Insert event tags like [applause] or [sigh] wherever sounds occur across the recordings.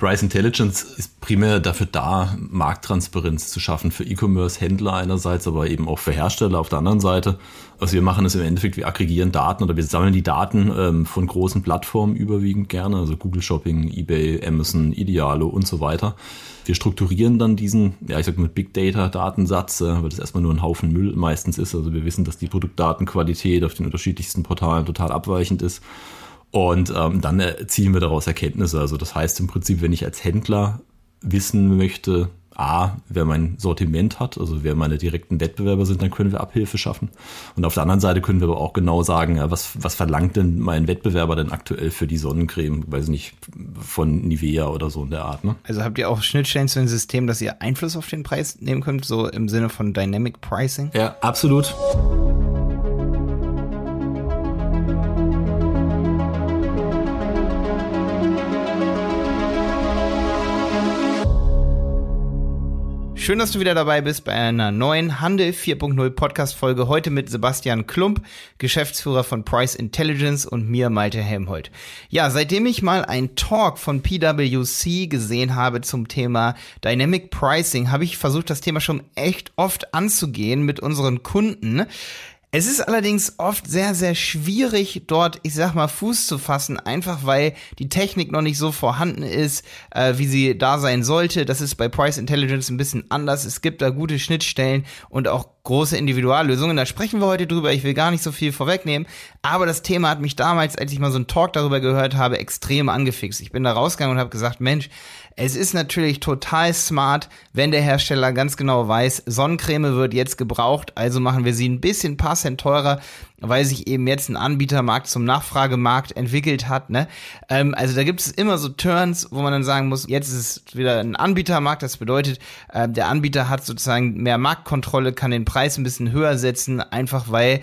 Price Intelligence ist primär dafür da, Markttransparenz zu schaffen für E-Commerce-Händler einerseits, aber eben auch für Hersteller auf der anderen Seite. Was wir machen, ist im Endeffekt, wir aggregieren Daten oder wir sammeln die Daten ähm, von großen Plattformen überwiegend gerne, also Google Shopping, eBay, Amazon, Idealo und so weiter. Wir strukturieren dann diesen, ja, ich sag mal Big Data Datensatz, äh, weil das erstmal nur ein Haufen Müll meistens ist. Also wir wissen, dass die Produktdatenqualität auf den unterschiedlichsten Portalen total abweichend ist. Und ähm, dann ziehen wir daraus Erkenntnisse. Also das heißt im Prinzip, wenn ich als Händler wissen möchte, A, wer mein Sortiment hat, also wer meine direkten Wettbewerber sind, dann können wir Abhilfe schaffen. Und auf der anderen Seite können wir aber auch genau sagen, ja, was, was verlangt denn mein Wettbewerber denn aktuell für die Sonnencreme, weiß nicht, von Nivea oder so in der Art. Ne? Also habt ihr auch Schnittstellen zu dem System, dass ihr Einfluss auf den Preis nehmen könnt, so im Sinne von Dynamic Pricing? Ja, absolut. Schön, dass du wieder dabei bist bei einer neuen Handel 4.0 Podcast Folge. Heute mit Sebastian Klump, Geschäftsführer von Price Intelligence und mir, Malte Helmholt. Ja, seitdem ich mal ein Talk von PwC gesehen habe zum Thema Dynamic Pricing, habe ich versucht, das Thema schon echt oft anzugehen mit unseren Kunden. Es ist allerdings oft sehr, sehr schwierig, dort, ich sag mal, Fuß zu fassen, einfach weil die Technik noch nicht so vorhanden ist, äh, wie sie da sein sollte. Das ist bei Price Intelligence ein bisschen anders. Es gibt da gute Schnittstellen und auch große Individuallösungen. Da sprechen wir heute drüber. Ich will gar nicht so viel vorwegnehmen. Aber das Thema hat mich damals, als ich mal so einen Talk darüber gehört habe, extrem angefixt. Ich bin da rausgegangen und habe gesagt, Mensch, es ist natürlich total smart, wenn der Hersteller ganz genau weiß, Sonnencreme wird jetzt gebraucht, also machen wir sie ein bisschen paar Cent teurer, weil sich eben jetzt ein Anbietermarkt zum Nachfragemarkt entwickelt hat. Ne? Ähm, also da gibt es immer so Turns, wo man dann sagen muss, jetzt ist es wieder ein Anbietermarkt. Das bedeutet, äh, der Anbieter hat sozusagen mehr Marktkontrolle, kann den Preis ein bisschen höher setzen, einfach weil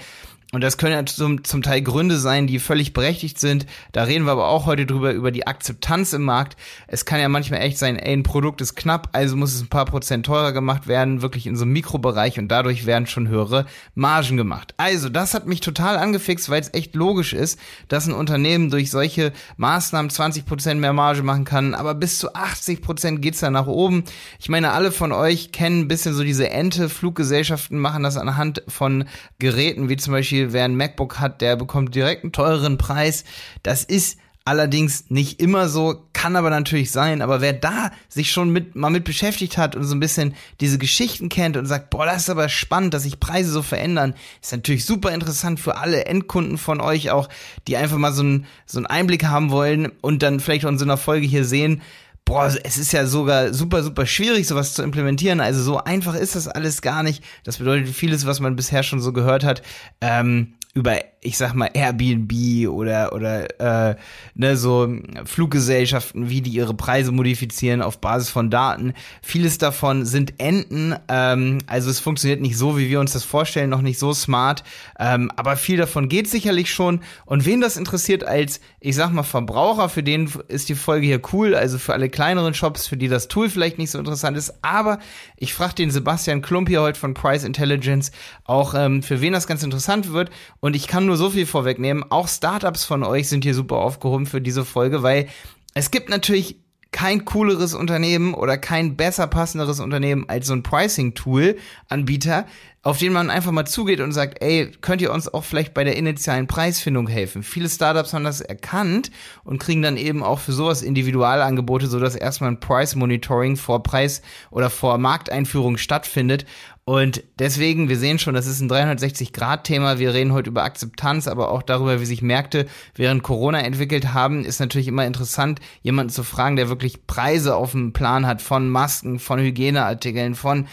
und das können ja zum, zum Teil Gründe sein, die völlig berechtigt sind. Da reden wir aber auch heute drüber, über die Akzeptanz im Markt. Es kann ja manchmal echt sein, ey, ein Produkt ist knapp, also muss es ein paar Prozent teurer gemacht werden, wirklich in so einem Mikrobereich und dadurch werden schon höhere Margen gemacht. Also, das hat mich total angefixt, weil es echt logisch ist, dass ein Unternehmen durch solche Maßnahmen 20 Prozent mehr Marge machen kann, aber bis zu 80 Prozent geht's da nach oben. Ich meine, alle von euch kennen ein bisschen so diese Ente. Fluggesellschaften machen das anhand von Geräten, wie zum Beispiel Wer ein MacBook hat, der bekommt direkt einen teureren Preis. Das ist allerdings nicht immer so, kann aber natürlich sein. Aber wer da sich schon mit, mal mit beschäftigt hat und so ein bisschen diese Geschichten kennt und sagt, boah, das ist aber spannend, dass sich Preise so verändern, ist natürlich super interessant für alle Endkunden von euch auch, die einfach mal so einen, so einen Einblick haben wollen und dann vielleicht auch in so einer Folge hier sehen, boah, es ist ja sogar super, super schwierig, sowas zu implementieren. Also so einfach ist das alles gar nicht. Das bedeutet vieles, was man bisher schon so gehört hat, ähm, über ich sag mal, Airbnb oder, oder äh, ne, so Fluggesellschaften, wie die ihre Preise modifizieren auf Basis von Daten. Vieles davon sind Enten, ähm, also es funktioniert nicht so, wie wir uns das vorstellen, noch nicht so smart, ähm, aber viel davon geht sicherlich schon. Und wen das interessiert als, ich sag mal, Verbraucher, für den ist die Folge hier cool, also für alle kleineren Shops, für die das Tool vielleicht nicht so interessant ist, aber ich frage den Sebastian Klump hier heute von Price Intelligence auch, ähm, für wen das ganz interessant wird. Und ich kann nur so viel vorwegnehmen. Auch Startups von euch sind hier super aufgehoben für diese Folge, weil es gibt natürlich kein cooleres Unternehmen oder kein besser passenderes Unternehmen als so ein Pricing-Tool-Anbieter, auf den man einfach mal zugeht und sagt, ey, könnt ihr uns auch vielleicht bei der initialen Preisfindung helfen? Viele Startups haben das erkannt und kriegen dann eben auch für sowas Individualangebote, sodass erstmal ein Price Monitoring vor Preis oder vor Markteinführung stattfindet und deswegen, wir sehen schon, das ist ein 360-Grad-Thema. Wir reden heute über Akzeptanz, aber auch darüber, wie sich Märkte während Corona entwickelt haben. Ist natürlich immer interessant, jemanden zu fragen, der wirklich Preise auf dem Plan hat von Masken, von Hygieneartikeln, von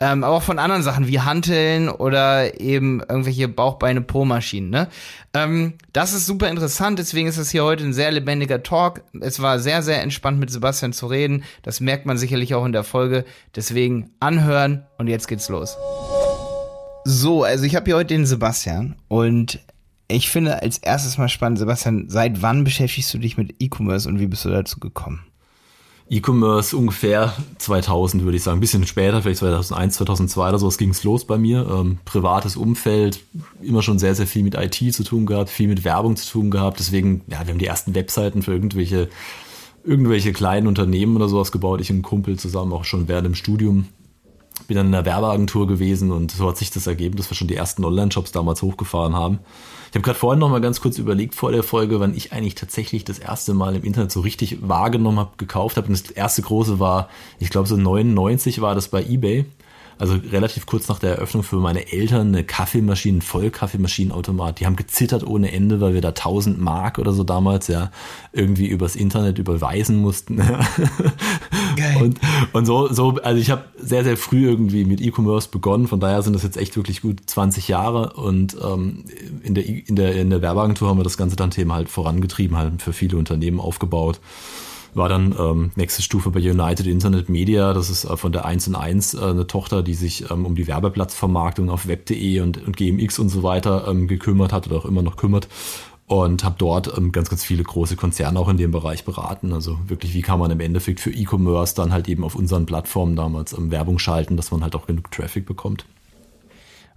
ähm, aber auch von anderen Sachen wie Hanteln oder eben irgendwelche Bauchbeine-Po-Maschinen. Ne? Ähm, das ist super interessant, deswegen ist es hier heute ein sehr lebendiger Talk. Es war sehr, sehr entspannt mit Sebastian zu reden. Das merkt man sicherlich auch in der Folge. Deswegen anhören und jetzt geht's los. So, also ich habe hier heute den Sebastian und ich finde als erstes mal spannend, Sebastian, seit wann beschäftigst du dich mit E-Commerce und wie bist du dazu gekommen? E-Commerce ungefähr 2000, würde ich sagen. Ein bisschen später, vielleicht 2001, 2002 oder sowas ging es los bei mir. Ähm, privates Umfeld, immer schon sehr, sehr viel mit IT zu tun gehabt, viel mit Werbung zu tun gehabt. Deswegen, ja, wir haben die ersten Webseiten für irgendwelche irgendwelche kleinen Unternehmen oder sowas gebaut. Ich und ein Kumpel zusammen auch schon während dem Studium. Bin dann in einer Werbeagentur gewesen und so hat sich das ergeben, dass wir schon die ersten Online-Shops damals hochgefahren haben. Ich habe gerade vorhin noch mal ganz kurz überlegt vor der Folge, wann ich eigentlich tatsächlich das erste Mal im Internet so richtig wahrgenommen habe, gekauft habe. Und das erste große war, ich glaube so 99 war das bei eBay also relativ kurz nach der Eröffnung für meine Eltern eine Kaffeemaschine, ein Vollkaffeemaschinenautomat. Die haben gezittert ohne Ende, weil wir da 1000 Mark oder so damals ja irgendwie übers Internet überweisen mussten. [laughs] Geil. Und, und so, so, also ich habe sehr, sehr früh irgendwie mit E-Commerce begonnen. Von daher sind das jetzt echt wirklich gut 20 Jahre. Und ähm, in, der, in, der, in der Werbeagentur haben wir das ganze dann Thema halt vorangetrieben, halt für viele Unternehmen aufgebaut war dann ähm, nächste Stufe bei United Internet Media. Das ist äh, von der 1 und 1 äh, eine Tochter, die sich ähm, um die Werbeplatzvermarktung auf web.de und, und GMX und so weiter ähm, gekümmert hat oder auch immer noch kümmert. Und habe dort ähm, ganz, ganz viele große Konzerne auch in dem Bereich beraten. Also wirklich, wie kann man im Endeffekt für E-Commerce dann halt eben auf unseren Plattformen damals ähm, Werbung schalten, dass man halt auch genug Traffic bekommt.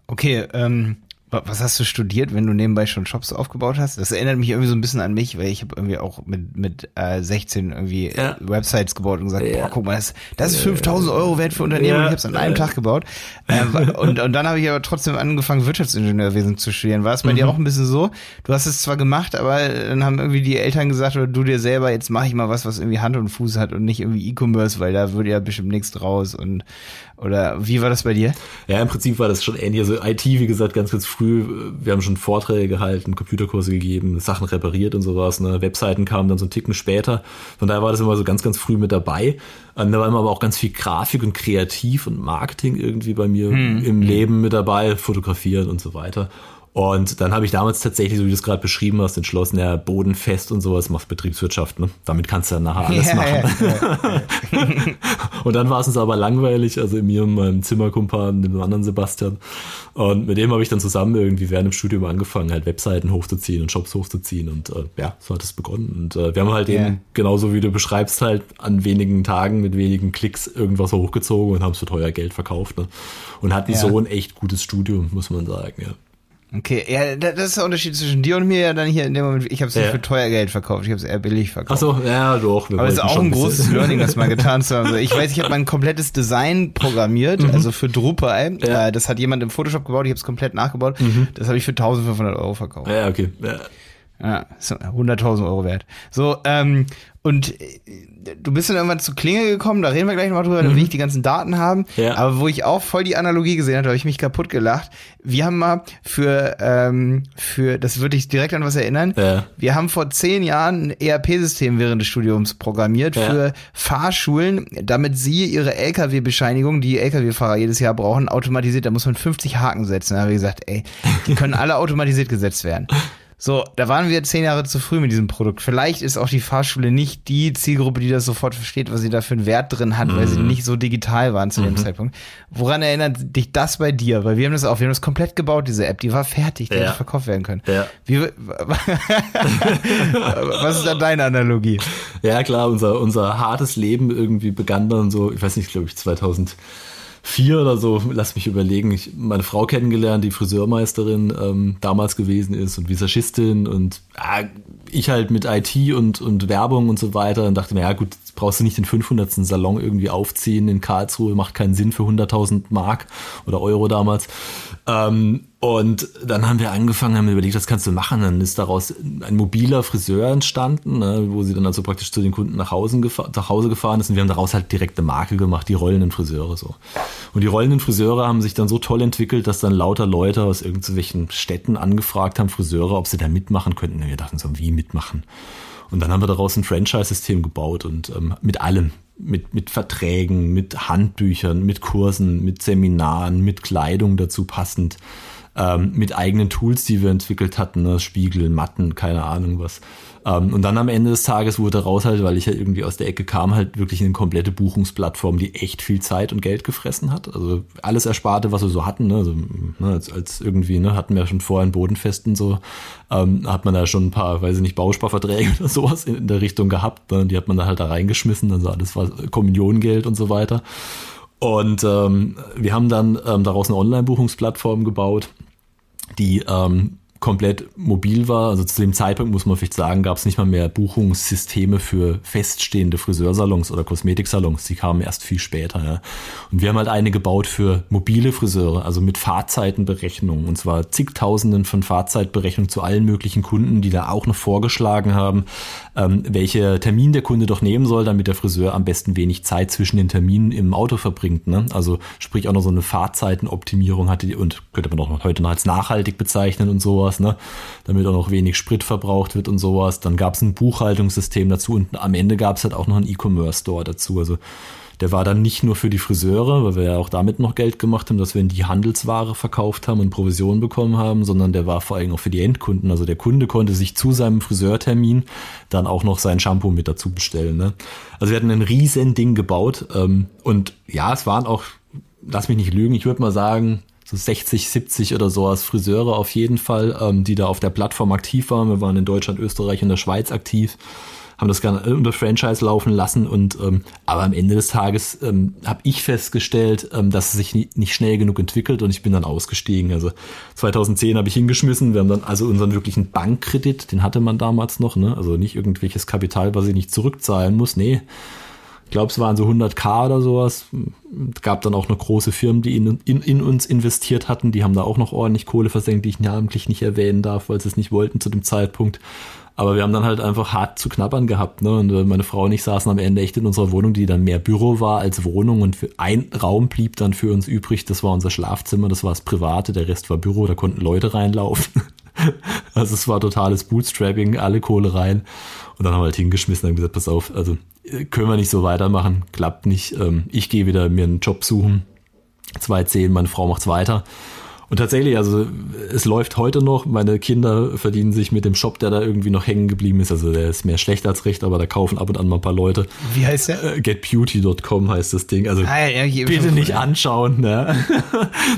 Okay, ähm, was hast du studiert, wenn du nebenbei schon Shops aufgebaut hast? Das erinnert mich irgendwie so ein bisschen an mich, weil ich habe irgendwie auch mit mit äh, 16 irgendwie ja. Websites gebaut und gesagt, ja. boah, guck mal, das, das ist 5000 Euro wert für Unternehmen ja. und ich habe es an einem Tag gebaut. Ähm, und, und dann habe ich aber trotzdem angefangen, Wirtschaftsingenieurwesen zu studieren. War es bei mhm. dir auch ein bisschen so? Du hast es zwar gemacht, aber dann haben irgendwie die Eltern gesagt oder du dir selber, jetzt mache ich mal was, was irgendwie Hand und Fuß hat und nicht irgendwie E-Commerce, weil da würde ja bestimmt nichts draus und oder wie war das bei dir? Ja, im Prinzip war das schon ähnlich. Also IT, wie gesagt, ganz, ganz früh. Wir haben schon Vorträge gehalten, Computerkurse gegeben, Sachen repariert und sowas. Ne? Webseiten kamen dann so einen Ticken später. Von daher war das immer so ganz, ganz früh mit dabei. Und da war immer aber auch ganz viel Grafik und Kreativ und Marketing irgendwie bei mir hm. im Leben mit dabei, fotografieren und so weiter. Und dann habe ich damals tatsächlich, so wie du es gerade beschrieben hast, entschlossen, ja, bodenfest und sowas macht Betriebswirtschaft. Ne? Damit kannst du dann nachher alles ja, machen. Ja, ja, [laughs] und dann war es uns aber langweilig, also in mir und meinem Zimmerkumpan, dem anderen Sebastian. Und mit dem habe ich dann zusammen irgendwie während dem Studium angefangen, halt Webseiten hochzuziehen und Shops hochzuziehen. Und äh, ja, so hat es begonnen. Und äh, wir haben halt eben, genauso wie du beschreibst, halt an wenigen Tagen mit wenigen Klicks irgendwas hochgezogen und haben es für teuer Geld verkauft. Ne? Und hatten so ein echt gutes Studium, muss man sagen, ja. Okay, ja, das ist der Unterschied zwischen dir und mir ja dann hier in dem Moment. Ich habe es nicht ja. für teuer Geld verkauft, ich habe es eher billig verkauft. Ach so, ja, doch. Aber es ist auch ein großes [laughs] Learning, das mal getan zu haben. Ich weiß, ich habe mein komplettes Design programmiert, mhm. also für Drupal. Ja. Äh, das hat jemand im Photoshop gebaut, ich habe es komplett nachgebaut. Mhm. Das habe ich für 1500 Euro verkauft. Ja, okay. Ja. Ja, 100.000 Euro wert. So, ähm, und äh, du bist dann irgendwann zu Klinge gekommen, da reden wir gleich nochmal drüber, mhm. da will ich die ganzen Daten haben. Ja. Aber wo ich auch voll die Analogie gesehen habe, habe ich mich kaputt gelacht. Wir haben mal für, ähm, für, das würde ich direkt an was erinnern, ja. wir haben vor zehn Jahren ein ERP-System während des Studiums programmiert ja. für Fahrschulen, damit sie ihre LKW-Bescheinigung, die LKW-Fahrer jedes Jahr brauchen, automatisiert, da muss man 50 Haken setzen. Da habe ich gesagt, ey, die können alle automatisiert gesetzt werden. So, da waren wir zehn Jahre zu früh mit diesem Produkt. Vielleicht ist auch die Fahrschule nicht die Zielgruppe, die das sofort versteht, was sie da für einen Wert drin hat, mhm. weil sie mhm. nicht so digital waren zu mhm. dem Zeitpunkt. Woran erinnert dich das bei dir? Weil wir haben das auch, wir haben das komplett gebaut, diese App, die war fertig, die ja. hätte verkauft werden können. Ja. Wie, was ist da deine Analogie? Ja, klar, unser, unser hartes Leben irgendwie begann dann so, ich weiß nicht, glaube ich, 2000 vier oder so, lass mich überlegen, ich meine Frau kennengelernt, die Friseurmeisterin ähm, damals gewesen ist und Visagistin und äh, ich halt mit IT und, und Werbung und so weiter. Und dachte mir, ja gut, brauchst du nicht den 500. Salon irgendwie aufziehen in Karlsruhe, macht keinen Sinn für 100.000 Mark oder Euro damals. Ähm, und dann haben wir angefangen, haben überlegt, was kannst du machen? Dann ist daraus ein mobiler Friseur entstanden, ne, wo sie dann also praktisch zu den Kunden nach Hause, nach Hause gefahren ist. Und wir haben daraus halt direkte Marke gemacht, die rollenden Friseure so. Und die rollenden Friseure haben sich dann so toll entwickelt, dass dann lauter Leute aus irgendwelchen Städten angefragt haben, Friseure, ob sie da mitmachen könnten. Und wir dachten so, wie mitmachen? Und dann haben wir daraus ein Franchise-System gebaut und ähm, mit allem mit, mit Verträgen, mit Handbüchern, mit Kursen, mit Seminaren, mit Kleidung dazu passend ähm, mit eigenen Tools, die wir entwickelt hatten, ne? Spiegel, Matten, keine Ahnung was. Ähm, und dann am Ende des Tages wurde raus halt, weil ich halt irgendwie aus der Ecke kam, halt wirklich eine komplette Buchungsplattform, die echt viel Zeit und Geld gefressen hat. Also alles Ersparte, was wir so hatten, ne? Also, ne, als, als irgendwie, ne, hatten wir schon vorher einen Bodenfesten so, ähm, hat man da schon ein paar, weiß ich nicht, Bausparverträge [laughs] oder sowas in, in der Richtung gehabt. Ne? Die hat man da halt da reingeschmissen, also alles war Kommunionengeld und so weiter. Und ähm, wir haben dann ähm, daraus eine Online-Buchungsplattform gebaut, die ähm, komplett mobil war. Also zu dem Zeitpunkt muss man vielleicht sagen, gab es nicht mal mehr Buchungssysteme für feststehende Friseursalons oder Kosmetiksalons. Die kamen erst viel später. Ja. Und wir haben halt eine gebaut für mobile Friseure, also mit Fahrzeitenberechnung. Und zwar zigtausenden von Fahrzeitberechnungen zu allen möglichen Kunden, die da auch noch vorgeschlagen haben, ähm, welche Termin der Kunde doch nehmen soll, damit der Friseur am besten wenig Zeit zwischen den Terminen im Auto verbringt. Ne? Also sprich auch noch so eine Fahrzeitenoptimierung hatte und könnte man auch heute noch als nachhaltig bezeichnen und sowas, ne? damit auch noch wenig Sprit verbraucht wird und sowas. Dann gab es ein Buchhaltungssystem dazu und am Ende gab es halt auch noch einen E-Commerce-Store dazu. Also der war dann nicht nur für die Friseure, weil wir ja auch damit noch Geld gemacht haben, dass wir in die Handelsware verkauft haben und Provisionen bekommen haben, sondern der war vor allem auch für die Endkunden. Also der Kunde konnte sich zu seinem Friseurtermin dann auch noch sein Shampoo mit dazu bestellen. Ne? Also wir hatten ein riesen Ding gebaut ähm, und ja, es waren auch, lass mich nicht lügen, ich würde mal sagen, so 60, 70 oder so als Friseure auf jeden Fall, ähm, die da auf der Plattform aktiv waren. Wir waren in Deutschland, Österreich und der Schweiz aktiv haben das gerne unter Franchise laufen lassen und ähm, aber am Ende des Tages ähm, habe ich festgestellt, ähm, dass es sich nie, nicht schnell genug entwickelt und ich bin dann ausgestiegen. Also 2010 habe ich hingeschmissen. Wir haben dann also unseren wirklichen Bankkredit, den hatte man damals noch, ne? Also nicht irgendwelches Kapital, was ich nicht zurückzahlen muss. Nee. Ich glaube, es waren so 100k oder sowas. Es gab dann auch noch große Firmen, die in, in, in, uns investiert hatten. Die haben da auch noch ordentlich Kohle versenkt, die ich namentlich nicht erwähnen darf, weil sie es nicht wollten zu dem Zeitpunkt. Aber wir haben dann halt einfach hart zu knabbern gehabt. Ne? Und meine Frau und ich saßen am Ende echt in unserer Wohnung, die dann mehr Büro war als Wohnung. Und ein Raum blieb dann für uns übrig. Das war unser Schlafzimmer, das war das Private, der Rest war Büro, da konnten Leute reinlaufen. [laughs] also es war totales Bootstrapping, alle Kohle rein. Und dann haben wir halt hingeschmissen und gesagt, pass auf, also äh, können wir nicht so weitermachen, klappt nicht. Ähm, ich gehe wieder mir einen Job suchen. Zwei zehn, meine Frau macht's weiter. Und tatsächlich, also es läuft heute noch. Meine Kinder verdienen sich mit dem Shop, der da irgendwie noch hängen geblieben ist. Also der ist mehr schlecht als recht, aber da kaufen ab und an mal ein paar Leute. Wie heißt der? Äh, getbeauty.com heißt das Ding. Also ah, ja, ja, bitte nicht cool. anschauen. Ne?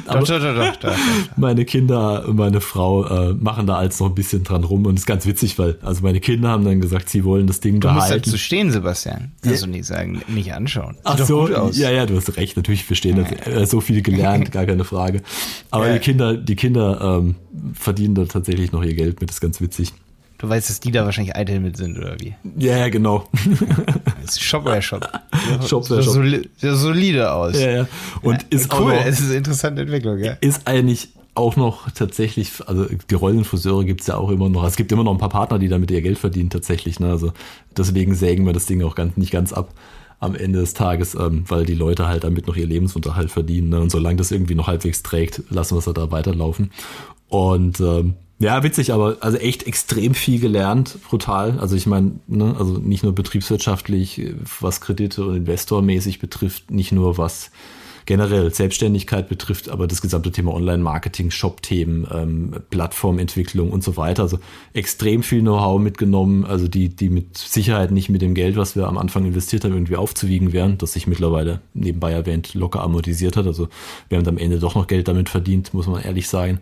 aber [laughs] doch, doch, doch, doch, Meine Kinder und meine Frau äh, machen da als noch ein bisschen dran rum und ist ganz witzig, weil also meine Kinder haben dann gesagt, sie wollen das Ding du behalten. Du musst dazu stehen, Sebastian. Also nicht sagen, nicht anschauen. Sieht Ach so, ja, ja, du hast recht. Natürlich verstehen das. Äh, so viel gelernt, [laughs] gar keine Frage. Aber die Kinder, die Kinder ähm, verdienen da tatsächlich noch ihr Geld mit, das ist ganz witzig. Du weißt, dass die da wahrscheinlich eitel mit sind, oder wie? Ja, ja genau. Shopware Shop. Shopware [laughs] Shop. Soli solide aus. Ja, ja. Und ja, ist cool, auch es ist eine interessante Entwicklung, ja. Ist eigentlich auch noch tatsächlich, also die Rollenfriseure gibt's ja auch immer noch. Es gibt immer noch ein paar Partner, die damit ihr Geld verdienen tatsächlich. Ne? Also deswegen sägen wir das Ding auch ganz, nicht ganz ab am Ende des Tages, ähm, weil die Leute halt damit noch ihr Lebensunterhalt verdienen. Ne? Und solange das irgendwie noch halbwegs trägt, lassen wir es halt da weiterlaufen. Und ähm, ja, witzig, aber also echt extrem viel gelernt, brutal. Also ich meine, ne, also nicht nur betriebswirtschaftlich, was Kredite und investormäßig betrifft, nicht nur was generell Selbstständigkeit betrifft, aber das gesamte Thema Online-Marketing, Shop-Themen, ähm, Plattformentwicklung und so weiter. Also extrem viel Know-how mitgenommen, also die, die mit Sicherheit nicht mit dem Geld, was wir am Anfang investiert haben, irgendwie aufzuwiegen wären, das sich mittlerweile nebenbei erwähnt locker amortisiert hat. Also wir haben am Ende doch noch Geld damit verdient, muss man ehrlich sagen.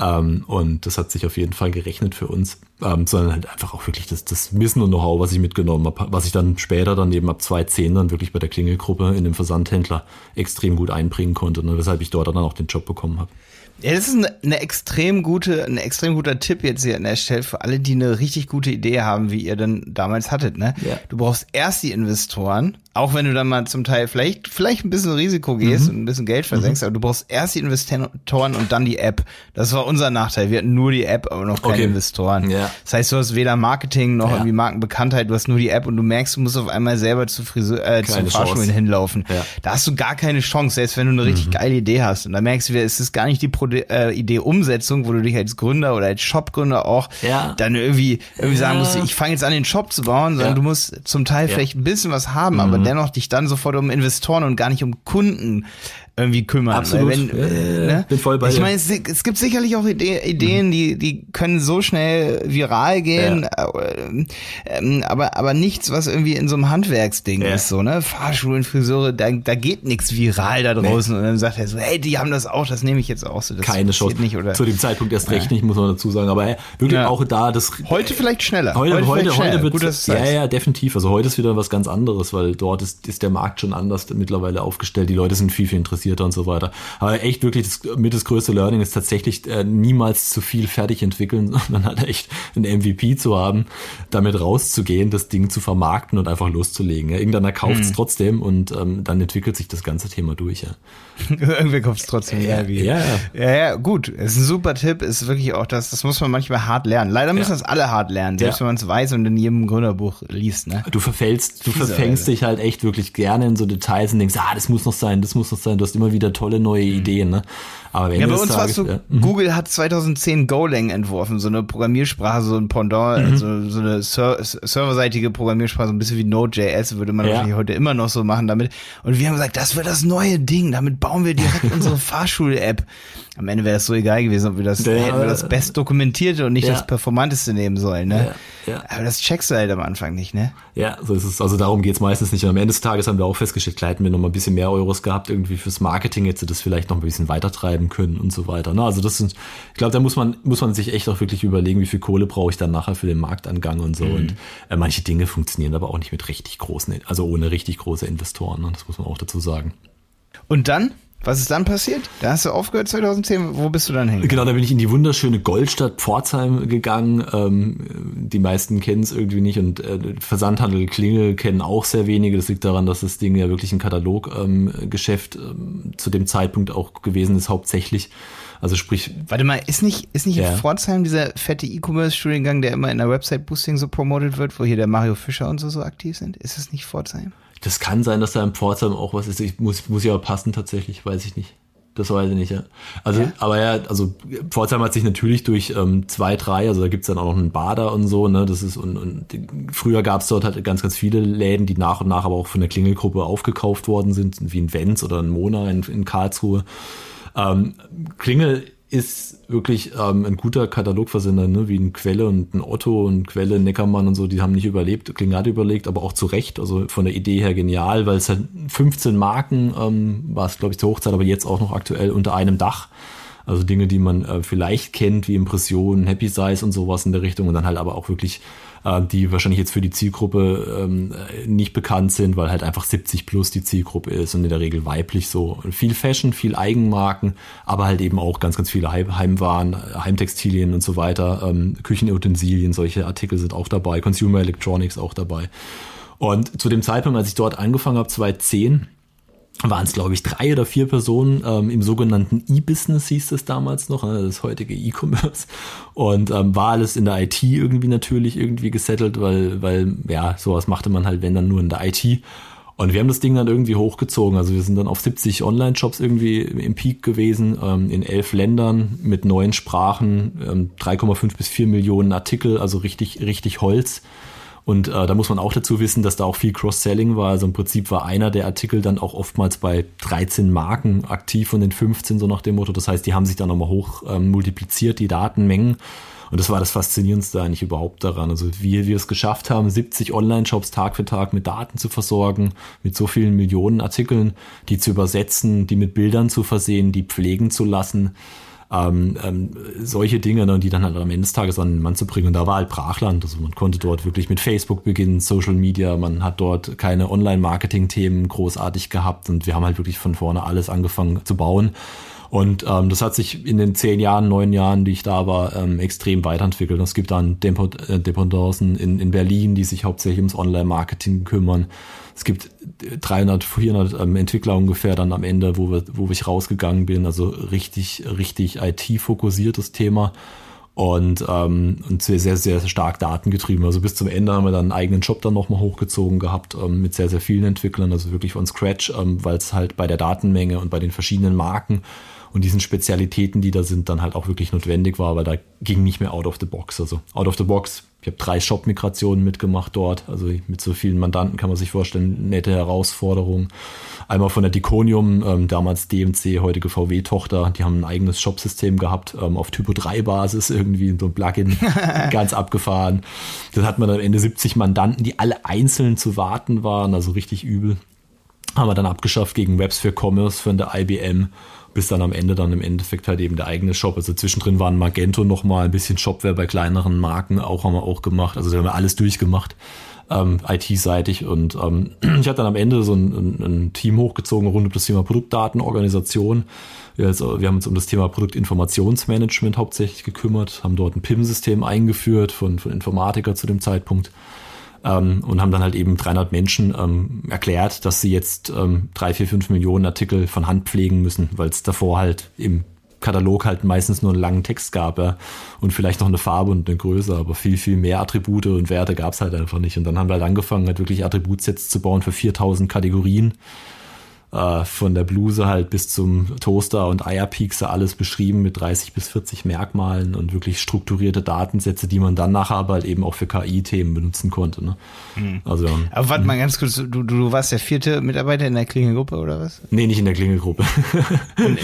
Ähm, und das hat sich auf jeden Fall gerechnet für uns, ähm, sondern halt einfach auch wirklich das, das Wissen und Know-how, was ich mitgenommen habe, was ich dann später dann eben ab 2010 dann wirklich bei der Klingelgruppe in dem Versandhändler extrem gut einbringen konnte, ne, weshalb ich dort dann auch den Job bekommen habe. Ja, das ist eine, eine extrem gute, ein extrem guter Tipp jetzt hier an der Stelle für alle, die eine richtig gute Idee haben, wie ihr denn damals hattet, ne? Ja. Du brauchst erst die Investoren, auch wenn du dann mal zum Teil vielleicht, vielleicht ein bisschen Risiko gehst mhm. und ein bisschen Geld versenkst, mhm. aber du brauchst erst die Investoren und dann die App. Das war unser Nachteil. Wir hatten nur die App, aber noch keine okay. Investoren. Ja. Das heißt, du hast weder Marketing noch ja. irgendwie Markenbekanntheit, du hast nur die App und du merkst, du musst auf einmal selber zu Friseur, äh, zu Fahrschulen hinlaufen. Ja. Da hast du gar keine Chance, selbst wenn du eine richtig mhm. geile Idee hast. Und da merkst du, es ist gar nicht die Pro äh, Idee Umsetzung, wo du dich als Gründer oder als Shopgründer auch ja. dann irgendwie, irgendwie sagen musst, ich fange jetzt an, den Shop zu bauen, sondern du musst zum Teil vielleicht ein bisschen was haben, aber mhm. Dennoch dich dann sofort um Investoren und gar nicht um Kunden irgendwie kümmern. Absolut. Wenn, äh, ne? Bin voll bei ich meine, es, es, gibt sicherlich auch Ide Ideen, mhm. die, die können so schnell viral gehen, ja. äh, aber, aber nichts, was irgendwie in so einem Handwerksding ja. ist, so, ne? Fahrschulen, Friseure, da, da geht nichts viral da draußen. Nee. Und dann sagt er so, hey, die haben das auch, das nehme ich jetzt auch so. Das Keine Chance. Nicht, oder? Zu dem Zeitpunkt erst recht ja. nicht, muss man dazu sagen. Aber wirklich auch da, das. Heute vielleicht schneller. Heute, heute, heute, schneller. heute wird Ja, ja, definitiv. Also heute ist wieder was ganz anderes, weil dort ist, ist der Markt schon anders mittlerweile aufgestellt. Die Leute sind viel, viel interessiert fokussierter und so weiter. Aber echt wirklich das, mit das größte Learning ist tatsächlich äh, niemals zu viel fertig entwickeln, [laughs] sondern halt echt ein MVP zu haben, damit rauszugehen, das Ding zu vermarkten und einfach loszulegen. Ja, irgendeiner kauft es hm. trotzdem und ähm, dann entwickelt sich das ganze Thema durch. Ja. [laughs] Irgendwer kauft es trotzdem. Ja, ja, ja, ja. Ja, gut. Ist ein super Tipp. Ist wirklich auch das, das muss man manchmal hart lernen. Leider müssen ja. das alle hart lernen, selbst wenn man es weiß und in jedem Gründerbuch liest. Ne? Du verfällst, du verfängst dich halt echt wirklich gerne in so Details und denkst, ah, das muss noch sein, das muss noch sein. Du hast immer wieder tolle neue mhm. Ideen. Ne? Aber ja, bei uns war es so, ja. Mhm. Google hat 2010 Golang entworfen, so eine Programmiersprache, so ein Pendant, mhm. also so eine ser serverseitige Programmiersprache, so ein bisschen wie Node.js, würde man ja. wahrscheinlich heute immer noch so machen damit. Und wir haben gesagt, das wird das neue Ding, damit bauen wir direkt [laughs] unsere Fahrschul-App. Am Ende wäre es so egal gewesen, ob wir das, ja, hätten wir das best dokumentierte und nicht ja. das performanteste nehmen sollen, ne? Aber das checkst du halt am Anfang nicht, ne? Ja, so ist es. Also darum geht's meistens nicht. Und am Ende des Tages haben wir auch festgestellt, klar hätten wir noch mal ein bisschen mehr Euros gehabt, irgendwie fürs Marketing hätte das vielleicht noch ein bisschen weitertreiben können und so weiter. Ne? Also das sind, ich glaube, da muss man, muss man sich echt auch wirklich überlegen, wie viel Kohle brauche ich dann nachher für den Marktangang und so. Mhm. Und äh, manche Dinge funktionieren aber auch nicht mit richtig großen, also ohne richtig große Investoren. Ne? Das muss man auch dazu sagen. Und dann was ist dann passiert? Da hast du aufgehört 2010. Wo bist du dann hingegangen? Genau, da bin ich in die wunderschöne Goldstadt Pforzheim gegangen. Ähm, die meisten kennen es irgendwie nicht und äh, Versandhandel Klingel kennen auch sehr wenige. Das liegt daran, dass das Ding ja wirklich ein Kataloggeschäft ähm, ähm, zu dem Zeitpunkt auch gewesen ist, hauptsächlich. Also sprich. Warte mal, ist nicht, ist nicht ja. in Pforzheim dieser fette E-Commerce-Studiengang, der immer in der Website-Boosting so promotet wird, wo hier der Mario Fischer und so so aktiv sind? Ist das nicht Pforzheim? Das kann sein, dass da im Pforzheim auch was ist. Ich muss, muss ja passen tatsächlich, weiß ich nicht. Das weiß ich nicht, ja. Also, ja? aber ja, also Pforzheim hat sich natürlich durch ähm, zwei, drei, also da gibt's dann auch noch einen Bader und so, ne? Das ist und, und früher gab's dort halt ganz, ganz viele Läden, die nach und nach aber auch von der Klingelgruppe aufgekauft worden sind, wie ein Wenz oder ein Mona in, in Karlsruhe. Ähm, Klingel ist wirklich ähm, ein guter Katalogversender, ne? wie ein Quelle und ein Otto und Quelle, Neckermann und so, die haben nicht überlebt. Kling hat überlegt, aber auch zu Recht, also von der Idee her genial, weil es halt 15 Marken ähm, war es, glaube ich, zur Hochzeit, aber jetzt auch noch aktuell unter einem Dach. Also Dinge, die man äh, vielleicht kennt, wie Impressionen, Happy Size und sowas in der Richtung und dann halt aber auch wirklich äh, die wahrscheinlich jetzt für die Zielgruppe ähm, nicht bekannt sind, weil halt einfach 70 plus die Zielgruppe ist und in der Regel weiblich so. Viel Fashion, viel Eigenmarken, aber halt eben auch ganz, ganz viele Heimwaren, Heimtextilien und so weiter, ähm, Küchenutensilien, solche Artikel sind auch dabei, Consumer Electronics auch dabei. Und zu dem Zeitpunkt, als ich dort angefangen habe, 2010, waren es, glaube ich, drei oder vier Personen ähm, im sogenannten E-Business, hieß es damals noch, ne, das heutige E-Commerce. Und ähm, war alles in der IT irgendwie natürlich irgendwie gesettelt, weil, weil, ja, sowas machte man halt, wenn dann nur in der IT. Und wir haben das Ding dann irgendwie hochgezogen. Also wir sind dann auf 70 Online-Shops irgendwie im Peak gewesen, ähm, in elf Ländern mit neun Sprachen, ähm, 3,5 bis 4 Millionen Artikel, also richtig, richtig Holz. Und äh, da muss man auch dazu wissen, dass da auch viel Cross-Selling war. Also im Prinzip war einer der Artikel dann auch oftmals bei 13 Marken aktiv von den 15, so nach dem Motto. Das heißt, die haben sich dann nochmal hoch ähm, multipliziert, die Datenmengen. Und das war das Faszinierendste eigentlich überhaupt daran. Also wie wir es geschafft haben, 70 Online-Shops Tag für Tag mit Daten zu versorgen, mit so vielen Millionen Artikeln, die zu übersetzen, die mit Bildern zu versehen, die pflegen zu lassen ähm, ähm, solche Dinge, ne, die dann halt am Ende des Tages an den Mann zu bringen. Und da war halt Brachland. Also man konnte dort wirklich mit Facebook beginnen, Social Media, man hat dort keine Online-Marketing-Themen großartig gehabt und wir haben halt wirklich von vorne alles angefangen zu bauen. Und ähm, das hat sich in den zehn Jahren, neun Jahren, die ich da war, ähm, extrem weiterentwickelt. Es gibt dann äh, Dependancen in, in Berlin, die sich hauptsächlich ums Online-Marketing kümmern. Es gibt 300, 400 ähm, Entwickler ungefähr dann am Ende, wo, wir, wo ich rausgegangen bin. Also richtig, richtig IT-fokussiertes Thema und, ähm, und sehr, sehr, sehr stark datengetrieben. Also bis zum Ende haben wir dann einen eigenen Job dann nochmal hochgezogen gehabt ähm, mit sehr, sehr vielen Entwicklern, also wirklich von Scratch, ähm, weil es halt bei der Datenmenge und bei den verschiedenen Marken und diesen Spezialitäten, die da sind, dann halt auch wirklich notwendig war, weil da ging nicht mehr out of the box. Also out of the box ich habe drei Shop-Migrationen mitgemacht dort. Also mit so vielen Mandanten kann man sich vorstellen, nette Herausforderung. Einmal von der Diconium, ähm, damals DMC, heutige VW-Tochter, die haben ein eigenes Shop-System gehabt, ähm, auf Typo 3-Basis irgendwie, so ein Plugin, [laughs] ganz abgefahren. Dann hat man am Ende 70 Mandanten, die alle einzeln zu warten waren, also richtig übel. haben wir dann abgeschafft gegen Webs for Commerce von der IBM, bis dann am Ende dann im Endeffekt halt eben der eigene Shop. Also zwischendrin waren Magento nochmal ein bisschen Shopware bei kleineren Marken, auch haben wir auch gemacht. Also da haben wir alles durchgemacht ähm, IT-seitig. Und ähm, [clears throat] ich habe dann am Ende so ein, ein, ein, Team hochgezogen rund um das Thema Produktdatenorganisation. Also, wir haben uns um das Thema Produktinformationsmanagement hauptsächlich gekümmert, haben dort ein PIM-System eingeführt von, von Informatiker zu dem Zeitpunkt. Ähm, und haben dann halt eben 300 Menschen ähm, erklärt, dass sie jetzt ähm, drei, vier, fünf Millionen Artikel von Hand pflegen müssen, weil es davor halt im Katalog halt meistens nur einen langen Text gab ja, und vielleicht noch eine Farbe und eine Größe, aber viel, viel mehr Attribute und Werte gab es halt einfach nicht. Und dann haben wir halt angefangen, halt wirklich Attributsets zu bauen für 4000 Kategorien äh, von der Bluse halt bis zum Toaster und Eierpiekse alles beschrieben mit 30 bis 40 Merkmalen und wirklich strukturierte Datensätze, die man dann nachher aber halt eben auch für KI-Themen benutzen konnte. Ne? Mhm. Also, aber warte mal ganz kurz, du, du warst der vierte Mitarbeiter in der Klingelgruppe oder was? Nee, nicht in der Klingelgruppe.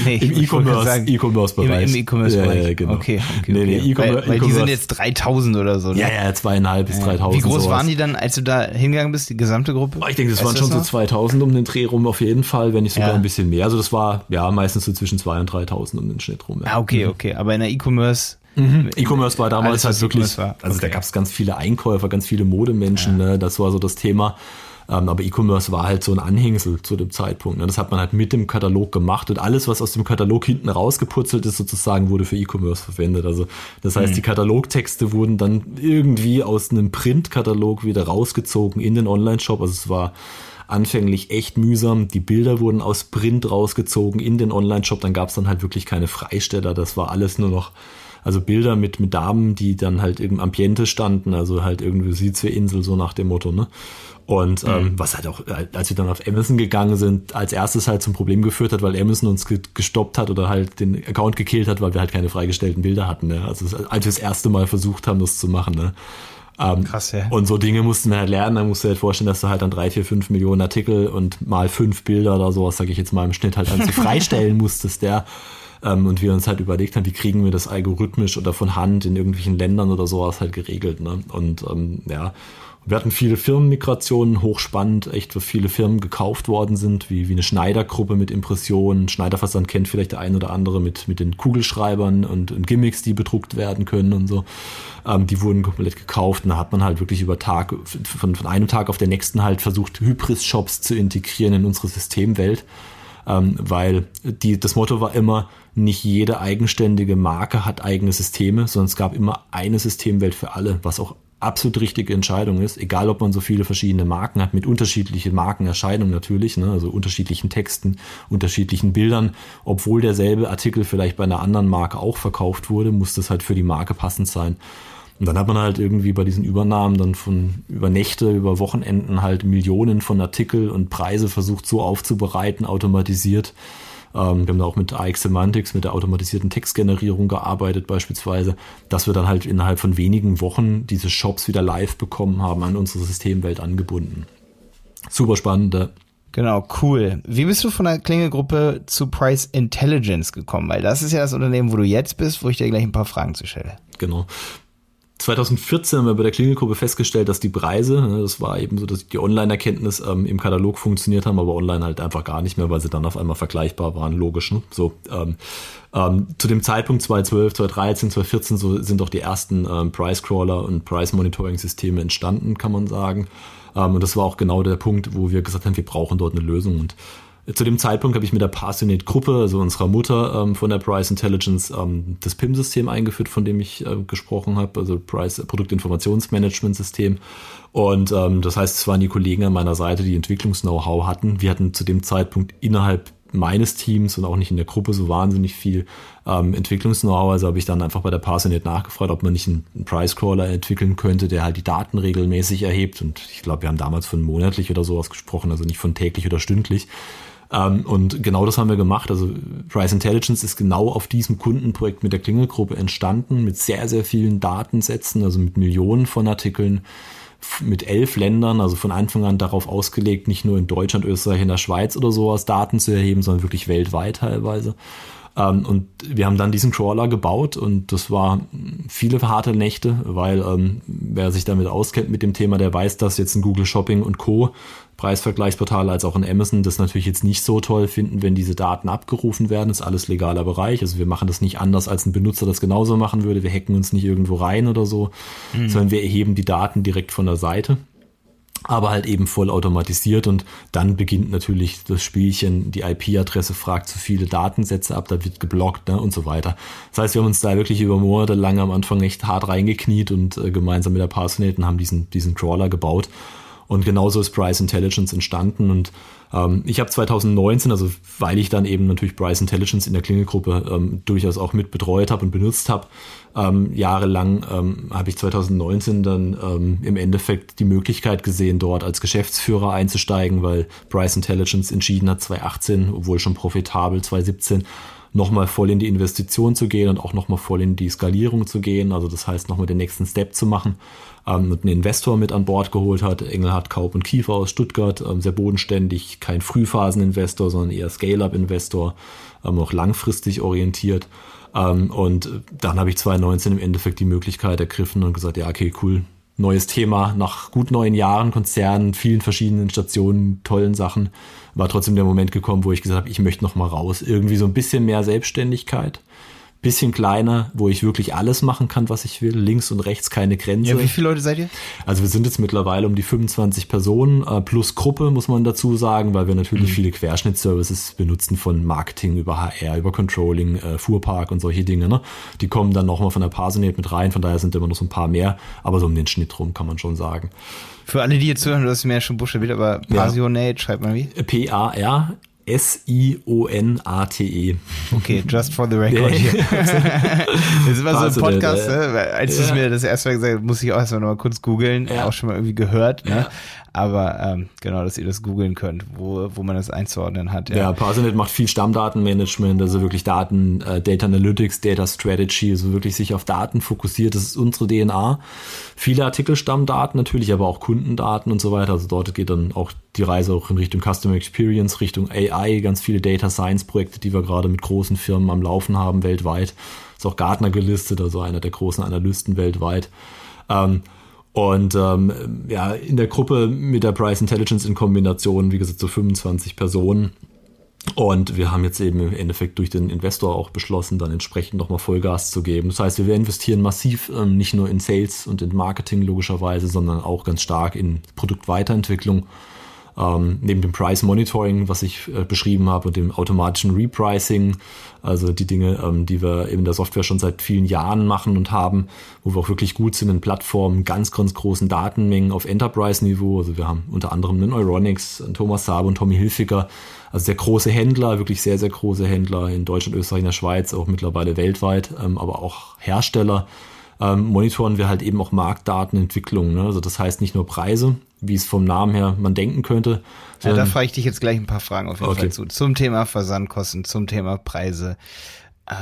nee, [laughs] Im E-Commerce-Bereich. E Im, im E-Commerce-Bereich. Ja, ja, genau. Okay, okay, nee, nee, okay. weil, weil die sind jetzt 3000 oder so. Ne? Ja, ja, zweieinhalb bis 3000. Wie groß sowas. waren die dann, als du da hingegangen bist, die gesamte Gruppe? Ich denke, das weißt waren schon das so 2000 um den Dreh rum auf jeden Fall. Fall, wenn nicht sogar ja. ein bisschen mehr. Also das war ja meistens so zwischen 2.000 und 3.000 um den Schnitt rum. Ja. Ah, okay, okay. Aber in der E-Commerce Mhm. E-Commerce war damals halt wirklich, also okay. da gab es ganz viele Einkäufer, ganz viele Modemenschen, ja. ne? das war so das Thema. Ähm, aber E-Commerce war halt so ein Anhängsel zu dem Zeitpunkt. Ne? Das hat man halt mit dem Katalog gemacht und alles, was aus dem Katalog hinten rausgeputzelt ist, sozusagen, wurde für E-Commerce verwendet. Also das heißt, mhm. die Katalogtexte wurden dann irgendwie aus einem Printkatalog wieder rausgezogen in den Online-Shop. Also es war anfänglich echt mühsam. Die Bilder wurden aus Print rausgezogen in den Online-Shop. Dann gab es dann halt wirklich keine Freisteller. Das war alles nur noch, also Bilder mit, mit Damen, die dann halt im Ambiente standen. Also halt irgendwie Sizwe-Insel, so nach dem Motto, ne? Und ähm, mhm. was halt auch, als wir dann auf Amazon gegangen sind, als erstes halt zum Problem geführt hat, weil Amazon uns gestoppt hat oder halt den Account gekillt hat, weil wir halt keine freigestellten Bilder hatten. Ne? Also als wir das erste Mal versucht haben, das zu machen. Ne? Ähm, Krass, ja. Und so Dinge mussten wir halt lernen. Da musst du halt vorstellen, dass du halt dann drei, vier, fünf Millionen Artikel und mal fünf Bilder oder sowas, sage ich jetzt mal im Schnitt, halt dann [laughs] freistellen musstest, der. Ähm, und wir uns halt überlegt haben, wie kriegen wir das algorithmisch oder von Hand in irgendwelchen Ländern oder sowas halt geregelt. Ne? Und ähm, ja, wir hatten viele Firmenmigrationen, hochspannend, echt, wo viele Firmen gekauft worden sind, wie, wie eine Schneidergruppe mit Impressionen. Schneiderversand kennt vielleicht der ein oder andere mit, mit den Kugelschreibern und, und Gimmicks, die bedruckt werden können und so. Ähm, die wurden komplett gekauft und da hat man halt wirklich über Tag, von, von einem Tag auf den nächsten halt versucht, Hybris-Shops zu integrieren in unsere Systemwelt. Ähm, weil die, das Motto war immer, nicht jede eigenständige Marke hat eigene Systeme, sondern es gab immer eine Systemwelt für alle, was auch absolut richtige Entscheidung ist, egal ob man so viele verschiedene Marken hat, mit unterschiedlichen Markenerscheinungen natürlich, ne, also unterschiedlichen Texten, unterschiedlichen Bildern, obwohl derselbe Artikel vielleicht bei einer anderen Marke auch verkauft wurde, muss das halt für die Marke passend sein. Und dann hat man halt irgendwie bei diesen Übernahmen dann von über Nächte, über Wochenenden halt Millionen von Artikel und Preise versucht so aufzubereiten, automatisiert, ähm, wir haben da auch mit AX Semantics, mit der automatisierten Textgenerierung gearbeitet beispielsweise, dass wir dann halt innerhalb von wenigen Wochen diese Shops wieder live bekommen haben, an unsere Systemwelt angebunden. Super spannend. Genau, cool. Wie bist du von der Klingelgruppe zu Price Intelligence gekommen? Weil das ist ja das Unternehmen, wo du jetzt bist, wo ich dir gleich ein paar Fragen zu stelle. Genau. 2014 haben wir bei der Klingelgruppe festgestellt, dass die Preise, ne, das war eben so, dass die Online-Erkenntnis ähm, im Katalog funktioniert haben, aber online halt einfach gar nicht mehr, weil sie dann auf einmal vergleichbar waren, logisch. Ne? So, ähm, ähm, zu dem Zeitpunkt 2012, 2013, 2014 so sind auch die ersten ähm, Price-Crawler und Price-Monitoring-Systeme entstanden, kann man sagen. Ähm, und das war auch genau der Punkt, wo wir gesagt haben, wir brauchen dort eine Lösung. Und zu dem Zeitpunkt habe ich mit der Passionate-Gruppe, also unserer Mutter ähm, von der Price Intelligence, ähm, das PIM-System eingeführt, von dem ich äh, gesprochen habe, also Price Produktinformationsmanagement-System. Und ähm, das heißt, es waren die Kollegen an meiner Seite, die Entwicklungs-Know-how hatten. Wir hatten zu dem Zeitpunkt innerhalb meines Teams und auch nicht in der Gruppe so wahnsinnig viel ähm, Entwicklungs-Know-how. Also habe ich dann einfach bei der Parsonet nachgefragt, ob man nicht einen Price-Crawler entwickeln könnte, der halt die Daten regelmäßig erhebt. Und ich glaube, wir haben damals von monatlich oder sowas gesprochen, also nicht von täglich oder stündlich. Ähm, und genau das haben wir gemacht. Also Price Intelligence ist genau auf diesem Kundenprojekt mit der Klingelgruppe entstanden, mit sehr, sehr vielen Datensätzen, also mit Millionen von Artikeln, mit elf Ländern, also von Anfang an darauf ausgelegt, nicht nur in Deutschland, Österreich, in der Schweiz oder sowas Daten zu erheben, sondern wirklich weltweit teilweise. Ähm, und wir haben dann diesen Crawler gebaut und das war viele harte Nächte, weil ähm, wer sich damit auskennt mit dem Thema, der weiß, dass jetzt ein Google Shopping und Co. Preisvergleichsportal als auch in Amazon das natürlich jetzt nicht so toll finden, wenn diese Daten abgerufen werden. Das ist alles legaler Bereich. Also wir machen das nicht anders, als ein Benutzer das genauso machen würde. Wir hacken uns nicht irgendwo rein oder so, mhm. sondern wir erheben die Daten direkt von der Seite aber halt eben voll automatisiert und dann beginnt natürlich das Spielchen, die IP-Adresse fragt zu viele Datensätze ab, da wird geblockt ne, und so weiter. Das heißt, wir haben uns da wirklich über Monate lang am Anfang echt hart reingekniet und äh, gemeinsam mit der Parsonate haben diesen, diesen Crawler gebaut und genauso ist Price Intelligence entstanden und ähm, ich habe 2019, also weil ich dann eben natürlich Price Intelligence in der Klingelgruppe ähm, durchaus auch mit betreut habe und benutzt habe, ähm, jahrelang ähm, habe ich 2019 dann ähm, im Endeffekt die Möglichkeit gesehen, dort als Geschäftsführer einzusteigen, weil Price Intelligence entschieden hat, 2018, obwohl schon profitabel, 2017 nochmal voll in die Investition zu gehen und auch nochmal voll in die Skalierung zu gehen. Also das heißt, nochmal den nächsten Step zu machen ähm, einen Investor mit an Bord geholt hat. Engelhardt, Kaup und Kiefer aus Stuttgart, ähm, sehr bodenständig, kein Frühphaseninvestor, sondern eher Scale-Up-Investor, ähm, auch langfristig orientiert. Ähm, und dann habe ich 2019 im Endeffekt die Möglichkeit ergriffen und gesagt, ja, okay, cool, neues Thema nach gut neun Jahren Konzernen, vielen verschiedenen Stationen, tollen Sachen, war trotzdem der Moment gekommen, wo ich gesagt habe, ich möchte noch mal raus, irgendwie so ein bisschen mehr Selbstständigkeit bisschen kleiner, wo ich wirklich alles machen kann, was ich will. Links und rechts keine Grenze. Ja, wie viele Leute seid ihr? Also wir sind jetzt mittlerweile um die 25 Personen äh, plus Gruppe, muss man dazu sagen, weil wir natürlich mhm. viele Querschnittsservices benutzen von Marketing über HR, über Controlling, äh, Fuhrpark und solche Dinge. Ne? Die kommen dann nochmal von der Parsonate mit rein, von daher sind immer noch so ein paar mehr, aber so um den Schnitt rum kann man schon sagen. Für alle, die jetzt hören, du hast mir ja schon buchstabiert, aber Passionate, ja. schreibt man wie? P-A-R S-I-O-N-A-T-E. Okay, just for the record [laughs] hier. das ist immer so ein Podcast, ne? als ja. du mir das erste Mal gesagt hast, muss ich auch erstmal noch mal kurz googeln, ja. auch schon mal irgendwie gehört, ne? Ja. Aber ähm, genau, dass ihr das googeln könnt, wo, wo man das einzuordnen hat. Ja, ja Parsonet macht viel Stammdatenmanagement, also wirklich Daten, äh, Data Analytics, Data Strategy, also wirklich sich auf Daten fokussiert. Das ist unsere DNA. Viele Artikelstammdaten natürlich, aber auch Kundendaten und so weiter. Also dort geht dann auch die Reise auch in Richtung Customer Experience, Richtung AI, ganz viele Data Science Projekte, die wir gerade mit großen Firmen am Laufen haben weltweit. Ist auch Gartner gelistet, also einer der großen Analysten weltweit. Ähm, und ähm, ja, in der Gruppe mit der Price Intelligence in Kombination, wie gesagt, so 25 Personen. Und wir haben jetzt eben im Endeffekt durch den Investor auch beschlossen, dann entsprechend nochmal Vollgas zu geben. Das heißt, wir investieren massiv ähm, nicht nur in Sales und in Marketing logischerweise, sondern auch ganz stark in Produktweiterentwicklung ähm, neben dem Price Monitoring, was ich äh, beschrieben habe, und dem automatischen Repricing, also die Dinge, ähm, die wir in der Software schon seit vielen Jahren machen und haben, wo wir auch wirklich gut sind in Plattformen, ganz, ganz großen Datenmengen auf Enterprise-Niveau. Also wir haben unter anderem einen Euronics, einen Thomas Saab und Tommy Hilfiger, also sehr große Händler, wirklich sehr, sehr große Händler in Deutschland, Österreich, in der Schweiz, auch mittlerweile weltweit, ähm, aber auch Hersteller ähm, monitoren wir halt eben auch Marktdatenentwicklung. Ne? Also das heißt nicht nur Preise, wie es vom Namen her man denken könnte. Ja, da frage ich dich jetzt gleich ein paar Fragen auf jeden okay. Fall zu. Zum Thema Versandkosten, zum Thema Preise.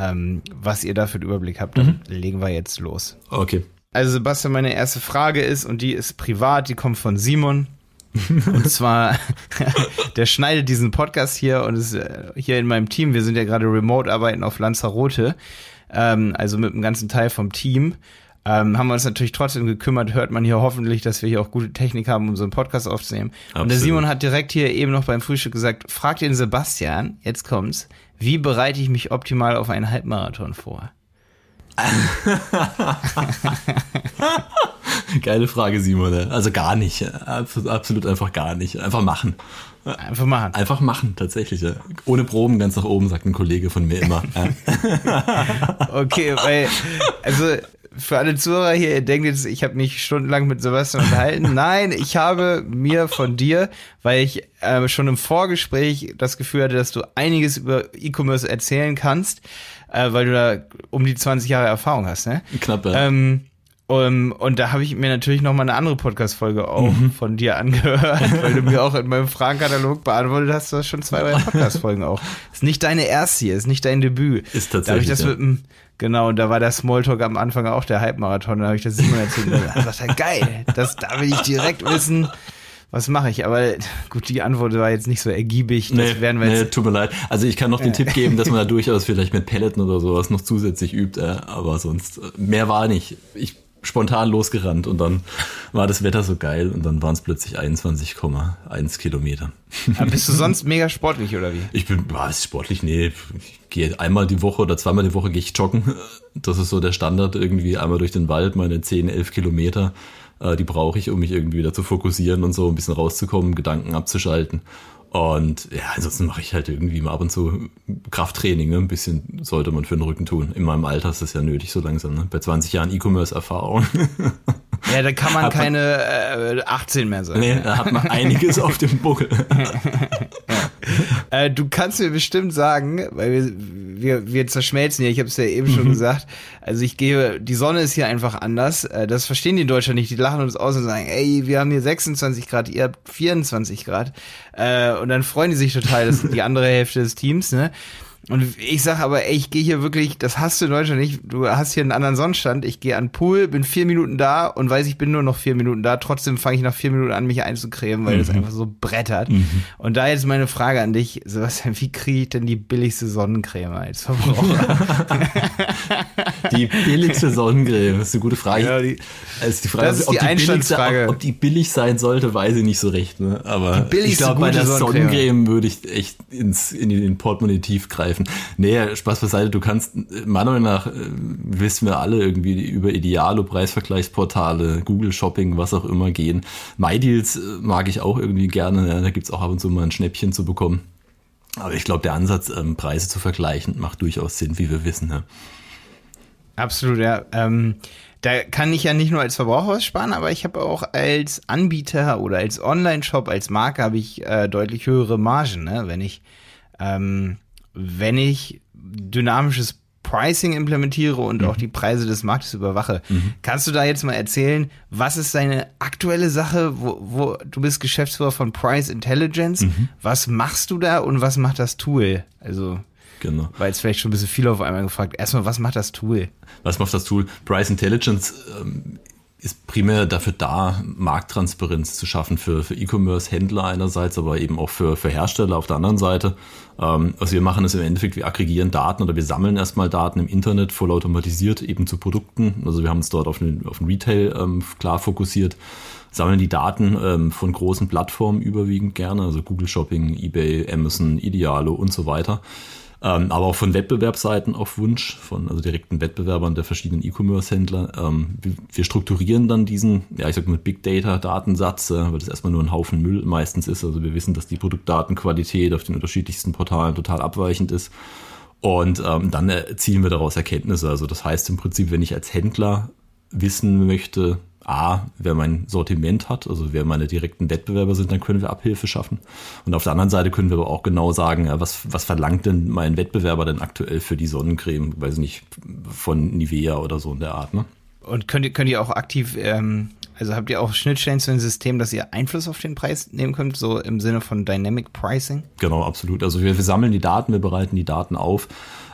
Ähm, was ihr da für einen Überblick habt, dann mhm. legen wir jetzt los. Okay. Also Sebastian, meine erste Frage ist, und die ist privat, die kommt von Simon. und [laughs] zwar, [laughs] der schneidet diesen Podcast hier und ist äh, hier in meinem Team. Wir sind ja gerade remote arbeiten auf Lanzarote ähm, also mit dem ganzen Teil vom Team. Ähm, haben wir uns natürlich trotzdem gekümmert, hört man hier hoffentlich, dass wir hier auch gute Technik haben, um so einen Podcast aufzunehmen. Absolut. Und der Simon hat direkt hier eben noch beim Frühstück gesagt, frag den Sebastian, jetzt kommt's, wie bereite ich mich optimal auf einen Halbmarathon vor? [laughs] Geile Frage, Simon. Also gar nicht. Absolut einfach gar nicht. Einfach machen. Einfach machen. Einfach machen, tatsächlich. Ohne Proben ganz nach oben, sagt ein Kollege von mir immer. [laughs] okay, weil, also für alle Zuhörer hier, ihr denkt jetzt, ich habe mich stundenlang mit Sebastian unterhalten. [laughs] Nein, ich habe mir von dir, weil ich äh, schon im Vorgespräch das Gefühl hatte, dass du einiges über E-Commerce erzählen kannst, äh, weil du da um die 20 Jahre Erfahrung hast, ne? Knapp, ja. Ähm, um, und da habe ich mir natürlich noch mal eine andere Podcast-Folge auch mhm. von dir angehört, [laughs] weil du mir auch in meinem Fragenkatalog beantwortet hast, du hast schon zwei, drei [laughs] Podcast-Folgen auch. Ist nicht deine erste hier, ist nicht dein Debüt. Ist tatsächlich. Da habe ich das ja. mit dem, genau, und da war der Smalltalk am Anfang auch der Halbmarathon, da habe ich das Simon erzählt. Da dachte ich, geil, das, da will ich direkt wissen, was mache ich? Aber gut, die Antwort war jetzt nicht so ergiebig. Das nee, werden wir jetzt nee, tut mir leid. Also ich kann noch den Tipp geben, dass man da durchaus vielleicht mit Pelleten oder sowas noch zusätzlich übt, äh, aber sonst äh, mehr war nicht. Ich spontan losgerannt und dann war das Wetter so geil und dann waren es plötzlich 21,1 Kilometer. Aber bist du sonst mega sportlich oder wie? Ich bin, was sportlich? Nee, ich gehe einmal die Woche oder zweimal die Woche gehe ich joggen. Das ist so der Standard irgendwie einmal durch den Wald, meine 10, 11 Kilometer. Äh, die brauche ich, um mich irgendwie wieder zu fokussieren und so ein bisschen rauszukommen, Gedanken abzuschalten. Und ja, ansonsten mache ich halt irgendwie mal ab und zu Krafttraining. Ne? Ein bisschen sollte man für den Rücken tun. In meinem Alter ist das ja nötig so langsam. Ne? Bei 20 Jahren E-Commerce-Erfahrung. [laughs] Ja, da kann man keine man, äh, 18 mehr sein. Nee, da hat man einiges auf dem Buckel. [laughs] [laughs] äh, du kannst mir bestimmt sagen, weil wir, wir, wir zerschmelzen hier, ich habe es ja eben schon mhm. gesagt. Also ich gehe, die Sonne ist hier einfach anders. Äh, das verstehen die in Deutschland nicht. Die lachen uns aus und sagen, ey, wir haben hier 26 Grad, ihr habt 24 Grad. Äh, und dann freuen die sich total, das ist die andere Hälfte des Teams, ne? Und ich sag aber, ey, ich gehe hier wirklich, das hast du in Deutschland nicht, du hast hier einen anderen Sonnenstand, ich gehe an den Pool, bin vier Minuten da und weiß, ich bin nur noch vier Minuten da, trotzdem fange ich nach vier Minuten an, mich einzucremen, weil mhm. das einfach so brettert. Mhm. Und da jetzt meine Frage an dich, Sebastian, wie kriege ich denn die billigste Sonnencreme als Verbraucher? die billigste Sonnencreme, das ist eine gute Frage. Ja, die, also die Frage, das ist ob die, Einstandsfrage. Ob, ob, die billig sein sollte, weiß ich nicht so recht. Ne? Aber ich glaube, bei der Sonnencreme, Sonnencreme würde ich echt ins, in den Portemonnaie tief greifen greifen. Nee, Spaß beiseite, du kannst, meiner Meinung nach, äh, wissen wir alle irgendwie über Idealo, Preisvergleichsportale, Google Shopping, was auch immer gehen. MyDeals äh, mag ich auch irgendwie gerne, ja, da gibt's auch ab und zu mal ein Schnäppchen zu bekommen. Aber ich glaube, der Ansatz, ähm, Preise zu vergleichen, macht durchaus Sinn, wie wir wissen. Ja. Absolut, ja. Ähm, da kann ich ja nicht nur als Verbraucher was sparen, aber ich habe auch als Anbieter oder als Online-Shop, als Marke habe ich äh, deutlich höhere Margen, ne? wenn ich ähm, wenn ich dynamisches Pricing implementiere und mhm. auch die Preise des Marktes überwache. Mhm. Kannst du da jetzt mal erzählen, was ist deine aktuelle Sache, wo, wo du bist Geschäftsführer von Price Intelligence? Mhm. Was machst du da und was macht das Tool? Also Genau. War jetzt vielleicht schon ein bisschen viel auf einmal gefragt. Erstmal, was macht das Tool? Was macht das Tool? Price Intelligence ähm, ist primär dafür da, Markttransparenz zu schaffen für, für E-Commerce-Händler einerseits, aber eben auch für, für Hersteller auf der anderen Seite. Ähm, was wir machen, ist im Endeffekt, wir aggregieren Daten oder wir sammeln erstmal Daten im Internet vollautomatisiert eben zu Produkten. Also wir haben uns dort auf den, auf den Retail ähm, klar fokussiert, sammeln die Daten ähm, von großen Plattformen überwiegend gerne, also Google Shopping, eBay, Amazon, Idealo und so weiter ähm, aber auch von Wettbewerbsseiten auf Wunsch, von also direkten Wettbewerbern der verschiedenen E-Commerce-Händler. Ähm, wir, wir, strukturieren dann diesen, ja ich sag mal Big Data-Datensatz, äh, weil das erstmal nur ein Haufen Müll meistens ist. Also wir wissen, dass die Produktdatenqualität auf den unterschiedlichsten Portalen total abweichend ist. Und ähm, dann erzielen wir daraus Erkenntnisse. Also das heißt im Prinzip, wenn ich als Händler wissen möchte, A, wer mein Sortiment hat, also wer meine direkten Wettbewerber sind, dann können wir Abhilfe schaffen. Und auf der anderen Seite können wir aber auch genau sagen, was, was verlangt denn mein Wettbewerber denn aktuell für die Sonnencreme, weiß nicht, von Nivea oder so in der Art, ne? Und könnt ihr, könnt ihr auch aktiv, ähm, also habt ihr auch Schnittstellen zu dem System, dass ihr Einfluss auf den Preis nehmen könnt, so im Sinne von Dynamic Pricing? Genau, absolut. Also wir, wir sammeln die Daten, wir bereiten die Daten auf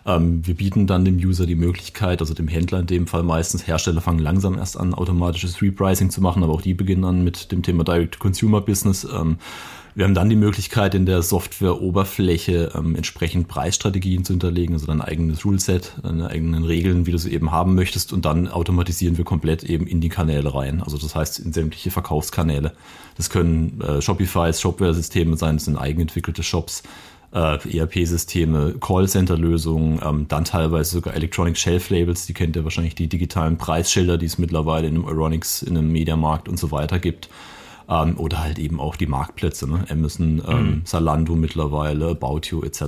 ähm, wir bieten dann dem User die Möglichkeit, also dem Händler in dem Fall meistens, Hersteller fangen langsam erst an, automatisches Repricing zu machen, aber auch die beginnen dann mit dem Thema Direct-to-Consumer-Business. Ähm, wir haben dann die Möglichkeit, in der Software-Oberfläche ähm, entsprechend Preisstrategien zu hinterlegen, also ein eigenes Ruleset, deine eigenen Regeln, wie du sie eben haben möchtest, und dann automatisieren wir komplett eben in die Kanäle rein. Also das heißt in sämtliche Verkaufskanäle. Das können äh, Shopifys, Shopware-Systeme sein, das sind eigenentwickelte Shops äh, ERP-Systeme, Callcenter-Lösungen, ähm, dann teilweise sogar Electronic Shelf Labels, die kennt ihr wahrscheinlich, die digitalen Preisschilder, die es mittlerweile in einem Euronics, in einem Mediamarkt und so weiter gibt. Ähm, oder halt eben auch die Marktplätze, ne? Amazon, ähm, mhm. Salando mittlerweile, About You etc.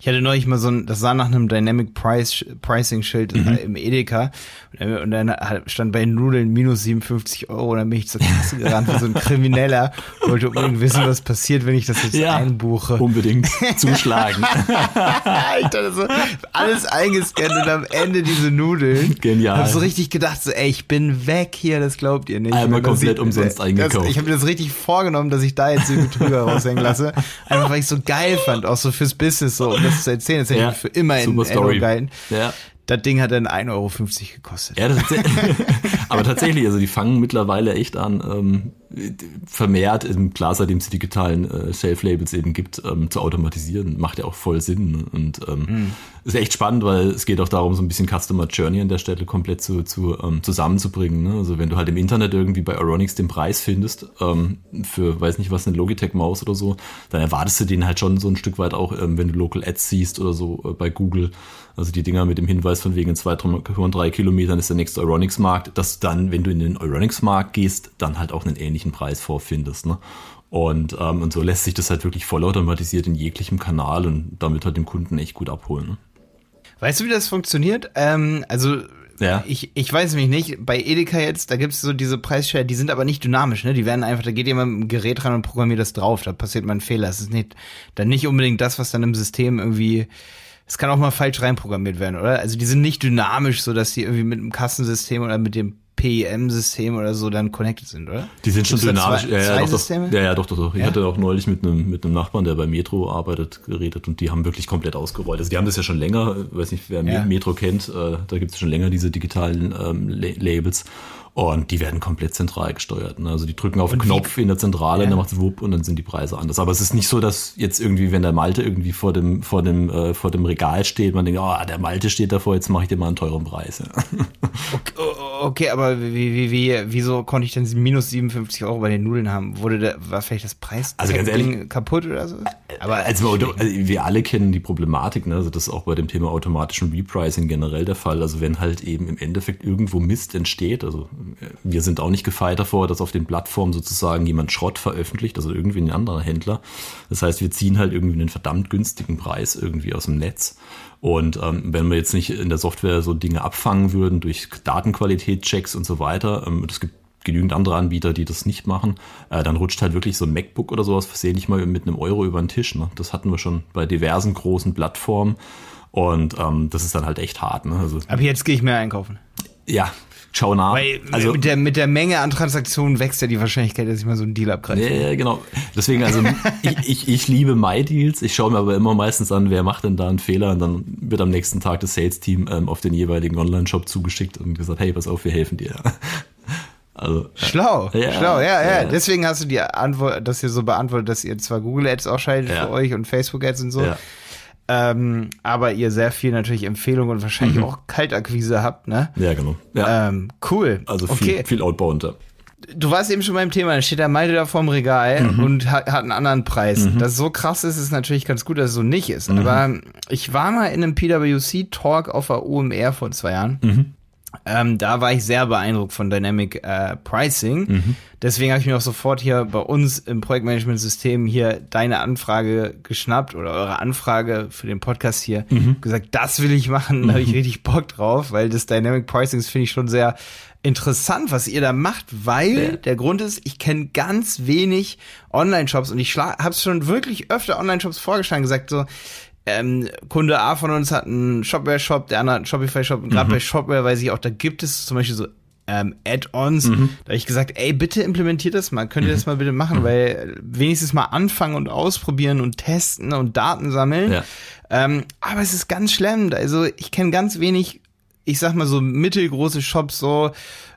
Ich hatte neulich mal so ein, das sah nach einem Dynamic Price, Pricing Schild mhm. im Edeka und dann stand bei Nudeln minus 57 Euro und dann bin ich zur Kasse gerannt wie so ein Krimineller, wollte unbedingt wissen, was passiert, wenn ich das jetzt ja, einbuche. Unbedingt [laughs] zuschlagen. ich dachte so, alles eingescannt und am Ende diese Nudeln. Genial. Hab so richtig gedacht, so, ey, ich bin weg hier, das glaubt ihr nicht. Einmal komplett ich, umsonst eingekauft. Das, ich habe mir das richtig vorgenommen, dass ich da jetzt den Betrüger raushängen lasse. Einfach weil ich so geil fand, auch so fürs Business so das zu erzählen. Das hätte ja, ich für immer in Erinnerung gehalten. Ja. Das Ding hat dann 1,50 Euro gekostet. Ja, das [laughs] aber tatsächlich, also die fangen mittlerweile echt an, ähm, vermehrt, klar, seitdem es die digitalen äh, Shelf-Labels eben gibt, ähm, zu automatisieren, macht ja auch voll Sinn. Und ähm, mhm. ist echt spannend, weil es geht auch darum, so ein bisschen Customer Journey an der Stelle komplett zu, zu ähm, zusammenzubringen. Ne? Also wenn du halt im Internet irgendwie bei Aronix den Preis findest, ähm, für, weiß nicht was, eine Logitech-Maus oder so, dann erwartest du den halt schon so ein Stück weit auch, ähm, wenn du Local Ads siehst oder so äh, bei Google. Also die Dinger mit dem Hinweis von wegen zwei, drei Kilometern ist der nächste Euronics-Markt, dass dann, wenn du in den Euronics-Markt gehst, dann halt auch einen ähnlichen Preis vorfindest. Ne? Und, ähm, und so lässt sich das halt wirklich vollautomatisiert in jeglichem Kanal und damit halt dem Kunden echt gut abholen. Ne? Weißt du, wie das funktioniert? Ähm, also ja. Ich, ich weiß nämlich nicht, bei Edeka jetzt, da gibt es so diese Preisschilder, die sind aber nicht dynamisch, ne? Die werden einfach, da geht jemand mit dem Gerät ran und programmiert das drauf, da passiert mal ein Fehler. Es ist nicht, dann nicht unbedingt das, was dann im System irgendwie es kann auch mal falsch reinprogrammiert werden, oder? Also die sind nicht dynamisch, so dass die irgendwie mit dem Kassensystem oder mit dem PIM-System oder so dann connected sind, oder? Die sind schon dynamisch. Zwei, ja, ja, doch, doch, ja, ja, doch, doch, doch. Ich hatte auch neulich mit einem, mit einem Nachbarn, der bei Metro arbeitet, geredet und die haben wirklich komplett ausgerollt. Also die haben das ja schon länger, weiß nicht, wer ja. Metro kennt, äh, da gibt es schon länger diese digitalen ähm, Labels. Und die werden komplett zentral gesteuert. Ne? Also die drücken auf den Knopf in der Zentrale, ja. dann macht es wupp und dann sind die Preise anders. Aber es ist nicht so, dass jetzt irgendwie, wenn der Malte irgendwie vor dem, vor dem, äh, vor dem Regal steht, man denkt, oh, der Malte steht davor, jetzt mache ich dir mal einen teuren Preis. Ja. [laughs] Okay, okay, aber wie, wie, wie, wieso konnte ich denn minus 57 Euro bei den Nudeln haben? Wurde da, war vielleicht das Preis also ganz ehrlich, kaputt oder so? Aber also, also, wir alle kennen die Problematik, ne? Also das ist auch bei dem Thema automatischen Repricing generell der Fall. Also wenn halt eben im Endeffekt irgendwo Mist entsteht, also wir sind auch nicht gefeit davor, dass auf den Plattformen sozusagen jemand Schrott veröffentlicht, also irgendwie ein anderer Händler. Das heißt, wir ziehen halt irgendwie einen verdammt günstigen Preis irgendwie aus dem Netz. Und ähm, wenn wir jetzt nicht in der Software so Dinge abfangen würden durch Datenqualitätschecks und so weiter, ähm, es gibt genügend andere Anbieter, die das nicht machen, äh, dann rutscht halt wirklich so ein MacBook oder sowas versehentlich mal mit einem Euro über den Tisch. Ne? Das hatten wir schon bei diversen großen Plattformen. Und ähm, das ist dann halt echt hart. Ne? Also, Aber jetzt gehe ich mehr einkaufen. Ja, schau nach. Weil also, mit, der, mit der Menge an Transaktionen wächst ja die Wahrscheinlichkeit, dass ich mal so einen Deal abgreife. Ja, ja, genau. Deswegen, also ich, ich, ich liebe My-Deals. Ich schaue mir aber immer meistens an, wer macht denn da einen Fehler und dann wird am nächsten Tag das Sales-Team ähm, auf den jeweiligen Online-Shop zugeschickt und gesagt, hey, pass auf, wir helfen dir. Also, schlau, ja, schlau, ja, ja, ja, Deswegen hast du die Antwort, dass ihr so beantwortet, dass ihr zwar Google Ads ausschaltet ja. für euch und Facebook Ads und so. Ähm, aber ihr sehr viel natürlich Empfehlungen und wahrscheinlich mhm. auch Kaltakquise habt, ne? Ja, genau. Ähm, cool. Also viel, okay. viel Outbound. Ja. Du warst eben schon beim Thema, da steht der Malte da vorm Regal mhm. und hat, hat einen anderen Preis. Mhm. Dass so krass ist, ist natürlich ganz gut, dass es so nicht ist. Mhm. Aber ich war mal in einem PwC-Talk auf der OMR vor zwei Jahren. Ähm, da war ich sehr beeindruckt von Dynamic äh, Pricing. Mhm. Deswegen habe ich mir auch sofort hier bei uns im Projektmanagement-System hier deine Anfrage geschnappt oder eure Anfrage für den Podcast hier mhm. gesagt, das will ich machen, da habe ich mhm. richtig Bock drauf, weil das Dynamic Pricing finde ich schon sehr interessant, was ihr da macht, weil ja. der Grund ist, ich kenne ganz wenig Online-Shops und ich habe es schon wirklich öfter Online-Shops vorgeschlagen, gesagt so, ähm, Kunde A von uns hat einen Shopware-Shop, der andere hat einen Shopify-Shop und gerade mhm. bei Shopware weiß ich auch, da gibt es zum Beispiel so ähm, Add-ons. Mhm. Da habe ich gesagt, ey, bitte implementiert das mal, könnt ihr das mhm. mal bitte machen, mhm. weil wenigstens mal anfangen und ausprobieren und testen und Daten sammeln. Ja. Ähm, aber es ist ganz schlimm. Also ich kenne ganz wenig, ich sag mal so mittelgroße Shops, so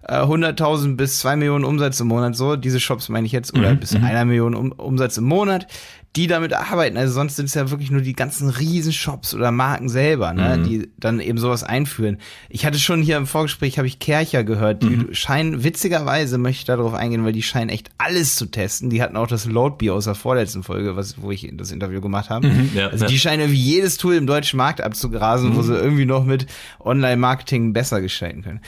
äh, 100.000 bis 2 Millionen Umsatz im Monat, so diese Shops meine ich jetzt, oder mhm. bis mhm. einer Million um, Umsatz im Monat, die damit arbeiten. Also sonst sind es ja wirklich nur die ganzen Riesenshops oder Marken selber, ne, mhm. die dann eben sowas einführen. Ich hatte schon hier im Vorgespräch, habe ich Kercher gehört, die mhm. scheinen, witzigerweise möchte ich darauf eingehen, weil die scheinen echt alles zu testen. Die hatten auch das Loadbier aus der vorletzten Folge, was, wo ich das Interview gemacht habe. Mhm, ja, also die ja. scheinen irgendwie jedes Tool im deutschen Markt abzugrasen, wo mhm. sie irgendwie noch mit Online-Marketing besser gestalten können.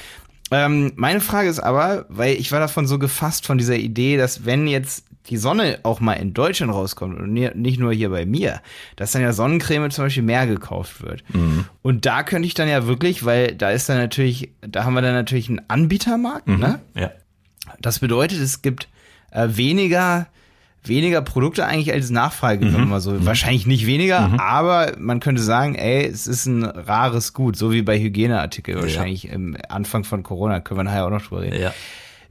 Ähm, meine Frage ist aber, weil ich war davon so gefasst von dieser Idee, dass wenn jetzt die Sonne auch mal in Deutschland rauskommt und nicht nur hier bei mir, dass dann ja Sonnencreme zum Beispiel mehr gekauft wird. Mhm. Und da könnte ich dann ja wirklich, weil da ist dann natürlich, da haben wir dann natürlich einen Anbietermarkt, mhm. ne? Ja. Das bedeutet, es gibt äh, weniger weniger Produkte eigentlich als Nachfrage, mhm. wenn man so. Mhm. Wahrscheinlich nicht weniger, mhm. aber man könnte sagen, ey, es ist ein rares Gut, so wie bei Hygieneartikel wahrscheinlich ja. im Anfang von Corona, können wir nachher auch noch drüber reden. Ja.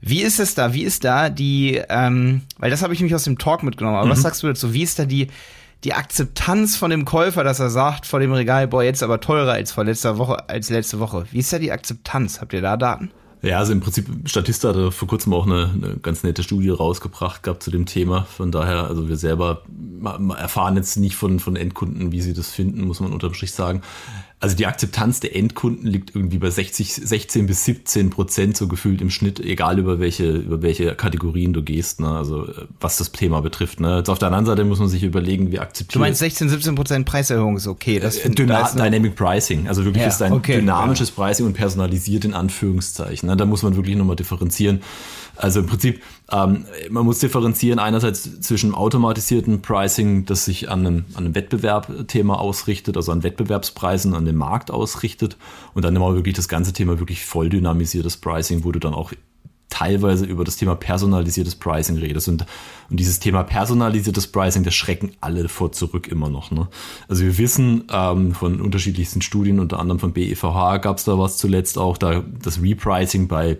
Wie ist es da? Wie ist da die, ähm, weil das habe ich mich aus dem Talk mitgenommen, aber mhm. was sagst du dazu? Wie ist da die, die Akzeptanz von dem Käufer, dass er sagt vor dem Regal, boah, jetzt aber teurer als vor letzter Woche, als letzte Woche. Wie ist da die Akzeptanz? Habt ihr da Daten? Ja, also im Prinzip, Statista hat vor kurzem auch eine, eine ganz nette Studie rausgebracht gehabt zu dem Thema. Von daher, also wir selber erfahren jetzt nicht von, von Endkunden, wie sie das finden, muss man unterm Strich sagen also die Akzeptanz der Endkunden liegt irgendwie bei 60, 16 bis 17 Prozent so gefühlt im Schnitt, egal über welche, über welche Kategorien du gehst, ne? also äh, was das Thema betrifft. Ne? Jetzt auf der anderen Seite muss man sich überlegen, wie akzeptiert. Du meinst 16, 17 Prozent Preiserhöhung ist okay. Das äh, Dyna Dynamic Pricing, also wirklich ja, ist ein okay, dynamisches ja. Pricing und personalisiert in Anführungszeichen. Ne? Da muss man wirklich nochmal differenzieren. Also im Prinzip, ähm, man muss differenzieren einerseits zwischen automatisierten Pricing, das sich an einem, an einem Wettbewerbthema ausrichtet, also an Wettbewerbspreisen, an dem Markt ausrichtet und dann immer wirklich das ganze Thema wirklich voll dynamisiertes Pricing, wo du dann auch teilweise über das Thema personalisiertes Pricing redest. Und, und dieses Thema personalisiertes Pricing, das schrecken alle vor zurück immer noch. Ne? Also wir wissen ähm, von unterschiedlichsten Studien, unter anderem von BEVH gab es da was zuletzt auch, da das Repricing bei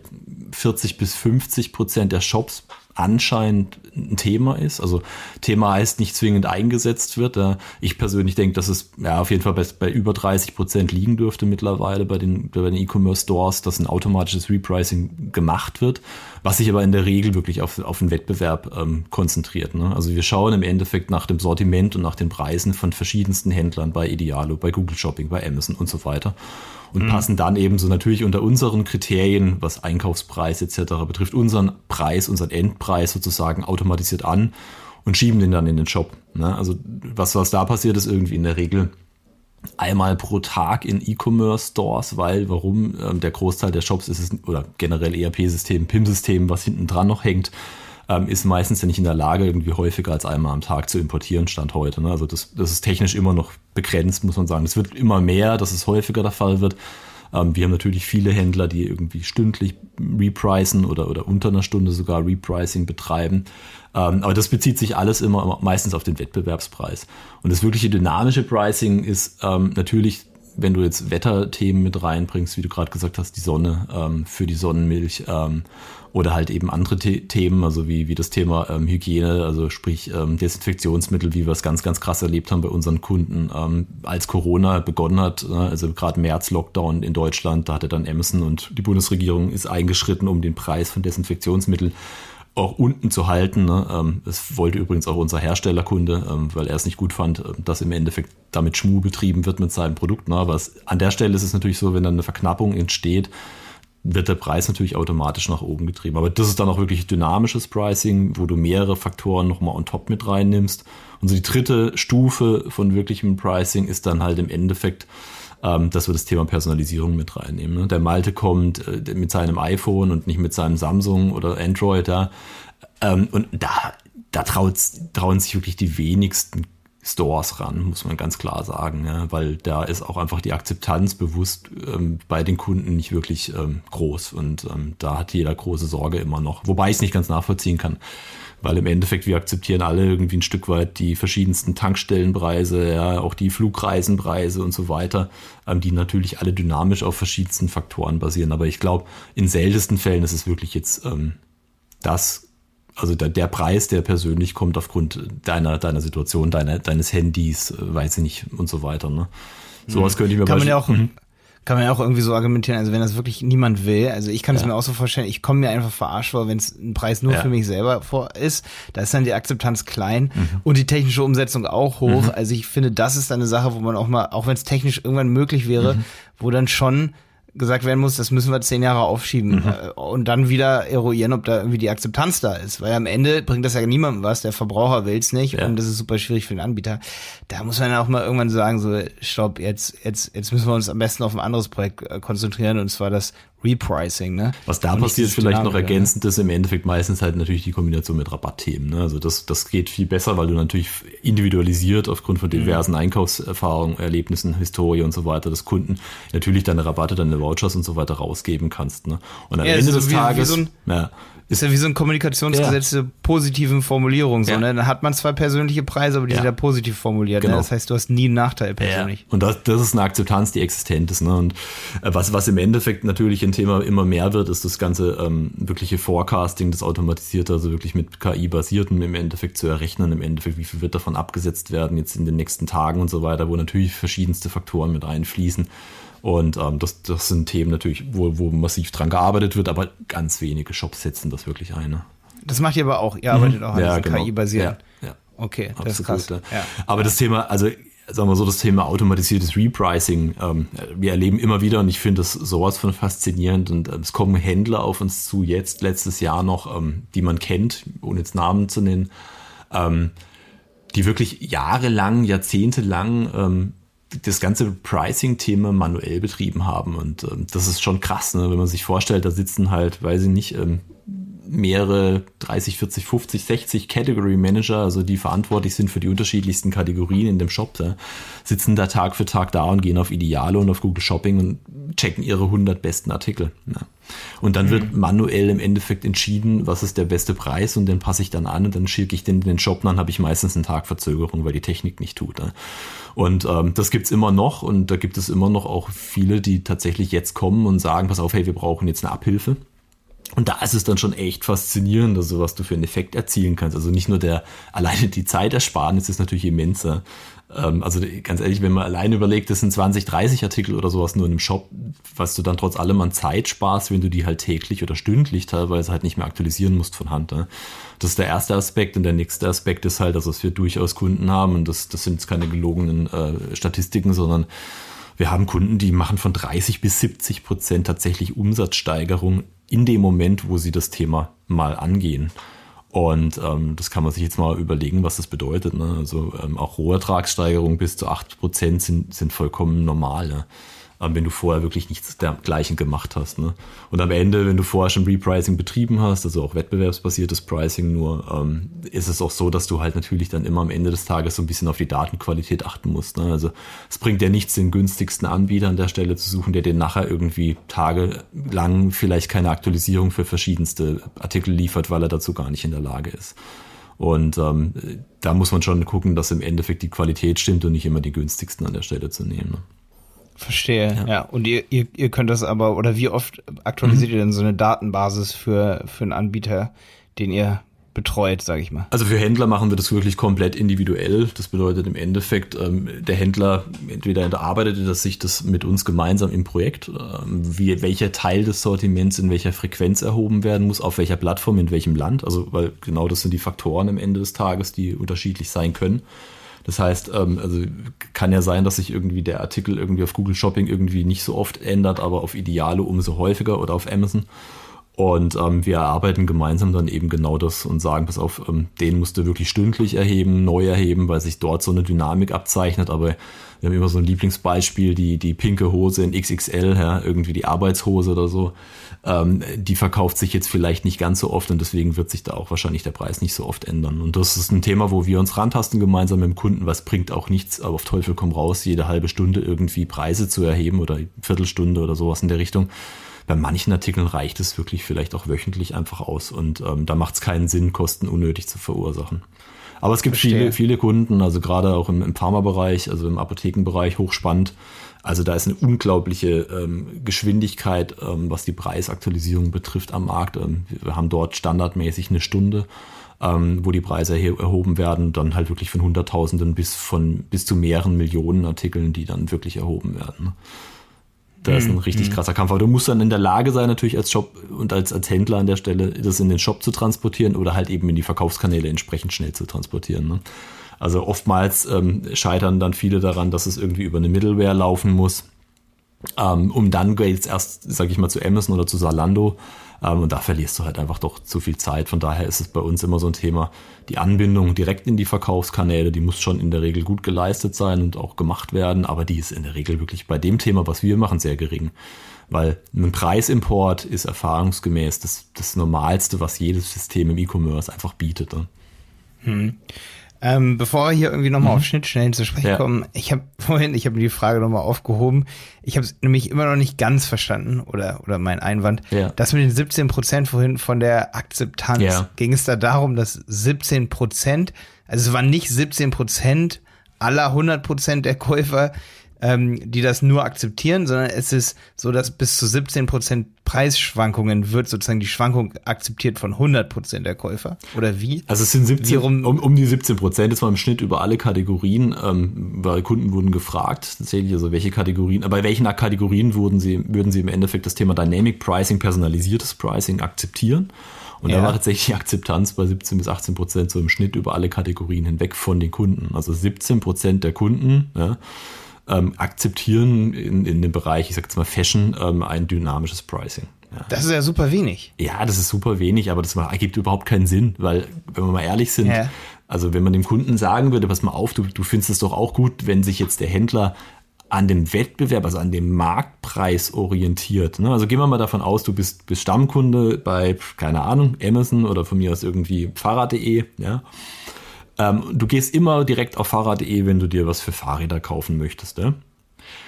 40 bis 50 Prozent der Shops anscheinend ein Thema ist. Also Thema heißt nicht zwingend eingesetzt wird. Ich persönlich denke, dass es ja auf jeden Fall bei, bei über 30 Prozent liegen dürfte mittlerweile bei den, bei den E-Commerce Stores, dass ein automatisches Repricing gemacht wird, was sich aber in der Regel wirklich auf, auf den Wettbewerb ähm, konzentriert. Ne? Also wir schauen im Endeffekt nach dem Sortiment und nach den Preisen von verschiedensten Händlern bei Idealo, bei Google Shopping, bei Amazon und so weiter und mhm. passen dann eben so natürlich unter unseren Kriterien, was Einkaufspreis etc. betrifft, unseren Preis, unseren Endpreis sozusagen automatisiert an und schieben den dann in den Shop. Ne? Also was, was da passiert, ist irgendwie in der Regel einmal pro Tag in E-Commerce-Stores, weil warum ähm, der Großteil der Shops ist es, oder generell ERP-System, PIM-System, was hinten dran noch hängt, ähm, ist meistens ja nicht in der Lage, irgendwie häufiger als einmal am Tag zu importieren, Stand heute. Ne? Also das, das ist technisch immer noch begrenzt, muss man sagen. Es wird immer mehr, dass es häufiger der Fall wird. Ähm, wir haben natürlich viele Händler, die irgendwie stündlich repricen oder, oder unter einer Stunde sogar Repricing betreiben. Ähm, aber das bezieht sich alles immer meistens auf den Wettbewerbspreis. Und das wirkliche dynamische Pricing ist ähm, natürlich wenn du jetzt Wetterthemen mit reinbringst, wie du gerade gesagt hast, die Sonne ähm, für die Sonnenmilch ähm, oder halt eben andere The Themen, also wie, wie das Thema ähm, Hygiene, also sprich ähm, Desinfektionsmittel, wie wir es ganz, ganz krass erlebt haben bei unseren Kunden, ähm, als Corona begonnen hat, äh, also gerade März Lockdown in Deutschland, da hatte dann Emerson und die Bundesregierung ist eingeschritten, um den Preis von Desinfektionsmitteln auch unten zu halten. Ne? Ähm, das wollte übrigens auch unser Herstellerkunde, ähm, weil er es nicht gut fand, ähm, dass im Endeffekt damit Schmuh betrieben wird mit seinem Produkt. Ne? Aber es, an der Stelle ist es natürlich so, wenn dann eine Verknappung entsteht, wird der Preis natürlich automatisch nach oben getrieben. Aber das ist dann auch wirklich dynamisches Pricing, wo du mehrere Faktoren nochmal on top mit reinnimmst. Und so die dritte Stufe von wirklichem Pricing ist dann halt im Endeffekt ähm, dass wir das Thema Personalisierung mit reinnehmen. Ne? Der Malte kommt äh, mit seinem iPhone und nicht mit seinem Samsung oder Android da. Ähm, und da, da trauen sich wirklich die wenigsten Stores ran, muss man ganz klar sagen, ja, weil da ist auch einfach die Akzeptanz bewusst ähm, bei den Kunden nicht wirklich ähm, groß und ähm, da hat jeder große Sorge immer noch, wobei ich es nicht ganz nachvollziehen kann weil im Endeffekt wir akzeptieren alle irgendwie ein Stück weit die verschiedensten Tankstellenpreise, ja, auch die Flugreisenpreise und so weiter, ähm, die natürlich alle dynamisch auf verschiedensten Faktoren basieren. Aber ich glaube, in seltensten Fällen ist es wirklich jetzt ähm, das, also der, der Preis, der persönlich kommt aufgrund deiner, deiner Situation, deiner, deines Handys, äh, weiß ich nicht und so weiter. Ne? Sowas mhm. könnte ich mir Kann man ja auch, mhm kann man ja auch irgendwie so argumentieren, also wenn das wirklich niemand will, also ich kann es ja. mir auch so vorstellen, ich komme mir einfach verarscht vor, wenn es ein Preis nur ja. für mich selber vor ist, da ist dann die Akzeptanz klein mhm. und die technische Umsetzung auch hoch. Mhm. Also ich finde, das ist dann eine Sache, wo man auch mal, auch wenn es technisch irgendwann möglich wäre, mhm. wo dann schon gesagt werden muss, das müssen wir zehn Jahre aufschieben mhm. Äh, und dann wieder eruieren, ob da irgendwie die Akzeptanz da ist. Weil am Ende bringt das ja niemandem was, der Verbraucher will's nicht ja. und das ist super schwierig für den Anbieter. Da muss man dann auch mal irgendwann sagen, so, stopp, jetzt, jetzt, jetzt müssen wir uns am besten auf ein anderes Projekt äh, konzentrieren und zwar das Repricing, ne? Was da passiert, vielleicht noch ergänzend, ist im Endeffekt meistens halt natürlich die Kombination mit Rabattthemen. Ne? Also das, das geht viel besser, weil du natürlich individualisiert aufgrund von diversen mhm. Einkaufserfahrungen, Erlebnissen, Historie und so weiter des Kunden natürlich deine Rabatte, deine Vouchers und so weiter rausgeben kannst. Ne? Und am ja, Ende des wie, Tages. Wie so ein, ja, ist ja wie so ein Kommunikationsgesetz ja. positiven Formulierung. So, ja. ne? Dann hat man zwar persönliche Preise, aber die ja. sind ja positiv formuliert. Ne? Genau. Ne? Das heißt, du hast nie einen Nachteil persönlich. Ja. Und das, das ist eine Akzeptanz, die existent ist. Ne? Und äh, was, was im Endeffekt natürlich ein Thema immer mehr wird, ist das ganze ähm, wirkliche Forecasting, das automatisierte, also wirklich mit KI basierten im Endeffekt zu errechnen, im Endeffekt, wie viel wird davon abgesetzt werden jetzt in den nächsten Tagen und so weiter, wo natürlich verschiedenste Faktoren mit einfließen. Und ähm, das, das sind Themen natürlich, wo, wo massiv dran gearbeitet wird, aber ganz wenige Shops setzen das wirklich ein. Ne? Das macht ihr aber auch. Ihr arbeitet mhm. auch an ja, genau. KI-basiert. Ja, ja. Okay, das Absolut, ist krass. Ja. Aber das Thema, also sagen wir so, das Thema automatisiertes Repricing, ähm, wir erleben immer wieder und ich finde das sowas von faszinierend und äh, es kommen Händler auf uns zu, jetzt letztes Jahr noch, ähm, die man kennt, ohne jetzt Namen zu nennen, ähm, die wirklich jahrelang, jahrzehntelang ähm, das ganze Pricing-Thema manuell betrieben haben und ähm, das ist schon krass, ne? wenn man sich vorstellt, da sitzen halt, weiß ich nicht, ähm, mehrere 30, 40, 50, 60 Category Manager, also die verantwortlich sind für die unterschiedlichsten Kategorien in dem Shop, da sitzen da Tag für Tag da und gehen auf Ideale und auf Google Shopping und checken ihre 100 besten Artikel. Ja. Und dann mhm. wird manuell im Endeffekt entschieden, was ist der beste Preis und den passe ich dann an und dann schicke ich den in den Shop und dann habe ich meistens einen Tag Verzögerung, weil die Technik nicht tut. Ja. Und ähm, das gibt's immer noch und da gibt es immer noch auch viele, die tatsächlich jetzt kommen und sagen, pass auf, hey, wir brauchen jetzt eine Abhilfe. Und da ist es dann schon echt faszinierend, also was du für einen Effekt erzielen kannst. Also nicht nur der, alleine die Zeitersparnis ist natürlich immenser. Ähm, also ganz ehrlich, wenn man alleine überlegt, das sind 20, 30 Artikel oder sowas nur in einem Shop, was du dann trotz allem an Zeit sparst, wenn du die halt täglich oder stündlich teilweise halt nicht mehr aktualisieren musst von Hand. Ne? Das ist der erste Aspekt. Und der nächste Aspekt ist halt, also dass wir durchaus Kunden haben, und das, das sind jetzt keine gelogenen äh, Statistiken, sondern wir haben Kunden, die machen von 30 bis 70 Prozent tatsächlich Umsatzsteigerung in dem Moment, wo sie das Thema mal angehen. Und ähm, das kann man sich jetzt mal überlegen, was das bedeutet. Ne? Also ähm, auch Rohertragssteigerungen bis zu 8 Prozent sind, sind vollkommen normal. Ne? Ähm, wenn du vorher wirklich nichts dergleichen gemacht hast. Ne? Und am Ende, wenn du vorher schon Repricing betrieben hast, also auch wettbewerbsbasiertes Pricing nur, ähm, ist es auch so, dass du halt natürlich dann immer am Ende des Tages so ein bisschen auf die Datenqualität achten musst. Ne? Also es bringt ja nichts, den günstigsten Anbieter an der Stelle zu suchen, der dir nachher irgendwie tagelang vielleicht keine Aktualisierung für verschiedenste Artikel liefert, weil er dazu gar nicht in der Lage ist. Und ähm, da muss man schon gucken, dass im Endeffekt die Qualität stimmt und nicht immer die günstigsten an der Stelle zu nehmen. Ne? Verstehe, ja. ja. Und ihr, ihr, ihr könnt das aber, oder wie oft aktualisiert mhm. ihr denn so eine Datenbasis für, für einen Anbieter, den ihr betreut, sage ich mal. Also für Händler machen wir das wirklich komplett individuell. Das bedeutet im Endeffekt, ähm, der Händler entweder erarbeitet er sich das mit uns gemeinsam im Projekt, ähm, wie, welcher Teil des Sortiments in welcher Frequenz erhoben werden muss, auf welcher Plattform, in welchem Land. Also weil genau das sind die Faktoren am Ende des Tages, die unterschiedlich sein können. Das heißt, ähm, also kann ja sein, dass sich irgendwie der Artikel irgendwie auf Google Shopping irgendwie nicht so oft ändert, aber auf Ideale umso häufiger oder auf Amazon. Und ähm, wir erarbeiten gemeinsam dann eben genau das und sagen, pass auf, ähm, den musst du wirklich stündlich erheben, neu erheben, weil sich dort so eine Dynamik abzeichnet. Aber wir haben immer so ein Lieblingsbeispiel, die, die pinke Hose in XXL, ja, irgendwie die Arbeitshose oder so. Ähm, die verkauft sich jetzt vielleicht nicht ganz so oft und deswegen wird sich da auch wahrscheinlich der Preis nicht so oft ändern. Und das ist ein Thema, wo wir uns rantasten gemeinsam mit dem Kunden, was bringt auch nichts, aber auf Teufel komm raus, jede halbe Stunde irgendwie Preise zu erheben oder Viertelstunde oder sowas in der Richtung bei manchen Artikeln reicht es wirklich vielleicht auch wöchentlich einfach aus und ähm, da macht es keinen Sinn, Kosten unnötig zu verursachen. Aber es gibt viele, viele Kunden, also gerade auch im, im Pharmabereich, also im Apothekenbereich, hochspannend. Also da ist eine unglaubliche ähm, Geschwindigkeit, ähm, was die Preisaktualisierung betrifft am Markt. Ähm, wir haben dort standardmäßig eine Stunde, ähm, wo die Preise erhoben werden, dann halt wirklich von Hunderttausenden bis von bis zu mehreren Millionen Artikeln, die dann wirklich erhoben werden. Da ist ein mhm. richtig mhm. krasser Kampf. Aber du musst dann in der Lage sein, natürlich als Shop und als, als Händler an der Stelle, das in den Shop zu transportieren oder halt eben in die Verkaufskanäle entsprechend schnell zu transportieren. Ne? Also oftmals ähm, scheitern dann viele daran, dass es irgendwie über eine Middleware laufen muss, ähm, um dann jetzt erst, sag ich mal, zu Amazon oder zu Salando und da verlierst du halt einfach doch zu viel Zeit. Von daher ist es bei uns immer so ein Thema, die Anbindung direkt in die Verkaufskanäle, die muss schon in der Regel gut geleistet sein und auch gemacht werden, aber die ist in der Regel wirklich bei dem Thema, was wir machen, sehr gering. Weil ein Preisimport ist erfahrungsgemäß das, das Normalste, was jedes System im E-Commerce einfach bietet. Ne? Hm. Ähm, bevor wir hier irgendwie nochmal mhm. auf Schnittstellen zu sprechen ja. kommen, ich habe [laughs] vorhin, ich habe die Frage nochmal aufgehoben. Ich habe es nämlich immer noch nicht ganz verstanden oder oder mein Einwand. Ja. Das mit den 17 Prozent vorhin von der Akzeptanz. Ja. Ging es da darum, dass 17 Prozent, also es waren nicht 17 Prozent aller 100 Prozent der Käufer ähm, die das nur akzeptieren, sondern es ist so, dass bis zu 17 Prozent Preisschwankungen wird sozusagen die Schwankung akzeptiert von 100 Prozent der Käufer? Oder wie? Also es sind 17, um, um die 17 Prozent, das war im Schnitt über alle Kategorien, ähm, weil Kunden wurden gefragt, tatsächlich, also welche Kategorien, bei welchen Kategorien wurden sie, würden sie im Endeffekt das Thema Dynamic Pricing, personalisiertes Pricing akzeptieren? Und ja. da war tatsächlich die Akzeptanz bei 17 bis 18 Prozent so im Schnitt über alle Kategorien hinweg von den Kunden. Also 17 Prozent der Kunden ja, ähm, akzeptieren in, in dem Bereich, ich sag jetzt mal Fashion, ähm, ein dynamisches Pricing. Ja. Das ist ja super wenig. Ja, das ist super wenig, aber das ergibt überhaupt keinen Sinn, weil, wenn wir mal ehrlich sind, ja. also wenn man dem Kunden sagen würde, pass mal auf, du, du findest es doch auch gut, wenn sich jetzt der Händler an dem Wettbewerb, also an dem Marktpreis orientiert. Ne? Also gehen wir mal davon aus, du bist, bist Stammkunde bei, keine Ahnung, Amazon oder von mir aus irgendwie Fahrrad.de, ja. Ähm, du gehst immer direkt auf Fahrrad.de, wenn du dir was für Fahrräder kaufen möchtest. Ne?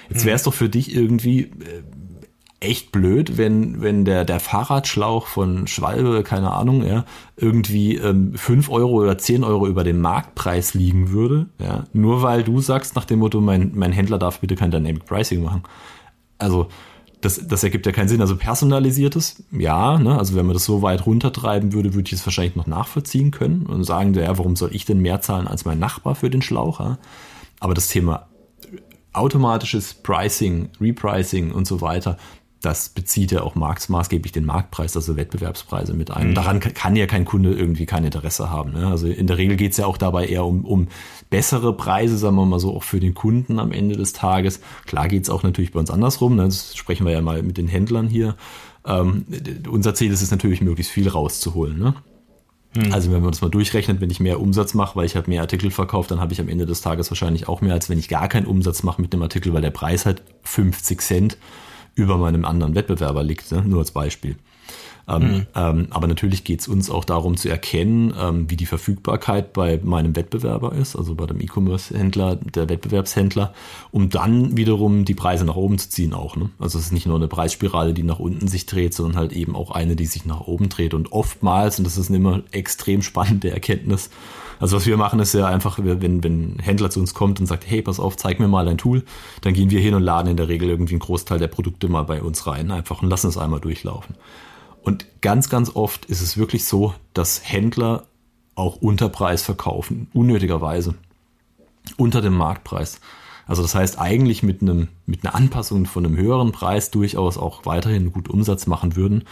Jetzt hm. wäre es doch für dich irgendwie äh, echt blöd, wenn, wenn der, der Fahrradschlauch von Schwalbe, keine Ahnung, ja, irgendwie ähm, 5 Euro oder 10 Euro über dem Marktpreis liegen würde. Ja, nur weil du sagst nach dem Motto, mein, mein Händler darf bitte kein Dynamic Pricing machen. Also, das, das ergibt ja keinen Sinn. Also personalisiertes, ja, ne? also wenn man das so weit runtertreiben würde, würde ich es wahrscheinlich noch nachvollziehen können und sagen, ja, warum soll ich denn mehr zahlen als mein Nachbar für den Schlauch? Ja? Aber das Thema automatisches Pricing, Repricing und so weiter, das bezieht ja auch maßgeblich den Marktpreis, also Wettbewerbspreise mit ein. Mhm. Daran kann ja kein Kunde irgendwie kein Interesse haben. Ne? Also in der Regel geht es ja auch dabei eher um, um bessere Preise, sagen wir mal so, auch für den Kunden am Ende des Tages. Klar geht es auch natürlich bei uns andersrum. Ne? Das sprechen wir ja mal mit den Händlern hier. Ähm, unser Ziel ist es natürlich, möglichst viel rauszuholen. Ne? Mhm. Also wenn man das mal durchrechnet, wenn ich mehr Umsatz mache, weil ich habe mehr Artikel verkauft, dann habe ich am Ende des Tages wahrscheinlich auch mehr, als wenn ich gar keinen Umsatz mache mit dem Artikel, weil der Preis halt 50 Cent über meinem anderen Wettbewerber liegt, ne? nur als Beispiel. Ähm, mhm. ähm, aber natürlich geht es uns auch darum zu erkennen, ähm, wie die Verfügbarkeit bei meinem Wettbewerber ist, also bei dem E-Commerce-Händler, der Wettbewerbshändler, um dann wiederum die Preise nach oben zu ziehen auch. Ne? Also es ist nicht nur eine Preisspirale, die nach unten sich dreht, sondern halt eben auch eine, die sich nach oben dreht. Und oftmals, und das ist eine immer extrem spannende Erkenntnis, also was wir machen, ist ja einfach, wenn, wenn ein Händler zu uns kommt und sagt, hey, pass auf, zeig mir mal dein Tool, dann gehen wir hin und laden in der Regel irgendwie einen Großteil der Produkte mal bei uns rein, einfach und lassen es einmal durchlaufen. Und ganz, ganz oft ist es wirklich so, dass Händler auch unter Preis verkaufen, unnötigerweise. Unter dem Marktpreis. Also das heißt eigentlich mit einem, mit einer Anpassung von einem höheren Preis durchaus auch weiterhin gut Umsatz machen würden.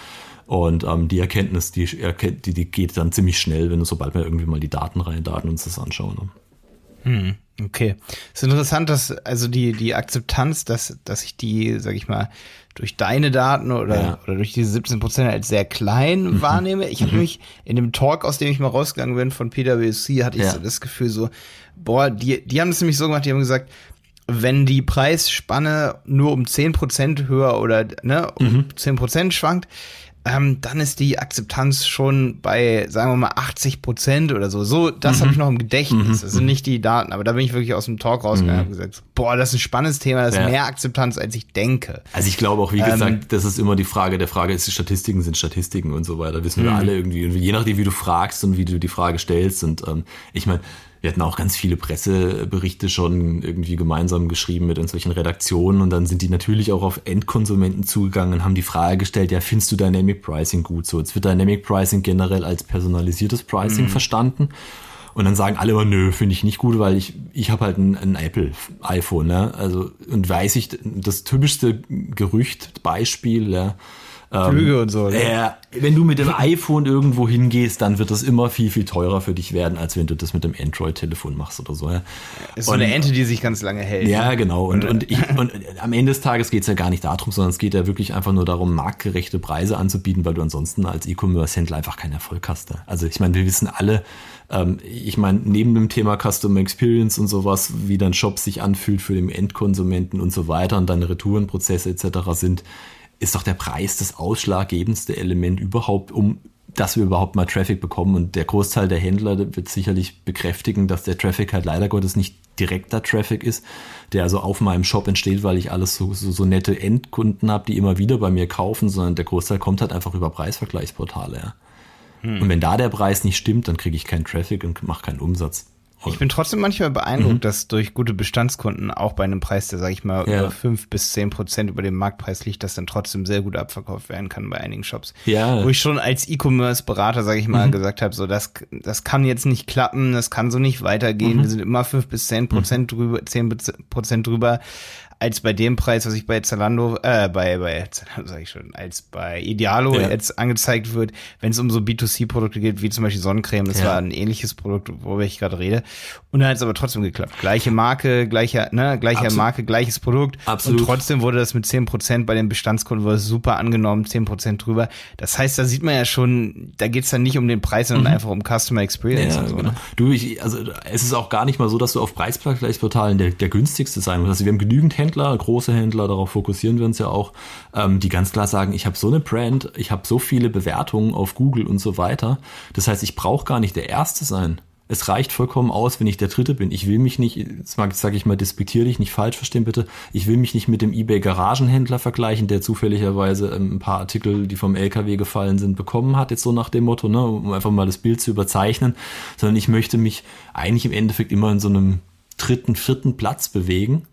Und ähm, die Erkenntnis, die, die, die geht dann ziemlich schnell, wenn du sobald wir irgendwie mal die Daten rein, Daten uns das anschauen. Ne? Hm, okay. Es ist interessant, dass also die, die Akzeptanz, dass, dass ich die, sag ich mal, durch deine Daten oder, ja. oder durch diese 17 Prozent als sehr klein mhm. wahrnehme. Ich habe mhm. mich in dem Talk, aus dem ich mal rausgegangen bin von PwC, hatte ich ja. so das Gefühl so, boah, die, die haben das nämlich so gemacht, die haben gesagt, wenn die Preisspanne nur um 10 Prozent höher oder ne, um mhm. 10 Prozent schwankt, ähm, dann ist die Akzeptanz schon bei, sagen wir mal, 80 Prozent oder so. So, das mhm. habe ich noch im Gedächtnis. Mhm. Das sind nicht die Daten, aber da bin ich wirklich aus dem Talk rausgegangen mhm. und gesagt, boah, das ist ein spannendes Thema, das ist ja. mehr Akzeptanz, als ich denke. Also ich glaube auch, wie gesagt, ähm, das ist immer die Frage, der Frage ist, die Statistiken sind Statistiken und so weiter. Wissen wir mhm. alle irgendwie. Und je nachdem, wie du fragst und wie du die Frage stellst. Und ähm, ich meine, wir hatten auch ganz viele Presseberichte schon irgendwie gemeinsam geschrieben mit irgendwelchen Redaktionen und dann sind die natürlich auch auf Endkonsumenten zugegangen und haben die Frage gestellt, ja, findest du Dynamic Pricing gut? So, jetzt wird Dynamic Pricing generell als personalisiertes Pricing mhm. verstanden. Und dann sagen alle immer, nö, finde ich nicht gut, weil ich, ich habe halt ein, ein Apple-iPhone, ne? Also, und weiß ich, das typischste Gerücht, Beispiel, ja, Flüge ähm, und so. Ne? Äh, wenn du mit dem iPhone irgendwo hingehst, dann wird das immer viel, viel teurer für dich werden, als wenn du das mit dem Android-Telefon machst oder so. Ja. Ist so und, eine Ente, die sich ganz lange hält. Ja, ne? genau. Und, und, ich, [laughs] und am Ende des Tages geht es ja gar nicht darum, sondern es geht ja wirklich einfach nur darum, marktgerechte Preise anzubieten, weil du ansonsten als E-Commerce-Händler einfach keinen Erfolg hast. Ne? Also ich meine, wir wissen alle, ähm, ich meine, neben dem Thema Customer Experience und sowas, wie dein Shop sich anfühlt für den Endkonsumenten und so weiter und deine Retourenprozesse etc. sind, ist doch der Preis das ausschlaggebendste Element überhaupt, um dass wir überhaupt mal Traffic bekommen. Und der Großteil der Händler wird sicherlich bekräftigen, dass der Traffic halt leider Gottes nicht direkter Traffic ist, der also auf meinem Shop entsteht, weil ich alles so, so, so nette Endkunden habe, die immer wieder bei mir kaufen, sondern der Großteil kommt halt einfach über Preisvergleichsportale. Ja. Hm. Und wenn da der Preis nicht stimmt, dann kriege ich keinen Traffic und mache keinen Umsatz. Ich bin trotzdem manchmal beeindruckt, mhm. dass durch gute Bestandskunden auch bei einem Preis, der, sag ich mal, ja. über fünf bis zehn Prozent über dem Marktpreis liegt, das dann trotzdem sehr gut abverkauft werden kann bei einigen Shops. Ja. Wo ich schon als E-Commerce-Berater, sag ich mal, mhm. gesagt habe, so das, das kann jetzt nicht klappen, das kann so nicht weitergehen. Mhm. Wir sind immer fünf bis zehn Prozent drüber, zehn Prozent drüber als bei dem Preis, was ich bei Zalando, äh, bei, bei, Zalando [laughs] sag ich schon, als bei Idealo ja. jetzt angezeigt wird, wenn es um so B2C-Produkte geht, wie zum Beispiel Sonnencreme, das ja. war ein ähnliches Produkt, worüber ich gerade rede. Und dann hat es aber trotzdem geklappt. Gleiche Marke, gleicher, ne, gleicher Absolut. Marke, gleiches Produkt. Absolut. Und trotzdem wurde das mit zehn Prozent bei den Bestandskunden wurde super angenommen, zehn Prozent drüber. Das heißt, da sieht man ja schon, da geht's dann nicht um den Preis, sondern mhm. einfach um Customer Experience. Ja, so, genau. Ne? Du, ich, also es ist auch gar nicht mal so, dass du auf Preisvergleichsportalen der, der günstigste sein musst. Also wir haben genügend Händler große Händler, darauf fokussieren wir uns ja auch, ähm, die ganz klar sagen, ich habe so eine Brand, ich habe so viele Bewertungen auf Google und so weiter. Das heißt, ich brauche gar nicht der Erste sein. Es reicht vollkommen aus, wenn ich der Dritte bin. Ich will mich nicht, jetzt sage ich mal despektierlich, nicht falsch verstehen bitte, ich will mich nicht mit dem eBay Garagenhändler vergleichen, der zufälligerweise ähm, ein paar Artikel, die vom LKW gefallen sind, bekommen hat, jetzt so nach dem Motto, ne, um einfach mal das Bild zu überzeichnen, sondern ich möchte mich eigentlich im Endeffekt immer in so einem dritten, vierten Platz bewegen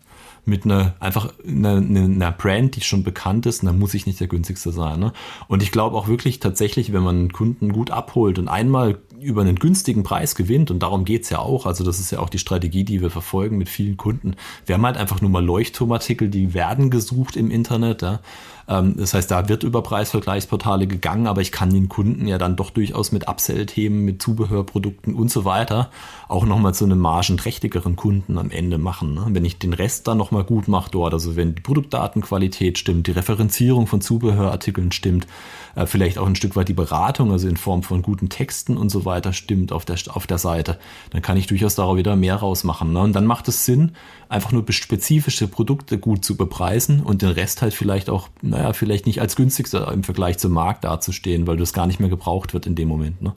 mit einer einfach einer, einer Brand, die schon bekannt ist, dann muss ich nicht der günstigste sein. Ne? Und ich glaube auch wirklich tatsächlich, wenn man einen Kunden gut abholt und einmal über einen günstigen Preis gewinnt, und darum geht's ja auch, also das ist ja auch die Strategie, die wir verfolgen mit vielen Kunden. Wir haben halt einfach nur mal Leuchtturmartikel, die werden gesucht im Internet. Ja? Ähm, das heißt, da wird über Preisvergleichsportale gegangen, aber ich kann den Kunden ja dann doch durchaus mit Upsell-Themen, mit Zubehörprodukten und so weiter auch nochmal zu einem margenträchtigeren Kunden am Ende machen. Ne? Wenn ich den Rest dann nochmal gut mache dort, also wenn die Produktdatenqualität stimmt, die Referenzierung von Zubehörartikeln stimmt, äh, vielleicht auch ein Stück weit die Beratung, also in Form von guten Texten und so weiter stimmt auf der, auf der Seite, dann kann ich durchaus darauf wieder mehr rausmachen. Ne? Und dann macht es Sinn, einfach nur spezifische Produkte gut zu bepreisen und den Rest halt vielleicht auch, naja, vielleicht nicht als günstigster im Vergleich zum Markt dazustehen, weil das gar nicht mehr gebraucht wird in dem Moment. Ne?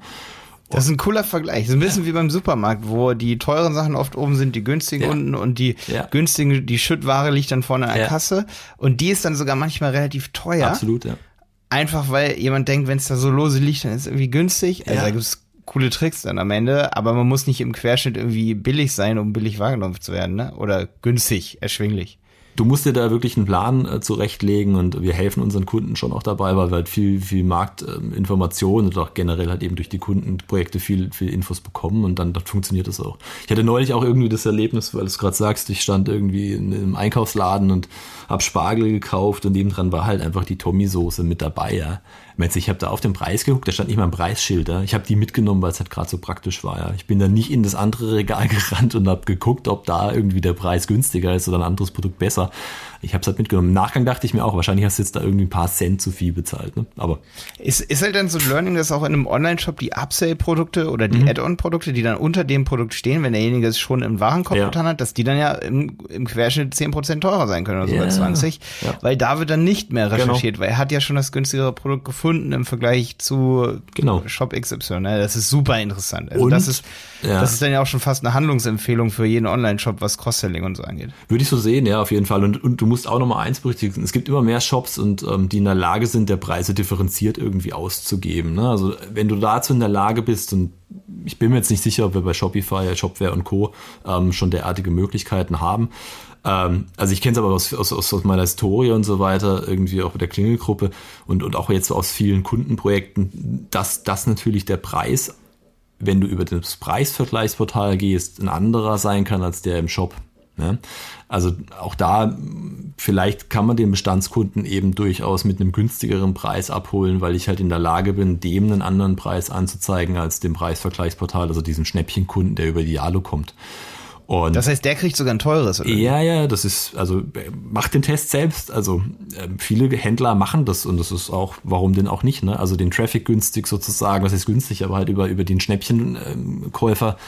Das ist ein cooler Vergleich. Das ist ein bisschen ja. wie beim Supermarkt, wo die teuren Sachen oft oben sind, die günstigen ja. unten und die ja. günstigen, die Schüttware liegt dann vorne an der Kasse. Und die ist dann sogar manchmal relativ teuer. Absolut, ja. Einfach weil jemand denkt, wenn es da so lose liegt, dann ist es irgendwie günstig. Also da gibt's coole Tricks dann am Ende, aber man muss nicht im Querschnitt irgendwie billig sein, um billig wahrgenommen zu werden, ne? Oder günstig, erschwinglich du musst dir da wirklich einen Plan äh, zurechtlegen und wir helfen unseren Kunden schon auch dabei, weil wir halt viel, viel Marktinformationen ähm, und auch generell halt eben durch die Kundenprojekte viel, viel Infos bekommen und dann, dann funktioniert das auch. Ich hatte neulich auch irgendwie das Erlebnis, weil du es gerade sagst, ich stand irgendwie in einem Einkaufsladen und hab Spargel gekauft und nebendran war halt einfach die Tommy-Soße mit dabei, ja. Meinst ich habe da auf den Preis geguckt, da stand nicht mal ein Preisschild. Ja? Ich habe die mitgenommen, weil es halt gerade so praktisch war. Ja? Ich bin da nicht in das andere Regal [laughs] gerannt und habe geguckt, ob da irgendwie der Preis günstiger ist oder ein anderes Produkt besser. Ich habe es halt mitgenommen. Im Nachgang dachte ich mir auch, wahrscheinlich hast du jetzt da irgendwie ein paar Cent zu viel bezahlt. Ne? Aber ist, ist halt dann so ein Learning, dass auch in einem Online-Shop die Upsell-Produkte oder die mhm. Add-on-Produkte, die dann unter dem Produkt stehen, wenn derjenige es schon im Warenkorb ja. getan hat, dass die dann ja im, im Querschnitt 10% teurer sein können oder sogar yeah. 20. Ja. Weil da wird dann nicht mehr genau. recherchiert, genau. weil er hat ja schon das günstigere Produkt gefunden im Vergleich zu genau. Shop XY. Ne? Das ist super interessant. Also und, das ist, ja. das ist dann ja auch schon fast eine Handlungsempfehlung für jeden Online-Shop, was Cross-Selling und so angeht. Würde ich so sehen, ja, auf jeden Fall. Und, und du musst auch nochmal eins berücksichtigen. Es gibt immer mehr Shops und ähm, die in der Lage sind, der Preise differenziert irgendwie auszugeben. Ne? Also wenn du dazu in der Lage bist und ich bin mir jetzt nicht sicher, ob wir bei Shopify, Shopware und Co. Ähm, schon derartige Möglichkeiten haben. Ähm, also ich kenne es aber aus, aus, aus meiner Historie und so weiter, irgendwie auch mit der Klingelgruppe und, und auch jetzt aus vielen Kundenprojekten, dass das natürlich der Preis, wenn du über das Preisvergleichsportal gehst, ein anderer sein kann als der im Shop. Ne? Also auch da, vielleicht kann man den Bestandskunden eben durchaus mit einem günstigeren Preis abholen, weil ich halt in der Lage bin, dem einen anderen Preis anzuzeigen als dem Preisvergleichsportal, also diesem Schnäppchenkunden, der über die Alu kommt. Und das heißt, der kriegt sogar ein teures, oder? Ja, ja, das ist, also macht den Test selbst. Also äh, viele Händler machen das und das ist auch, warum denn auch nicht, ne? Also den Traffic günstig sozusagen, was ist günstig, aber halt über, über den Schnäppchenkäufer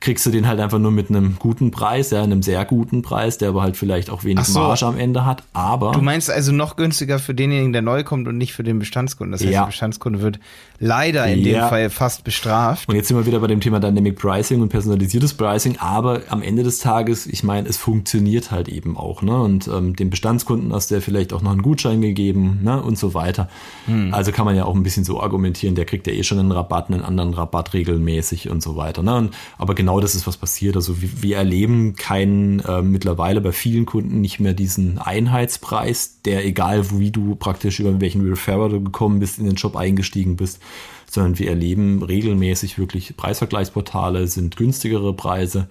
kriegst du den halt einfach nur mit einem guten Preis, ja, einem sehr guten Preis, der aber halt vielleicht auch wenig so. Marge am Ende hat. Aber du meinst also noch günstiger für denjenigen, der neu kommt und nicht für den Bestandskunden. Das heißt, ja. der Bestandskunde wird leider in ja. dem Fall fast bestraft. Und jetzt sind wir wieder bei dem Thema Dynamic Pricing und personalisiertes Pricing. Aber am Ende des Tages, ich meine, es funktioniert halt eben auch. Ne? Und ähm, dem Bestandskunden hast du ja vielleicht auch noch einen Gutschein gegeben ne? und so weiter. Hm. Also kann man ja auch ein bisschen so argumentieren, der kriegt ja eh schon einen Rabatt, einen anderen Rabatt regelmäßig und so weiter. Ne? Und, aber genau genau das ist, was passiert. Also wir, wir erleben keinen äh, mittlerweile bei vielen Kunden nicht mehr diesen Einheitspreis, der egal wie du praktisch über welchen Referrer du gekommen bist, in den Shop eingestiegen bist, sondern wir erleben regelmäßig wirklich Preisvergleichsportale sind günstigere Preise.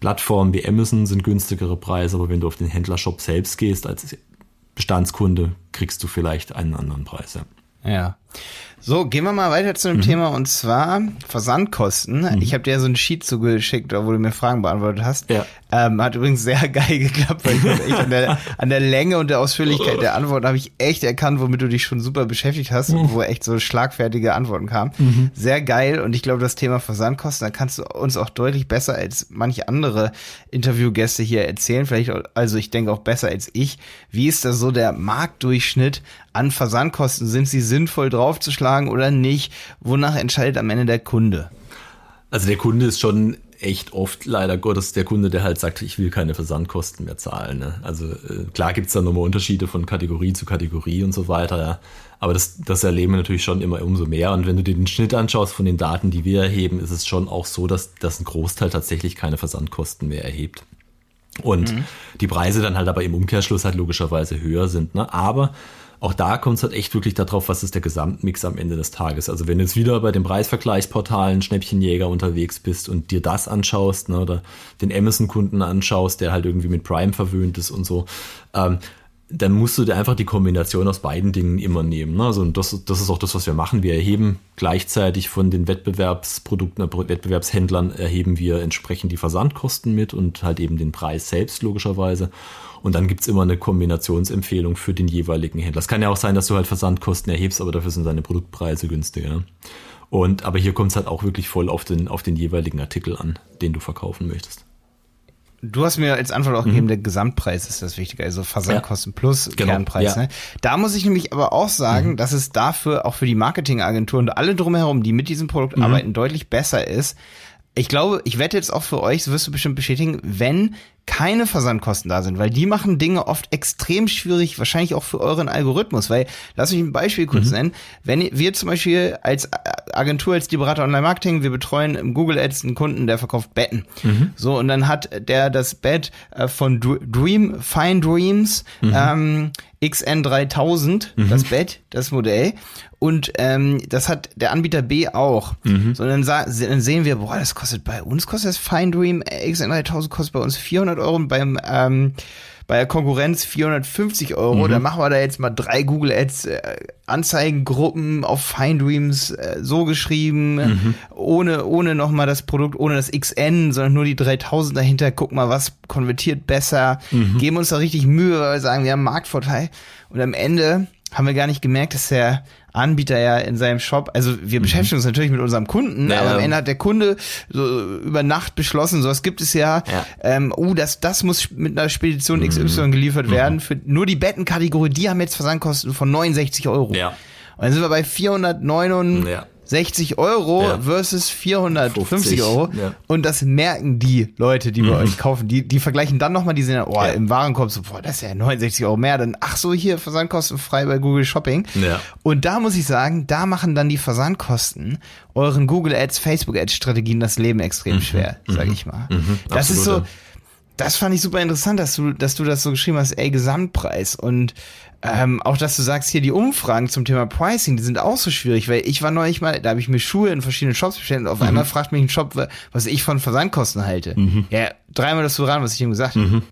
Plattformen wie Amazon sind günstigere Preise, aber wenn du auf den Händlershop selbst gehst als Bestandskunde, kriegst du vielleicht einen anderen Preis. Ja. ja. So, gehen wir mal weiter zu dem mhm. Thema und zwar Versandkosten. Mhm. Ich habe dir so ein Sheet zugeschickt, wo du mir Fragen beantwortet hast. Ja. Ähm, hat übrigens sehr [laughs] geil geklappt, weil ich echt an der, [laughs] an der Länge und der Ausführlichkeit der Antworten habe ich echt erkannt, womit du dich schon super beschäftigt hast, mhm. wo echt so schlagfertige Antworten kamen. Mhm. Sehr geil und ich glaube, das Thema Versandkosten, da kannst du uns auch deutlich besser als manche andere Interviewgäste hier erzählen. Vielleicht, also ich denke auch besser als ich. Wie ist da so der Marktdurchschnitt an Versandkosten? Sind sie sinnvoll draufzuschlagen? Nachfragen oder nicht? Wonach entscheidet am Ende der Kunde? Also der Kunde ist schon echt oft leider Gottes der Kunde, der halt sagt, ich will keine Versandkosten mehr zahlen. Ne? Also äh, klar gibt's da nochmal Unterschiede von Kategorie zu Kategorie und so weiter, ja. Aber das, das erleben wir natürlich schon immer umso mehr. Und wenn du dir den Schnitt anschaust von den Daten, die wir erheben, ist es schon auch so, dass, dass ein Großteil tatsächlich keine Versandkosten mehr erhebt. Und mhm. die Preise dann halt aber im Umkehrschluss halt logischerweise höher sind. Ne? Aber auch da kommt es halt echt wirklich darauf, was ist der Gesamtmix am Ende des Tages. Also wenn du jetzt wieder bei den Preisvergleichsportalen Schnäppchenjäger unterwegs bist und dir das anschaust, ne, oder den Amazon-Kunden anschaust, der halt irgendwie mit Prime verwöhnt ist und so, ähm, dann musst du dir einfach die Kombination aus beiden Dingen immer nehmen. Ne? Also das, das ist auch das, was wir machen. Wir erheben gleichzeitig von den Wettbewerbsprodukten, äh, Wettbewerbshändlern erheben wir entsprechend die Versandkosten mit und halt eben den Preis selbst logischerweise. Und dann gibt's immer eine Kombinationsempfehlung für den jeweiligen Händler. Es kann ja auch sein, dass du halt Versandkosten erhebst, aber dafür sind deine Produktpreise günstiger. Und aber hier kommt's halt auch wirklich voll auf den, auf den jeweiligen Artikel an, den du verkaufen möchtest. Du hast mir als Antwort auch mhm. gegeben, der Gesamtpreis ist das Wichtige, also Versandkosten ja. plus genau. Kernpreis. Ja. Ne? Da muss ich nämlich aber auch sagen, mhm. dass es dafür auch für die Marketingagenturen und alle drumherum, die mit diesem Produkt mhm. arbeiten, deutlich besser ist. Ich glaube, ich wette jetzt auch für euch, so wirst du bestimmt bestätigen, wenn keine Versandkosten da sind, weil die machen Dinge oft extrem schwierig, wahrscheinlich auch für euren Algorithmus, weil, lass mich ein Beispiel kurz mhm. nennen, wenn wir zum Beispiel als Agentur, als Liberator Online Marketing, wir betreuen im Google Ads einen Kunden, der verkauft Betten. Mhm. So, und dann hat der das Bett äh, von Dream, Fine Dreams, mhm. ähm, XN3000, mhm. das Bett, das Modell. Und ähm, das hat der Anbieter B auch. Mhm. So, dann, dann, sehen wir, boah, das kostet bei uns, kostet das Fine Dream XN3000, kostet bei uns 400 Euro und beim ähm, bei der Konkurrenz 450 Euro. Mhm. Dann machen wir da jetzt mal drei Google Ads äh, Anzeigengruppen auf Fine Dreams äh, so geschrieben, mhm. ohne, ohne nochmal das Produkt, ohne das XN, sondern nur die 3000 dahinter. Guck mal, was konvertiert besser. Mhm. Geben uns da richtig Mühe, weil wir sagen, wir haben einen Marktvorteil. Und am Ende haben wir gar nicht gemerkt, dass der Anbieter ja in seinem Shop, also wir mhm. beschäftigen uns natürlich mit unserem Kunden, ja, aber am Ende hat der Kunde so über Nacht beschlossen, so was gibt es ja, ja. Ähm, oh, das, das muss mit einer Spedition XY mhm. geliefert mhm. werden. Für nur die Bettenkategorie, die haben jetzt Versandkosten von 69 Euro. Ja. Und dann sind wir bei 409 ja. 60 Euro ja. versus 450 50. Euro. Ja. Und das merken die Leute, die bei mhm. euch kaufen. Die, die vergleichen dann nochmal, die sehen, oh, ja. im Warenkorb so, boah, das ist ja 69 Euro mehr. Dann, ach so, hier Versandkostenfrei bei Google Shopping. Ja. Und da muss ich sagen, da machen dann die Versandkosten euren Google Ads, Facebook Ads Strategien das Leben extrem mhm. schwer, mhm. sag ich mal. Mhm. Das Absolut, ist so, das fand ich super interessant, dass du, dass du das so geschrieben hast, ey, Gesamtpreis. Und ähm, auch, dass du sagst, hier die Umfragen zum Thema Pricing, die sind auch so schwierig, weil ich war neulich mal, da habe ich mir Schuhe in verschiedenen Shops bestellt und auf mhm. einmal fragt mich ein Shop, was ich von Versandkosten halte. Mhm. Ja, dreimal das so ran, was ich ihm gesagt habe. Mhm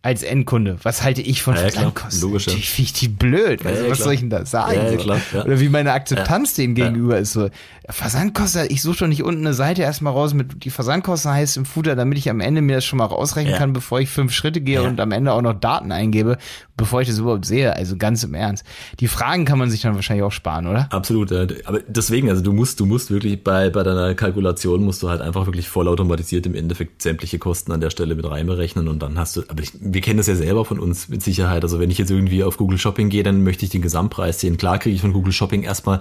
als Endkunde. Was halte ich von ja, Versandkosten? Logisch. Ja. Natürlich finde ich die blöd. Also, ja, was soll ich denn da sagen? Ja, klar, Oder wie meine Akzeptanz denen gegenüber ist. So, Versandkosten, ich suche doch nicht unten eine Seite erstmal raus mit die Versandkosten heißt im Footer, damit ich am Ende mir das schon mal rausrechnen kann, bevor ich fünf Schritte gehe und am Ende auch noch Daten eingebe, bevor ich das überhaupt sehe. Also ganz im Ernst. Die Fragen kann man sich dann wahrscheinlich auch sparen, oder? Absolut. Aber deswegen, also du musst, du musst wirklich bei, bei deiner Kalkulation musst du halt einfach wirklich vollautomatisiert im Endeffekt sämtliche Kosten an der Stelle mit reinberechnen und dann hast du, aber ich, wir kennen das ja selber von uns mit Sicherheit. Also wenn ich jetzt irgendwie auf Google Shopping gehe, dann möchte ich den Gesamtpreis sehen. Klar kriege ich von Google Shopping erstmal,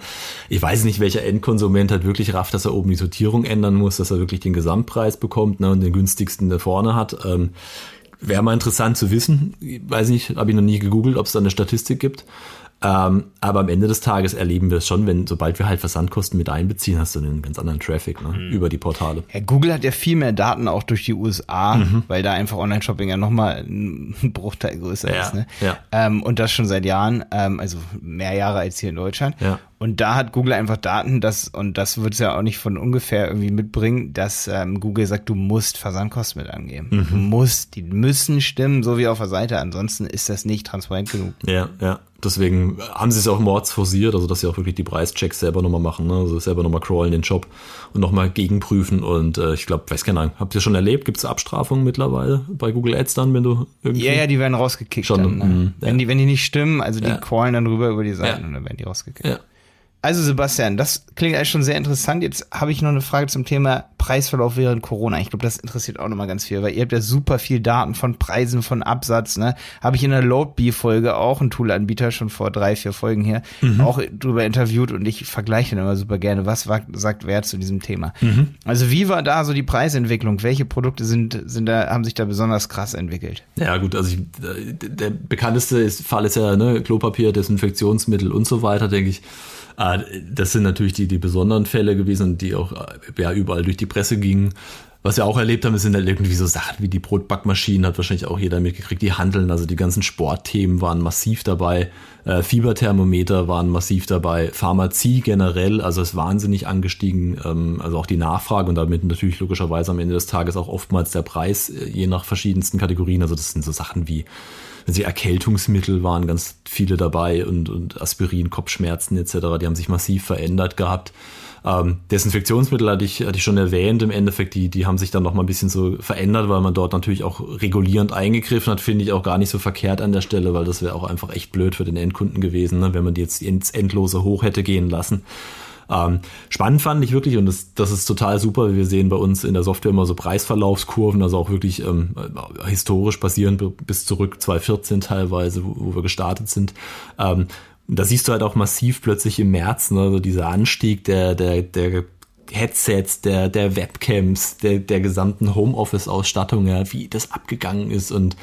ich weiß nicht, welcher Endkonsument halt wirklich rafft, dass er oben die Sortierung ändern muss, dass er wirklich den Gesamtpreis bekommt ne, und den günstigsten da vorne hat. Ähm, Wäre mal interessant zu wissen. Ich weiß nicht, habe ich noch nie gegoogelt, ob es da eine Statistik gibt. Ähm, aber am Ende des Tages erleben wir es schon, wenn, sobald wir halt Versandkosten mit einbeziehen, hast du einen ganz anderen Traffic ne, mhm. über die Portale. Ja, Google hat ja viel mehr Daten auch durch die USA, mhm. weil da einfach Online-Shopping ja nochmal ein [laughs] Bruchteil größer ja, ist. Ne? Ja. Ähm, und das schon seit Jahren, ähm, also mehr Jahre als hier in Deutschland. Ja. Und da hat Google einfach Daten, dass, und das wird es ja auch nicht von ungefähr irgendwie mitbringen, dass ähm, Google sagt, du musst Versandkosten mit angeben. Mhm. Du musst, die müssen stimmen, so wie auf der Seite. Ansonsten ist das nicht transparent genug. Ja, ja. Deswegen haben sie es auch mords forciert, also dass sie auch wirklich die Preischecks selber nochmal machen, ne? also selber nochmal crawlen den Job und nochmal gegenprüfen. Und äh, ich glaube, weiß keine Ahnung, habt ihr schon erlebt? Gibt es Abstrafungen mittlerweile bei Google Ads dann, wenn du irgendwie. Ja, ja, die werden rausgekickt. Schon, dann, ne? mh, wenn, ja. die, wenn die nicht stimmen, also die ja. crawlen dann rüber über die Seiten ja. und dann werden die rausgekickt. Ja. Also Sebastian, das klingt eigentlich schon sehr interessant. Jetzt habe ich noch eine Frage zum Thema Preisverlauf während Corona. Ich glaube, das interessiert auch nochmal ganz viel, weil ihr habt ja super viel Daten von Preisen, von Absatz. Ne? Habe ich in der Loadbee-Folge auch ein Toolanbieter schon vor drei, vier Folgen her mhm. auch drüber interviewt und ich vergleiche dann immer super gerne, was sagt wer zu diesem Thema. Mhm. Also wie war da so die Preisentwicklung? Welche Produkte sind, sind da, haben sich da besonders krass entwickelt? Ja gut, also ich, der bekannteste Fall ist ja ne, Klopapier, Desinfektionsmittel und so weiter, denke ich. Ah, das sind natürlich die, die besonderen Fälle gewesen, die auch ja, überall durch die Presse gingen. Was wir auch erlebt haben, sind halt irgendwie so Sachen wie die Brotbackmaschinen, hat wahrscheinlich auch jeder mitgekriegt, die handeln, also die ganzen Sportthemen waren massiv dabei, äh, Fieberthermometer waren massiv dabei, Pharmazie generell, also ist wahnsinnig angestiegen, ähm, also auch die Nachfrage und damit natürlich logischerweise am Ende des Tages auch oftmals der Preis, äh, je nach verschiedensten Kategorien, also das sind so Sachen wie also Erkältungsmittel waren ganz viele dabei und, und Aspirin, Kopfschmerzen etc., die haben sich massiv verändert gehabt. Ähm, Desinfektionsmittel hatte ich, hatte ich schon erwähnt, im Endeffekt, die, die haben sich dann noch mal ein bisschen so verändert, weil man dort natürlich auch regulierend eingegriffen hat, finde ich auch gar nicht so verkehrt an der Stelle, weil das wäre auch einfach echt blöd für den Endkunden gewesen, ne, wenn man die jetzt ins Endlose hoch hätte gehen lassen. Ähm, spannend fand ich wirklich, und das, das ist total super, wir sehen bei uns in der Software immer so Preisverlaufskurven, also auch wirklich ähm, historisch basierend bis zurück 2014 teilweise, wo, wo wir gestartet sind. Ähm, da siehst du halt auch massiv plötzlich im März, ne, so dieser Anstieg der, der, der Headsets, der, der Webcams, der, der gesamten Homeoffice-Ausstattung, ja, wie das abgegangen ist. Und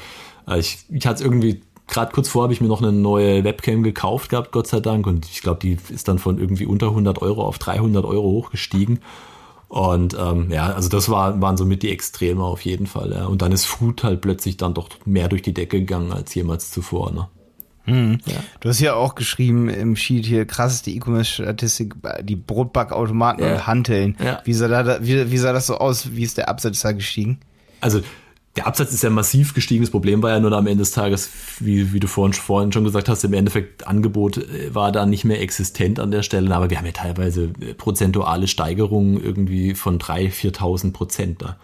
äh, ich, ich hatte es irgendwie gerade kurz vor habe ich mir noch eine neue Webcam gekauft gehabt, Gott sei Dank. Und ich glaube, die ist dann von irgendwie unter 100 Euro auf 300 Euro hochgestiegen. Und ähm, ja, also das war, waren somit die Extreme auf jeden Fall. Ja. Und dann ist Food halt plötzlich dann doch mehr durch die Decke gegangen als jemals zuvor. Ne? Hm. Ja. Du hast ja auch geschrieben im Sheet hier, krasseste E-Commerce-Statistik, die Brotbackautomaten ja. und Hanteln. Ja. Wie, sah da, wie, wie sah das so aus? Wie ist der Absatz da gestiegen? Also der Absatz ist ja massiv gestiegen. Das Problem war ja nur am Ende des Tages, wie, wie du vorhin, vorhin schon gesagt hast, im Endeffekt Angebot äh, war da nicht mehr existent an der Stelle. Aber wir haben ja teilweise äh, prozentuale Steigerungen irgendwie von 3.000, 4.000 Prozent da.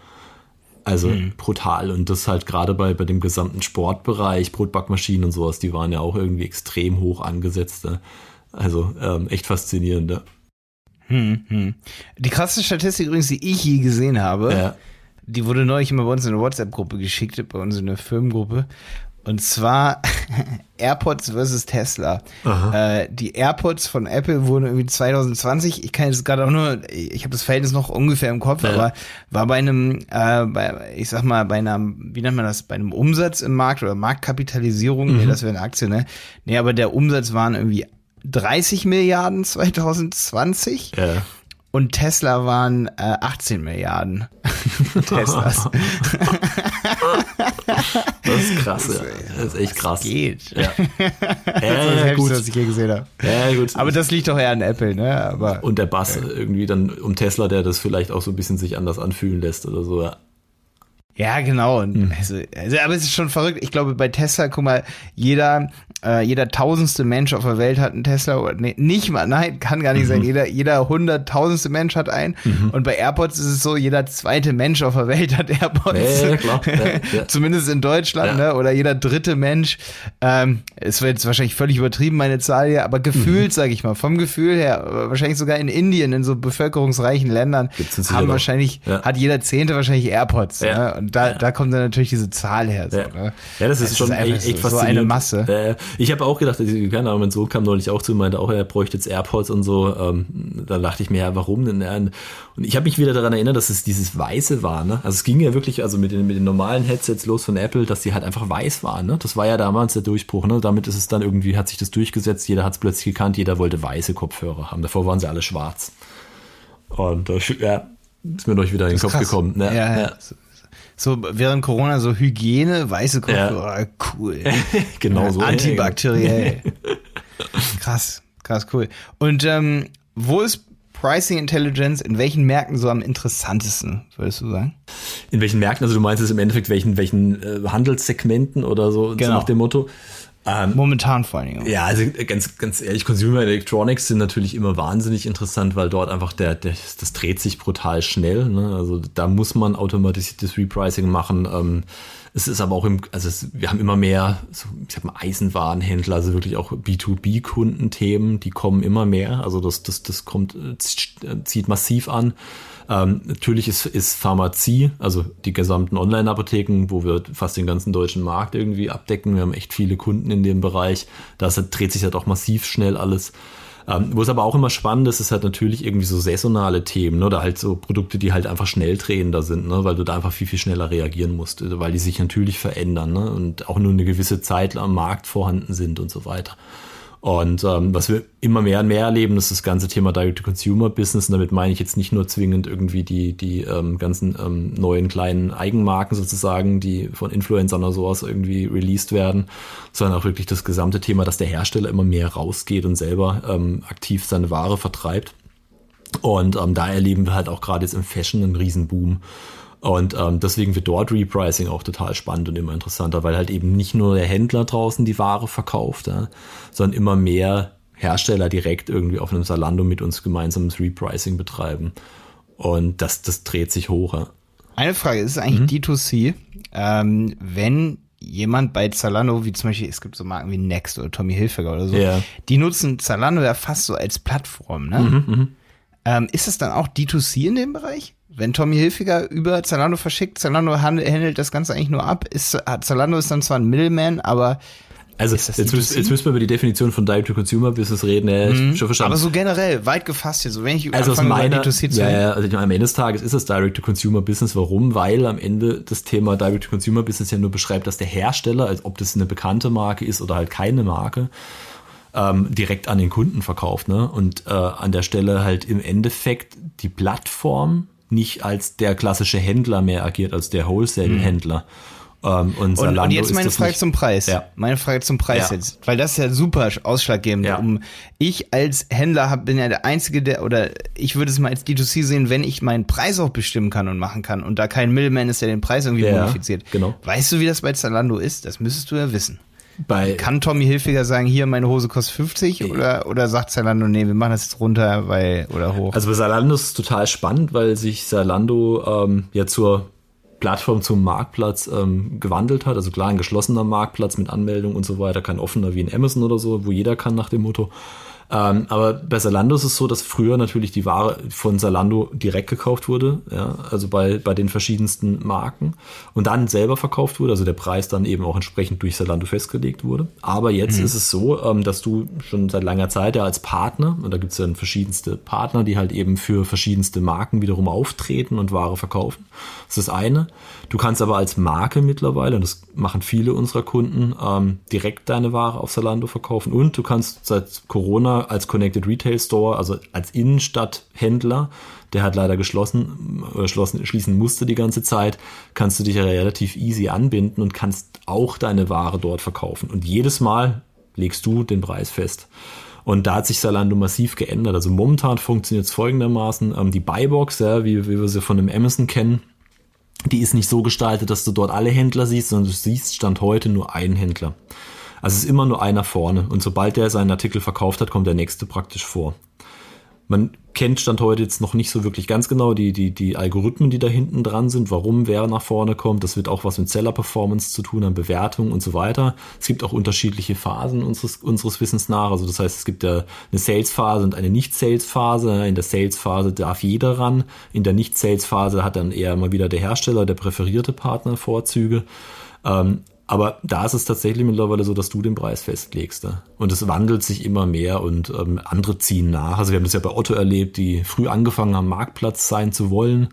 Also mhm. brutal. Und das halt gerade bei, bei dem gesamten Sportbereich, Brotbackmaschinen und sowas, die waren ja auch irgendwie extrem hoch angesetzt. Also ähm, echt faszinierend. Hm, hm. Die krasse Statistik übrigens, die ich je gesehen habe, ja die wurde neulich immer bei uns in eine WhatsApp-Gruppe geschickt, bei uns in der Firmengruppe. Und zwar [laughs] AirPods versus Tesla. Äh, die AirPods von Apple wurden irgendwie 2020, ich kann jetzt gerade auch nur, ich habe das Verhältnis noch ungefähr im Kopf, ja. aber war bei einem, äh, bei, ich sag mal, bei einem, wie nennt man das, bei einem Umsatz im Markt oder Marktkapitalisierung, mhm. nee, das wäre eine Aktie, ne? Nee, aber der Umsatz waren irgendwie 30 Milliarden 2020. Ja. Und Tesla waren äh, 18 Milliarden [laughs] Teslas. das ist krass, ja. Das ist echt krass. Das geht. Ja, [laughs] das ist das gut. was ich je gesehen habe. Ja, gut. Aber das liegt doch eher an Apple, ne? Aber, Und der Bass okay. irgendwie dann um Tesla, der das vielleicht auch so ein bisschen sich anders anfühlen lässt oder so, ja. Ja, genau. Mhm. Also, also, aber es ist schon verrückt. Ich glaube, bei Tesla, guck mal, jeder, äh, jeder tausendste Mensch auf der Welt hat einen Tesla. Oder, nee, nicht mal, nein, kann gar nicht mhm. sein. Jeder, jeder hunderttausendste Mensch hat einen. Mhm. Und bei AirPods ist es so, jeder zweite Mensch auf der Welt hat AirPods. Ja, klar. Ja, ja. [laughs] Zumindest in Deutschland, ne? Oder jeder dritte Mensch. Ähm, es wird jetzt wahrscheinlich völlig übertrieben, meine Zahl hier, aber gefühlt, mhm. sage ich mal, vom Gefühl her, wahrscheinlich sogar in Indien, in so bevölkerungsreichen Ländern, haben wahrscheinlich, hat jeder Zehnte wahrscheinlich AirPods. Ja. Ne? Und da, da kommt dann natürlich diese Zahl her. So, ja. Ne? ja, das ist das schon ist echt, echt so, so eine Masse. Äh, ich habe auch gedacht, also, keine Ahnung, mein Sohn kam neulich auch zu und meinte auch, er bräuchte jetzt AirPods und so. Ähm, da dachte ich mir, ja, warum denn? Ja, Und ich habe mich wieder daran erinnert, dass es dieses Weiße war. Ne? Also es ging ja wirklich also mit den, mit den normalen Headsets los von Apple, dass die halt einfach weiß waren. Ne? Das war ja damals der Durchbruch. Ne? Damit ist es dann irgendwie, hat sich das durchgesetzt. Jeder hat es plötzlich gekannt. Jeder wollte weiße Kopfhörer haben. Davor waren sie alle schwarz. Und äh, ja, ist mir noch wieder in den Kopf krass. gekommen. Ne? Ja, ja. So während Corona so Hygiene, weiße Kopfhörer, Ja. cool. [laughs] genau so. Antibakteriell. [laughs] krass, krass, cool. Und ähm, wo ist Pricing Intelligence in welchen Märkten so am interessantesten, würdest du sagen? In welchen Märkten? Also du meinst es im Endeffekt, welchen, welchen äh, Handelssegmenten oder so, so Genau. nach dem Motto? Ähm, Momentan vor allen Dingen. ja, also ganz, ganz ehrlich, Consumer Electronics sind natürlich immer wahnsinnig interessant, weil dort einfach der, der das dreht sich brutal schnell. Ne? Also da muss man automatisiertes Repricing machen. Ähm, es ist aber auch im, also es, wir haben immer mehr, so, ich sag mal, Eisenwarenhändler, also wirklich auch B2B-Kundenthemen, die kommen immer mehr. Also das, das, das kommt, äh, zieht massiv an. Ähm, natürlich ist, ist Pharmazie, also die gesamten Online-Apotheken, wo wir fast den ganzen deutschen Markt irgendwie abdecken. Wir haben echt viele Kunden in dem Bereich. Da ist- dreht sich halt auch massiv schnell alles. Ähm, wo es aber auch immer spannend ist, ist halt natürlich irgendwie so saisonale Themen ne? oder halt so Produkte, die halt einfach schnell drehender sind, ne? weil du da einfach viel, viel schneller reagieren musst, äh, weil die sich natürlich verändern ne? und auch nur eine gewisse Zeit am Markt vorhanden sind und so weiter. Und ähm, was wir immer mehr und mehr erleben, ist das ganze Thema Direct-to-Consumer-Business. Und damit meine ich jetzt nicht nur zwingend irgendwie die, die ähm, ganzen ähm, neuen kleinen Eigenmarken sozusagen, die von Influencern oder sowas irgendwie released werden, sondern auch wirklich das gesamte Thema, dass der Hersteller immer mehr rausgeht und selber ähm, aktiv seine Ware vertreibt. Und ähm, da erleben wir halt auch gerade jetzt im Fashion einen Riesenboom. Und ähm, deswegen wird dort Repricing auch total spannend und immer interessanter, weil halt eben nicht nur der Händler draußen die Ware verkauft, ja, sondern immer mehr Hersteller direkt irgendwie auf einem Salando mit uns gemeinsames Repricing betreiben. Und das, das dreht sich hoch. Ja. Eine Frage, ist es eigentlich D2C? Ähm, wenn jemand bei Zalando, wie zum Beispiel, es gibt so Marken wie Next oder Tommy Hilfiger oder so, Ja. die nutzen Zalando ja fast so als Plattform, ne? Ähm, ist es dann auch D2C in dem Bereich? Wenn Tommy Hilfiger über Zalando verschickt, Zalando handelt, das Ganze eigentlich nur ab. Ist, hat- Zalando ist dann zwar ein Middleman, aber Also jetzt, müssen- D2C? jetzt müssen wir über die Definition von Direct-to-Consumer-Business reden. Ja, ich hab schon verstanden. aber so generell, weit gefasst jetzt. So, wenn ich Also aus meiner, D2C zu ja, ja, also meine, am Ende des Tages ist es Direct-to-Consumer-Business. Warum? Weil am Ende das Thema Direct-to-Consumer-Business ja nur beschreibt, dass der Hersteller, als ob das eine bekannte Marke ist oder halt keine Marke, ähm, direkt an den Kunden verkauft. Ne? Und äh, an der Stelle halt im Endeffekt die Plattform nicht als der klassische Händler mehr agiert, als der Wholesale-Händler. Ähm, und, Und, und jetzt meine Frage nicht. zum Preis. Ja. Meine Frage zum Preis Ja. jetzt, weil das ist ja super ausschlaggebend. Ja. Um ich als Händler hab, bin ja der einzige, der oder ich würde es mal als D2C sehen, wenn ich meinen Preis auch bestimmen kann und machen kann und da kein Middleman ist, der den Preis irgendwie Ja, modifiziert. genau. Weißt du, wie das bei Zalando ist? Das müsstest du ja wissen. Bei, Kann Tommy Hilfiger sagen, hier meine Hose kostet 50 oder oder sagt Zalando, nee, wir machen das jetzt runter, weil oder hoch. Also bei Zalando ist es total spannend, weil sich Zalando ähm, ja zur Plattform zum Marktplatz ähm, gewandelt hat. Also klar, ein geschlossener Marktplatz mit Anmeldung und so weiter, kein offener wie in Amazon oder so, wo jeder kann nach dem Motto. Ähm, aber bei Zalando ist es so, dass früher natürlich die Ware von Zalando direkt gekauft wurde, ja, also bei, bei den verschiedensten Marken und dann selber verkauft wurde, also der Preis dann eben auch entsprechend durch Zalando festgelegt wurde. Aber jetzt ist es so, ähm, dass du schon seit langer Zeit ja als Partner, und da gibt es dann verschiedenste Partner, die halt eben für verschiedenste Marken wiederum auftreten und Ware verkaufen. Das ist das eine. Du kannst aber als Marke mittlerweile, und das machen viele unserer Kunden, ähm, direkt deine Ware auf Zalando verkaufen. Und du kannst seit Corona als Connected Retail Store, also als Innenstadthändler, der hat leider geschlossen oder schlossen, schließen musste die ganze Zeit, kannst du dich ja relativ easy anbinden und kannst auch deine Ware dort verkaufen. Und jedes Mal legst du den Preis fest. Und da hat sich Zalando massiv geändert. Also momentan funktioniert es folgendermaßen. Ähm, die Buybox, ja, wie, wie wir sie von dem Amazon kennen, die ist nicht so gestaltet, dass du dort alle Händler siehst, sondern du siehst Stand heute nur einen Händler. Also es ist immer nur einer vorne. Und sobald der seinen Artikel verkauft hat, kommt der nächste praktisch vor. Man kennt Stand heute jetzt noch nicht so wirklich ganz genau die, die, die Algorithmen, die da hinten dran sind, warum wer nach vorne kommt. Das wird auch was mit Seller Performance zu tun haben, Bewertung und so weiter. Es gibt auch unterschiedliche Phasen unseres, unseres Wissens nach. Also das heißt, es gibt ja eine Sales-Phase und eine Nicht-Sales-Phase. In der Sales-Phase darf jeder ran. In der Nicht-Sales-Phase hat dann eher mal wieder der Hersteller, der präferierte Partner Vorzüge. Ähm, aber da ist es tatsächlich mittlerweile so, dass du den Preis festlegst. Ne? Und es wandelt sich immer mehr und ähm, andere ziehen nach. Also wir haben das ja bei Otto erlebt, die früh angefangen haben, Marktplatz sein zu wollen.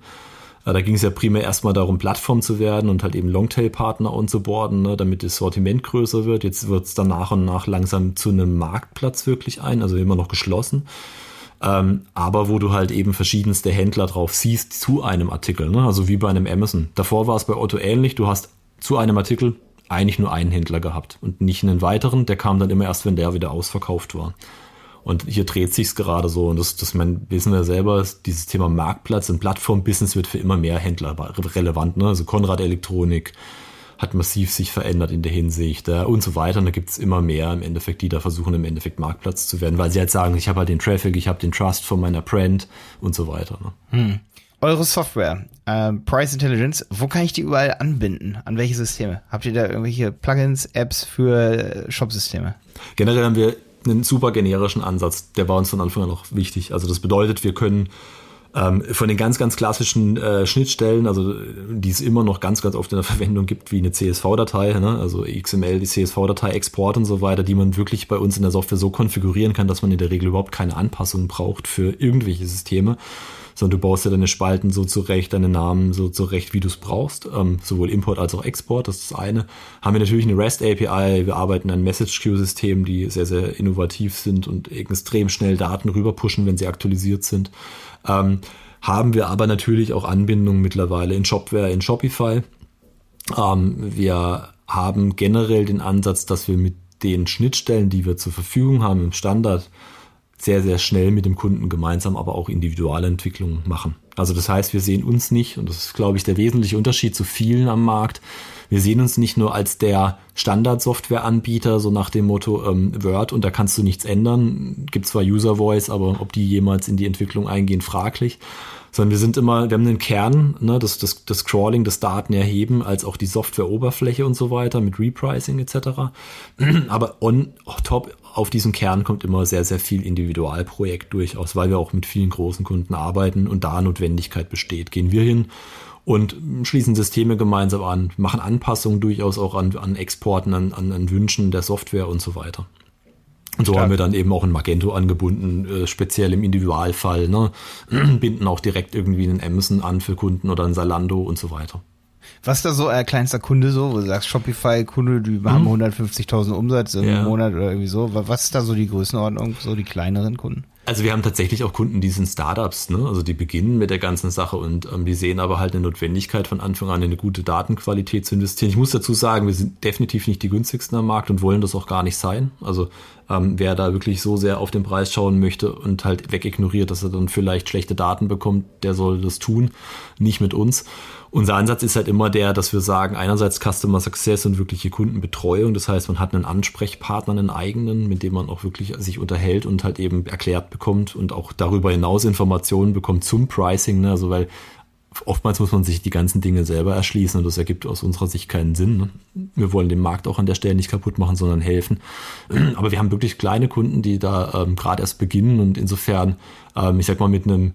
Äh, da ging es ja primär erstmal darum, Plattform zu werden und halt eben Longtail-Partner onzuboarden, ne, damit das Sortiment größer wird. Jetzt wird es dann nach und nach langsam zu einem Marktplatz wirklich ein, also immer noch geschlossen. Ähm, aber wo du halt eben verschiedenste Händler drauf siehst zu einem Artikel, ne? also wie bei einem Amazon. Davor war es bei Otto ähnlich, du hast zu einem Artikel eigentlich nur einen Händler gehabt und nicht einen weiteren. Der kam dann immer erst, wenn der wieder ausverkauft war. Und hier dreht sich's gerade so. Und das, das mein, wissen wir selber, dieses Thema Marktplatz und Plattformbusiness wird für immer mehr Händler relevant. Ne? Also Konrad Elektronik hat massiv sich verändert in der Hinsicht äh, und so weiter. Und da gibt's immer mehr im Endeffekt, die da versuchen, im Endeffekt Marktplatz zu werden, weil sie halt sagen, ich habe halt den Traffic, ich habe den Trust von meiner Brand und so weiter. Ne? Hm eure Software, äh, Price Intelligence, wo kann ich die überall anbinden? An welche Systeme? Habt ihr da irgendwelche Plugins, Apps für äh, Shop-Systeme? Generell haben wir einen super generischen Ansatz, der war uns von Anfang an auch wichtig. Also das bedeutet, wir können ähm, von den ganz, ganz klassischen äh, Schnittstellen, also die es immer noch ganz, ganz oft in der [laughs] Verwendung gibt, wie eine CSV-Datei, ne? also XML, die CSV-Datei, Export und so weiter, die man wirklich bei uns in der Software so konfigurieren kann, dass man in der Regel überhaupt keine Anpassungen braucht für irgendwelche Systeme sondern du baust ja deine Spalten so zurecht, deine Namen so zurecht, wie du es brauchst, ähm, sowohl Import als auch Export, das ist das eine. Haben wir natürlich eine REST API, wir arbeiten an Message Queue Systemen, die sehr, sehr innovativ sind und extrem schnell Daten rüberpushen, wenn sie aktualisiert sind. Ähm, haben wir aber natürlich auch Anbindungen mittlerweile in Shopware, in Shopify. Ähm, wir haben generell den Ansatz, dass wir mit den Schnittstellen, die wir zur Verfügung haben im Standard, sehr, sehr schnell mit dem Kunden gemeinsam aber auch individuelle Entwicklungen machen. Also das heißt, wir sehen uns nicht, und das ist, glaube ich, der wesentliche Unterschied zu vielen am Markt, wir sehen uns nicht nur als der Standard-Software-Anbieter, so nach dem Motto ähm, Word und da kannst du nichts ändern. Gibt zwar User Voice, aber ob die jemals in die Entwicklung eingehen, fraglich sondern wir sind immer, wir haben den Kern, ne, das, das, das Crawling, das Daten erheben, als auch die Software-Oberfläche und so weiter mit Repricing etc. [clears throat] Aber on top auf diesen Kern kommt immer sehr, sehr viel Individualprojekt durchaus, weil wir auch mit vielen großen Kunden arbeiten und da Notwendigkeit besteht. Gehen wir hin und schließen Systeme gemeinsam an, machen Anpassungen durchaus auch an, an Exporten, an, an, an Wünschen der Software und so weiter. Und so Stark. haben wir dann eben auch ein Magento angebunden, äh, speziell im Individualfall, ne? [clears throat] binden auch direkt irgendwie einen Amazon an für Kunden oder ein Salando und so weiter. Was ist da so ein kleinster Kunde so, wo du sagst, Shopify-Kunde, die haben 150.000 mhm. Umsatz im ja. Monat oder irgendwie so. Was ist da so die Größenordnung, so die kleineren Kunden? Also wir haben tatsächlich auch Kunden, die sind Startups, ne? Also die beginnen mit der ganzen Sache und ähm, die sehen aber halt eine Notwendigkeit von Anfang an in eine gute Datenqualität zu investieren. Ich muss dazu sagen, wir sind definitiv nicht die günstigsten am Markt und wollen das auch gar nicht sein. Also ähm, wer da wirklich so sehr auf den Preis schauen möchte und halt wegignoriert, dass er dann vielleicht schlechte Daten bekommt, der soll das tun, nicht mit uns. Unser Ansatz ist halt immer der, dass wir sagen, einerseits Customer Success und wirkliche Kundenbetreuung. Das heißt, man hat einen Ansprechpartner, einen eigenen, mit dem man auch wirklich sich unterhält und halt eben erklärt bekommt und auch darüber hinaus Informationen bekommt zum Pricing. Ne? Also weil oftmals muss man sich die ganzen Dinge selber erschließen und das ergibt aus unserer Sicht keinen Sinn. Ne? Wir wollen den Markt auch an der Stelle nicht kaputt machen, sondern helfen. [clears throat] Aber wir haben wirklich kleine Kunden, die da ähm, gerade erst beginnen und insofern, ähm, ich sag mal, mit einem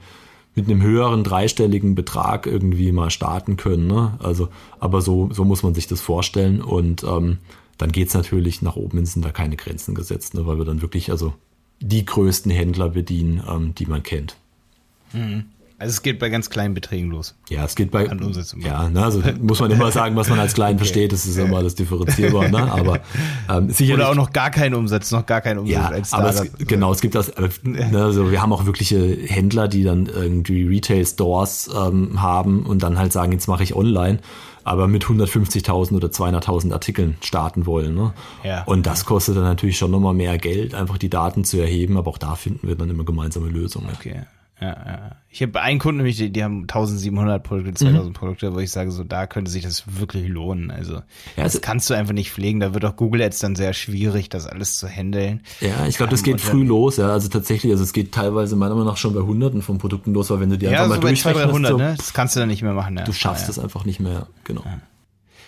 mit einem höheren dreistelligen Betrag irgendwie mal starten können. Ne? Also, aber so, so muss man sich das vorstellen. Und ähm, dann geht's natürlich nach oben hin sind da keine Grenzen gesetzt, ne? weil wir dann wirklich also die größten Händler bedienen, ähm, die man kennt. Mhm. Also es geht bei ganz kleinen Beträgen los. Ja, es geht bei ja, ne, also muss man immer sagen, was man als klein [laughs] okay. versteht, das ist immer alles differenzierbar, ne? Aber ähm, sicherlich oder auch noch gar keinen Umsatz, noch gar keinen Umsatz ja, als aber es, genau, es gibt das äh, ne, also wir haben auch wirkliche Händler, die dann irgendwie Retail Stores ähm, haben und dann halt sagen, jetzt mache ich online aber mit 150.000 oder 200.000 Artikeln starten wollen. Ne? Ja. Und das kostet dann natürlich schon nochmal mehr Geld, einfach die Daten zu erheben, aber auch da finden wir dann immer gemeinsame Lösungen. Okay. Ja, ja. Ich habe einen Kunden, nämlich, die, die haben 1700 Produkte, 2000 mhm. Produkte, wo ich sage, so da könnte sich das wirklich lohnen. Also, ja, das also, kannst du einfach nicht pflegen. Da wird auch Google Ads dann sehr schwierig, das alles zu handeln. Ja, ich glaube, das geht früh los. Ja, also tatsächlich, also es geht teilweise meiner Meinung nach schon bei Hunderten von Produkten los, weil wenn du die ja, einfach so mal durchrechnest, 300, so, ne? das kannst du dann nicht mehr machen. Ja. Du schaffst es ja. einfach nicht mehr, genau.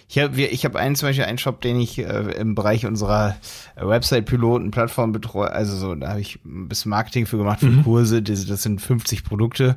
Ich habe ich hab einen zum Beispiel einen Shop, den ich äh, im Bereich unserer Website-Piloten, Plattform betreue. Also so, da habe ich ein bisschen Marketing für gemacht, für mhm. Kurse. Das, das sind 50 Produkte.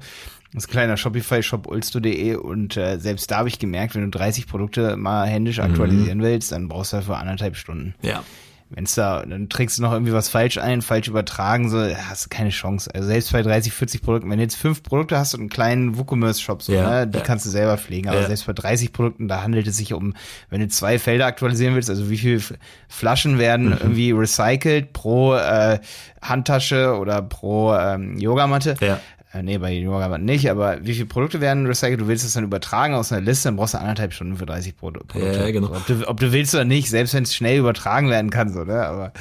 Das ist ein kleiner Shopify-Shop, ulsto.de und äh, selbst da habe ich gemerkt, wenn du 30 Produkte mal händisch aktualisieren mhm. willst, dann brauchst du dafür anderthalb Stunden. Ja. Wenn's da, dann trägst du noch irgendwie was falsch ein, falsch übertragen, so, hast du keine Chance. Also selbst bei 30, 40 Produkten, wenn du jetzt fünf Produkte hast und einen kleinen WooCommerce-Shop, so, ja, ne, die ja. kannst du selber pflegen. Aber ja. selbst bei 30 Produkten, da handelt es sich um, wenn du zwei Felder aktualisieren willst, also wie viele Flaschen werden mhm. irgendwie recycelt pro äh, Handtasche oder pro ähm, Yogamatte, ja äh, nee, bei Yoga nicht, aber wie viele Produkte werden recycelt? Du willst es dann übertragen aus einer Liste, dann brauchst du anderthalb Stunden für 30 Produkte. Ja, genau. Ob du, ob du willst oder nicht, selbst wenn es schnell übertragen werden kann, so, ne? Aber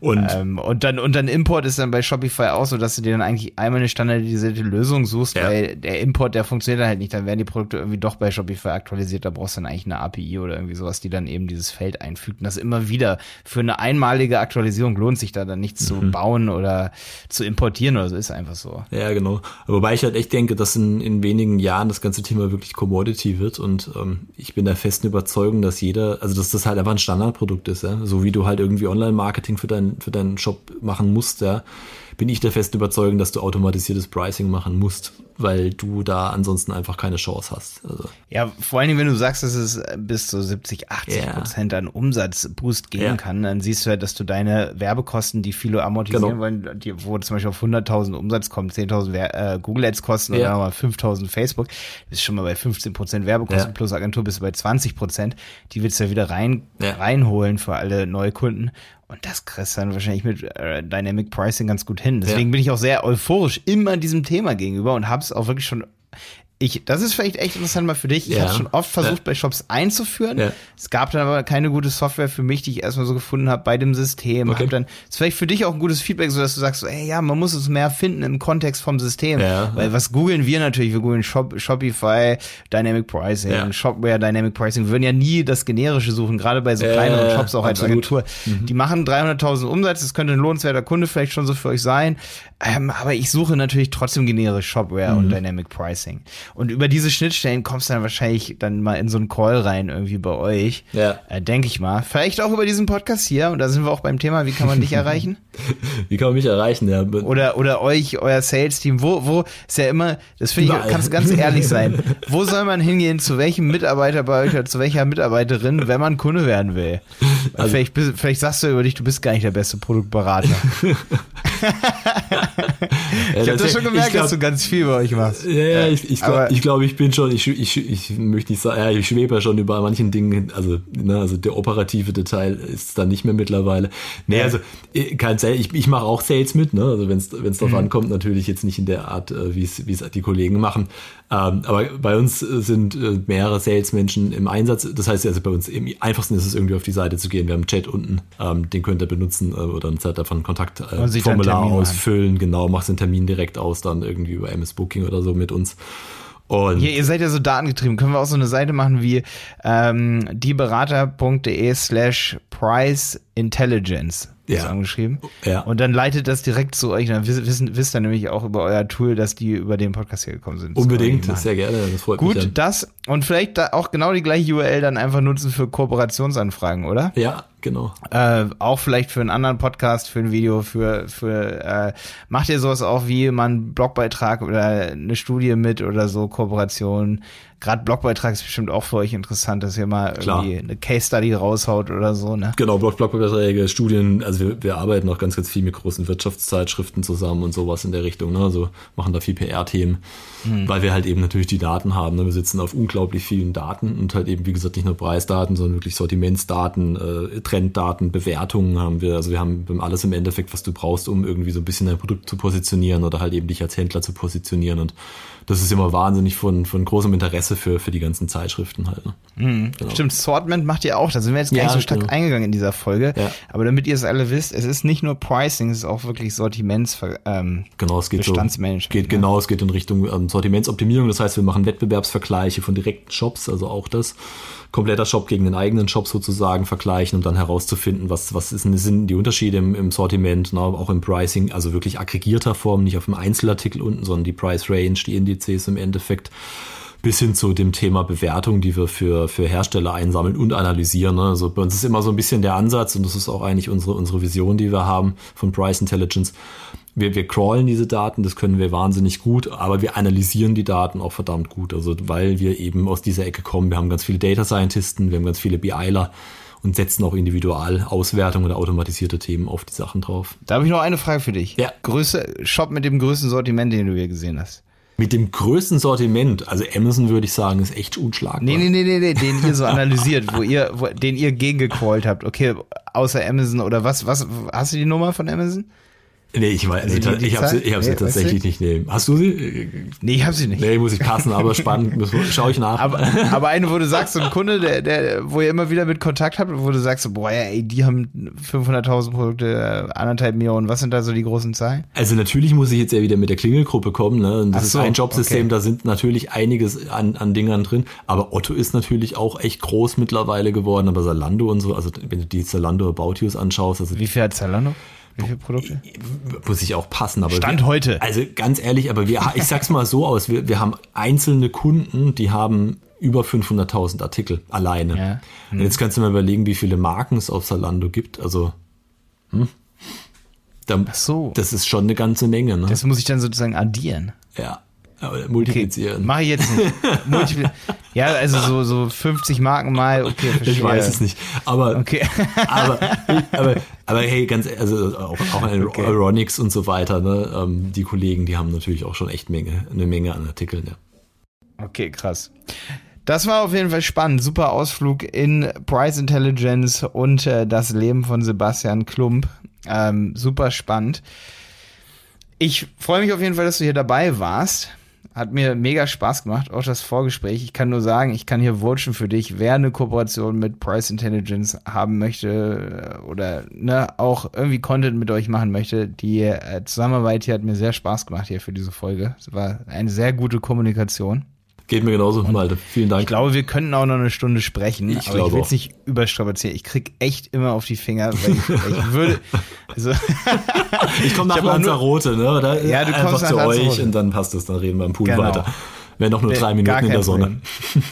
und, ähm, und dann und dann Import ist dann bei Shopify auch so, dass du dir dann eigentlich einmal eine standardisierte Lösung suchst, ja. weil der Import, der funktioniert dann halt nicht. Dann werden die Produkte irgendwie doch bei Shopify aktualisiert. Da brauchst du dann eigentlich eine API oder irgendwie sowas, die dann eben dieses Feld einfügt. Und das immer wieder für eine einmalige Aktualisierung lohnt sich da dann nichts mhm. zu bauen oder zu importieren oder so. Ist einfach so. Ja, genau. Wobei ich halt echt denke, dass in, in wenigen Jahren das ganze Thema wirklich Commodity wird und ähm, ich bin der festen Überzeugung, dass jeder, also dass das halt einfach ein Standardprodukt ist, ja. So wie du halt irgendwie Online-Marketing für, dein, für deinen Shop machen musst, ja bin ich der festen Überzeugung, dass du automatisiertes Pricing machen musst, weil du da ansonsten einfach keine Chance hast. Also. Ja, vor allen Dingen, wenn du sagst, dass es bis zu 70, 80 yeah. Prozent an Umsatzboost geben yeah. kann, dann siehst du ja, dass du deine Werbekosten, die viele amortisieren genau. wollen, die, wo zum Beispiel auf 100.000 Umsatz kommt, 10.000 äh, Google Ads kosten yeah. oder mal 5.000 Facebook, bist schon mal bei 15 Prozent Werbekosten plus Agentur bist du bei 20 Prozent. Die willst du ja wieder rein, reinholen für alle Neukunden. Und das kriegst du dann wahrscheinlich mit äh, Dynamic Pricing ganz gut hin. Deswegen bin ich auch sehr euphorisch immer diesem Thema gegenüber und habe es auch wirklich schon ich, das ist vielleicht echt interessant mal für dich. Ich ja. habe schon oft versucht, ja. bei Shops einzuführen. Ja. Es gab dann aber keine gute Software für mich, die ich erstmal so gefunden habe bei dem System. Okay. Hab dann ist vielleicht für dich auch ein gutes Feedback, so dass du sagst, so, ey, ja, man muss es mehr finden im Kontext vom System. Ja. Weil was googeln wir natürlich? Wir googeln Shop, Shopify, Dynamic Pricing, Shopware, Dynamic Pricing. Wir würden ja nie das generische suchen, gerade bei so kleineren Shops auch als Agentur. Mhm. Die machen 300.000 Umsatz. Das könnte ein lohnenswerter Kunde vielleicht schon so für euch sein. Ähm, aber ich suche natürlich trotzdem generisch Shopware mhm. und Dynamic Pricing. Und über diese Schnittstellen kommst du dann wahrscheinlich dann mal in so einen Call rein irgendwie bei euch. Ja. Äh, Denke ich mal. Vielleicht auch über diesen Podcast hier. Und da sind wir auch beim Thema, wie kann man dich [laughs] erreichen? wie kann man mich erreichen, ja. Oder, oder euch, euer Sales-Team. Wo, wo, ist ja immer, das finde ich, kannst ganz ehrlich sein. [laughs] Wo soll man hingehen, zu welchem Mitarbeiter bei euch oder zu welcher Mitarbeiterin, wenn man Kunde werden will? Also, vielleicht, vielleicht sagst du über dich, du bist gar nicht der beste Produktberater. [laughs] ich habe das schon gemerkt, glaub, dass du ganz viel bei euch machst. Ja, ja ich, ich glaube, ich, glaub, ich bin schon, ich, ich, ich möchte nicht sagen, ja, ich schwebe ja schon über manchen Dingen, also, ne, also der operative Detail ist dann nicht mehr mittlerweile. Nee, ja. also äh, kein Sales, ich, ich mache auch Sales mit, ne? Also wenn es wenn es darauf mhm. ankommt, natürlich jetzt nicht in der Art, äh, wie es wie es die Kollegen machen. Ähm, aber bei uns sind äh, mehrere Salesmenschen im Einsatz. Das heißt also bei uns im einfachsten ist es irgendwie auf die Seite zu gehen. Wir haben einen Chat unten, ähm, den könnt ihr benutzen äh, oder ein Zeit davon Kontaktformular äh, ausfüllen. Genau, machst den Termin direkt aus, dann irgendwie über MS Booking oder so mit uns. Und Hier, ihr seid ja so datengetrieben. Können wir auch so eine Seite machen wie ähm, dieberater.de slash price intelligence ja. angeschrieben. Ja. Und dann leitet das direkt zu euch. Dann wissen, wisst ihr nämlich auch über euer Tool, dass die über den Podcast hier gekommen sind. Unbedingt, sehr gerne. Das freut Gut, mich. Gut, das und vielleicht da auch genau die gleiche URL dann einfach nutzen für Kooperationsanfragen, oder? Ja, genau. Äh, auch vielleicht für einen anderen Podcast, für ein Video, für, für äh, macht ihr sowas auch wie man Blogbeitrag oder eine Studie mit oder so, Kooperation gerade Blogbeitrag ist bestimmt auch für euch interessant, dass ihr mal Klar. irgendwie eine Case Study raushaut oder so, ne? Genau, Blog Blogbeiträge, Studien, also wir, wir arbeiten auch ganz, ganz viel mit großen Wirtschaftszeitschriften zusammen und sowas in der Richtung, ne? Also machen da viel PR-Themen, hm. weil wir halt eben natürlich die Daten haben. Ne? Wir sitzen auf unglaublich vielen Daten und halt eben, wie gesagt, nicht nur Preisdaten, sondern wirklich Sortimentsdaten, äh, Trenddaten, Bewertungen haben wir. Also wir haben alles im Endeffekt, was du brauchst, um irgendwie so ein bisschen dein Produkt zu positionieren oder halt eben dich als Händler zu positionieren. Und das ist immer wahnsinnig von, von großem Interesse für, für die ganzen Zeitschriften halt. Ne? Mhm. Genau. Stimmt, Sortment macht ihr auch. Da sind wir jetzt gar ja, nicht so stark genau. eingegangen in dieser Folge. Ja. Aber damit ihr es alle wisst, es ist nicht nur Pricing, es ist auch wirklich Sortiments ähm, genau, es geht Bestandsmanagement. So, geht. Genau, es geht in Richtung ähm, Sortimentsoptimierung. Das heißt, wir machen Wettbewerbsvergleiche von direkten Shops, also auch das kompletter Shop gegen den eigenen Shop sozusagen vergleichen, um dann herauszufinden, was, was ist, sind die Unterschiede im, im Sortiment, na, auch im Pricing, also wirklich aggregierter Form, nicht auf dem Einzelartikel unten, sondern die Price Range, die Indizes im Endeffekt bis hin zu dem Thema Bewertung, die wir für, für Hersteller einsammeln und analysieren. Ne? Also bei uns ist immer so ein bisschen der Ansatz, und das ist auch eigentlich unsere, unsere Vision, die wir haben von Price Intelligence, wir, wir crawlen diese Daten, das können wir wahnsinnig gut, aber wir analysieren die Daten auch verdammt gut. Also weil wir eben aus dieser Ecke kommen. Wir haben ganz viele Data Scientisten, wir haben ganz viele BIler und setzen auch Individualauswertung oder automatisierte Themen auf die Sachen drauf. Da habe ich noch eine Frage für dich. Ja. Größe, Shop mit dem größten Sortiment, den du hier gesehen hast. Mit dem größten Sortiment, also Amazon würde ich sagen, ist echt unschlagbar. Nee, nee, nee, nee, nee [laughs] den ihr so analysiert, wo ihr, wo, den ihr gegengecallt habt. Okay, außer Amazon oder was, was, hast du die Nummer von Amazon? Nee, ich, weiß, also nee, ich habe sie, ich hab sie nee, tatsächlich nicht nehmen. Hast du sie? Nee, ich habe sie nicht. Nee, muss ich passen, aber [laughs] spannend, schaue ich nach. Aber, aber eine, wo du sagst, so ein Kunde, der, der, wo ihr immer wieder mit Kontakt habt, wo du sagst, boah, ey, die haben 500.000 Produkte, anderthalb Millionen, was sind da so die großen Zahlen? Also natürlich muss ich jetzt ja wieder mit der Klingelgruppe kommen, ne? Und das so, ist ein Jobsystem, okay. da sind natürlich einiges an, an Dingern drin, aber Otto ist natürlich auch echt groß mittlerweile geworden, aber Zalando und so, also wenn du die Zalando About Yous anschaust, also Wie viel hat Zalando? Wie viele Produkte? Muss ich auch passen, aber. Stand wir, heute. Also ganz ehrlich, aber wir, ich sag's mal so aus, wir, wir haben einzelne Kunden, die haben über 500.000 Artikel alleine. Ja. Hm. Und jetzt kannst du mal überlegen, wie viele Marken es auf Salando gibt. Also, hm? Da, Ach so. Das ist schon eine ganze Menge. Ne? Das muss ich dann sozusagen addieren. Ja. Multiplizieren. Okay, Mache ich jetzt nicht. [laughs] Multipli ja, also so, so 50 Marken mal, okay, verstehe. Ich weiß es nicht. Aber, okay. aber, [laughs] aber, aber hey, ganz, also auch, auch okay. Euronics und so weiter, ne, ähm, die Kollegen, die haben natürlich auch schon echt Menge, eine Menge an Artikeln, ja. Okay, krass. Das war auf jeden Fall spannend. Super Ausflug in Price Intelligence und äh, das Leben von Sebastian Klump. Ähm, super spannend. Ich freue mich auf jeden Fall, dass du hier dabei warst. Hat mir mega Spaß gemacht, auch das Vorgespräch. Ich kann nur sagen, ich kann hier wurschen für dich, wer eine Kooperation mit Price Intelligence haben möchte äh, oder ne, auch irgendwie Content mit euch machen möchte. Die äh, Zusammenarbeit hier hat mir sehr Spaß gemacht hier für diese Folge. Es war eine sehr gute Kommunikation. Geht mir genauso, und Malte. Vielen Dank. Ich glaube, wir könnten auch noch eine Stunde sprechen, ich aber ich will es nicht überstrapazieren. Ich krieg echt immer auf die Finger, weil ich, ich würde. Also [laughs] ich komme nach Lanzarote, ne? Da ja, du kommst einfach zu euch und dann passt es, dann reden wir im Pool genau. weiter. Wären doch nur drei Minuten in der Sonne.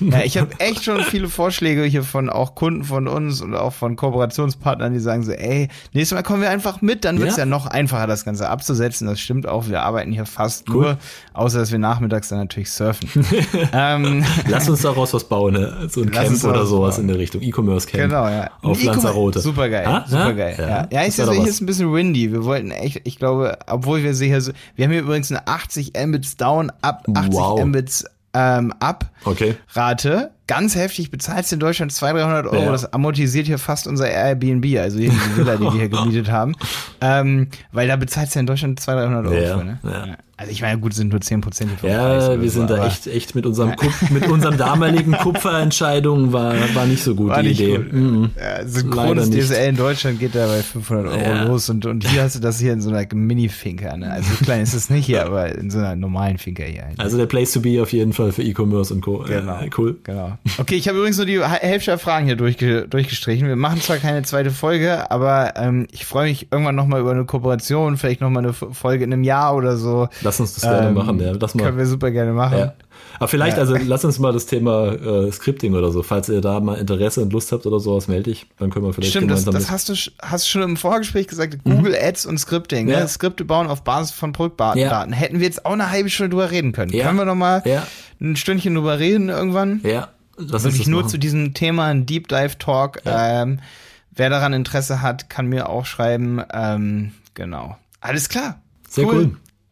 Ja, ich habe echt schon viele Vorschläge hier von auch Kunden von uns und auch von Kooperationspartnern, die sagen so, ey, nächstes Mal kommen wir einfach mit, dann wird's ja. ja noch einfacher, das Ganze abzusetzen. Das stimmt auch, wir arbeiten hier fast cool. nur, außer dass wir nachmittags dann natürlich surfen. [laughs] ähm, Lass uns daraus was bauen, ne? so ein Camp oder sowas bauen. in der Richtung, E-Commerce Camp. Genau, ja. Auf e Lanzarote. Super geil, super geil. Ja, ja. ja ich sehe, hier ist ein bisschen windy. Wir wollten echt, ich glaube, obwohl wir hier so, wir haben hier übrigens eine 80 Mbits down, ab 80 wow. Mbits ähm, ab. Okay. Rate ganz heftig, bezahlst in Deutschland 200, 300 Euro. Ja. Das amortisiert hier fast unser Airbnb, also hier die Villa, die wir hier [laughs] gemietet haben. Ähm, weil da bezahlst du in Deutschland 200, 300 Euro ja. für, ne? Ja. Also ich meine, gut, sind nur 10 Prozent Ja, Preis wir sind da echt, echt mit unserem, Kup mit unserem damaligen Kupferentscheidungen war, war nicht so gut war die Idee. Gut. Mhm. Ja, synchrones DSL in Deutschland geht da bei 500 Euro ja. los und, und hier hast du das hier in so einer Mini-Finker, ne? Also so klein ist es nicht hier, aber in so einer normalen Finker hier. Halt. Also der Place to be auf jeden Fall für E-Commerce und Co. Genau. Äh, cool. Genau. Okay, ich habe übrigens nur die Hälfte der Fragen hier durchge durchgestrichen. Wir machen zwar keine zweite Folge, aber ähm, ich freue mich irgendwann nochmal über eine Kooperation, vielleicht nochmal eine Folge in einem Jahr oder so. Lass uns das gerne ähm, machen, ja. Lass mal. Können wir super gerne machen. Ja. Aber vielleicht, ja. also [laughs] lass uns mal das Thema äh, Scripting oder so, falls ihr da mal Interesse und Lust habt oder sowas, melde ich. Dann können wir vielleicht Stimmt, gemeinsam das, das hast du hast schon im Vorgespräch gesagt, mhm. Google Ads und Scripting, ne? ja. ne? Skripte bauen auf Basis von Produktdaten. Ja. Hätten wir jetzt auch eine halbe Stunde drüber reden können. Können wir noch mal ein Stündchen drüber reden irgendwann? Ja. Lass Wirklich nur machen. zu diesem Thema ein Deep Dive Talk. Ähm, wer daran Interesse hat, kann mir auch schreiben. Ähm, genau. Alles klar. Sehr cool. cool.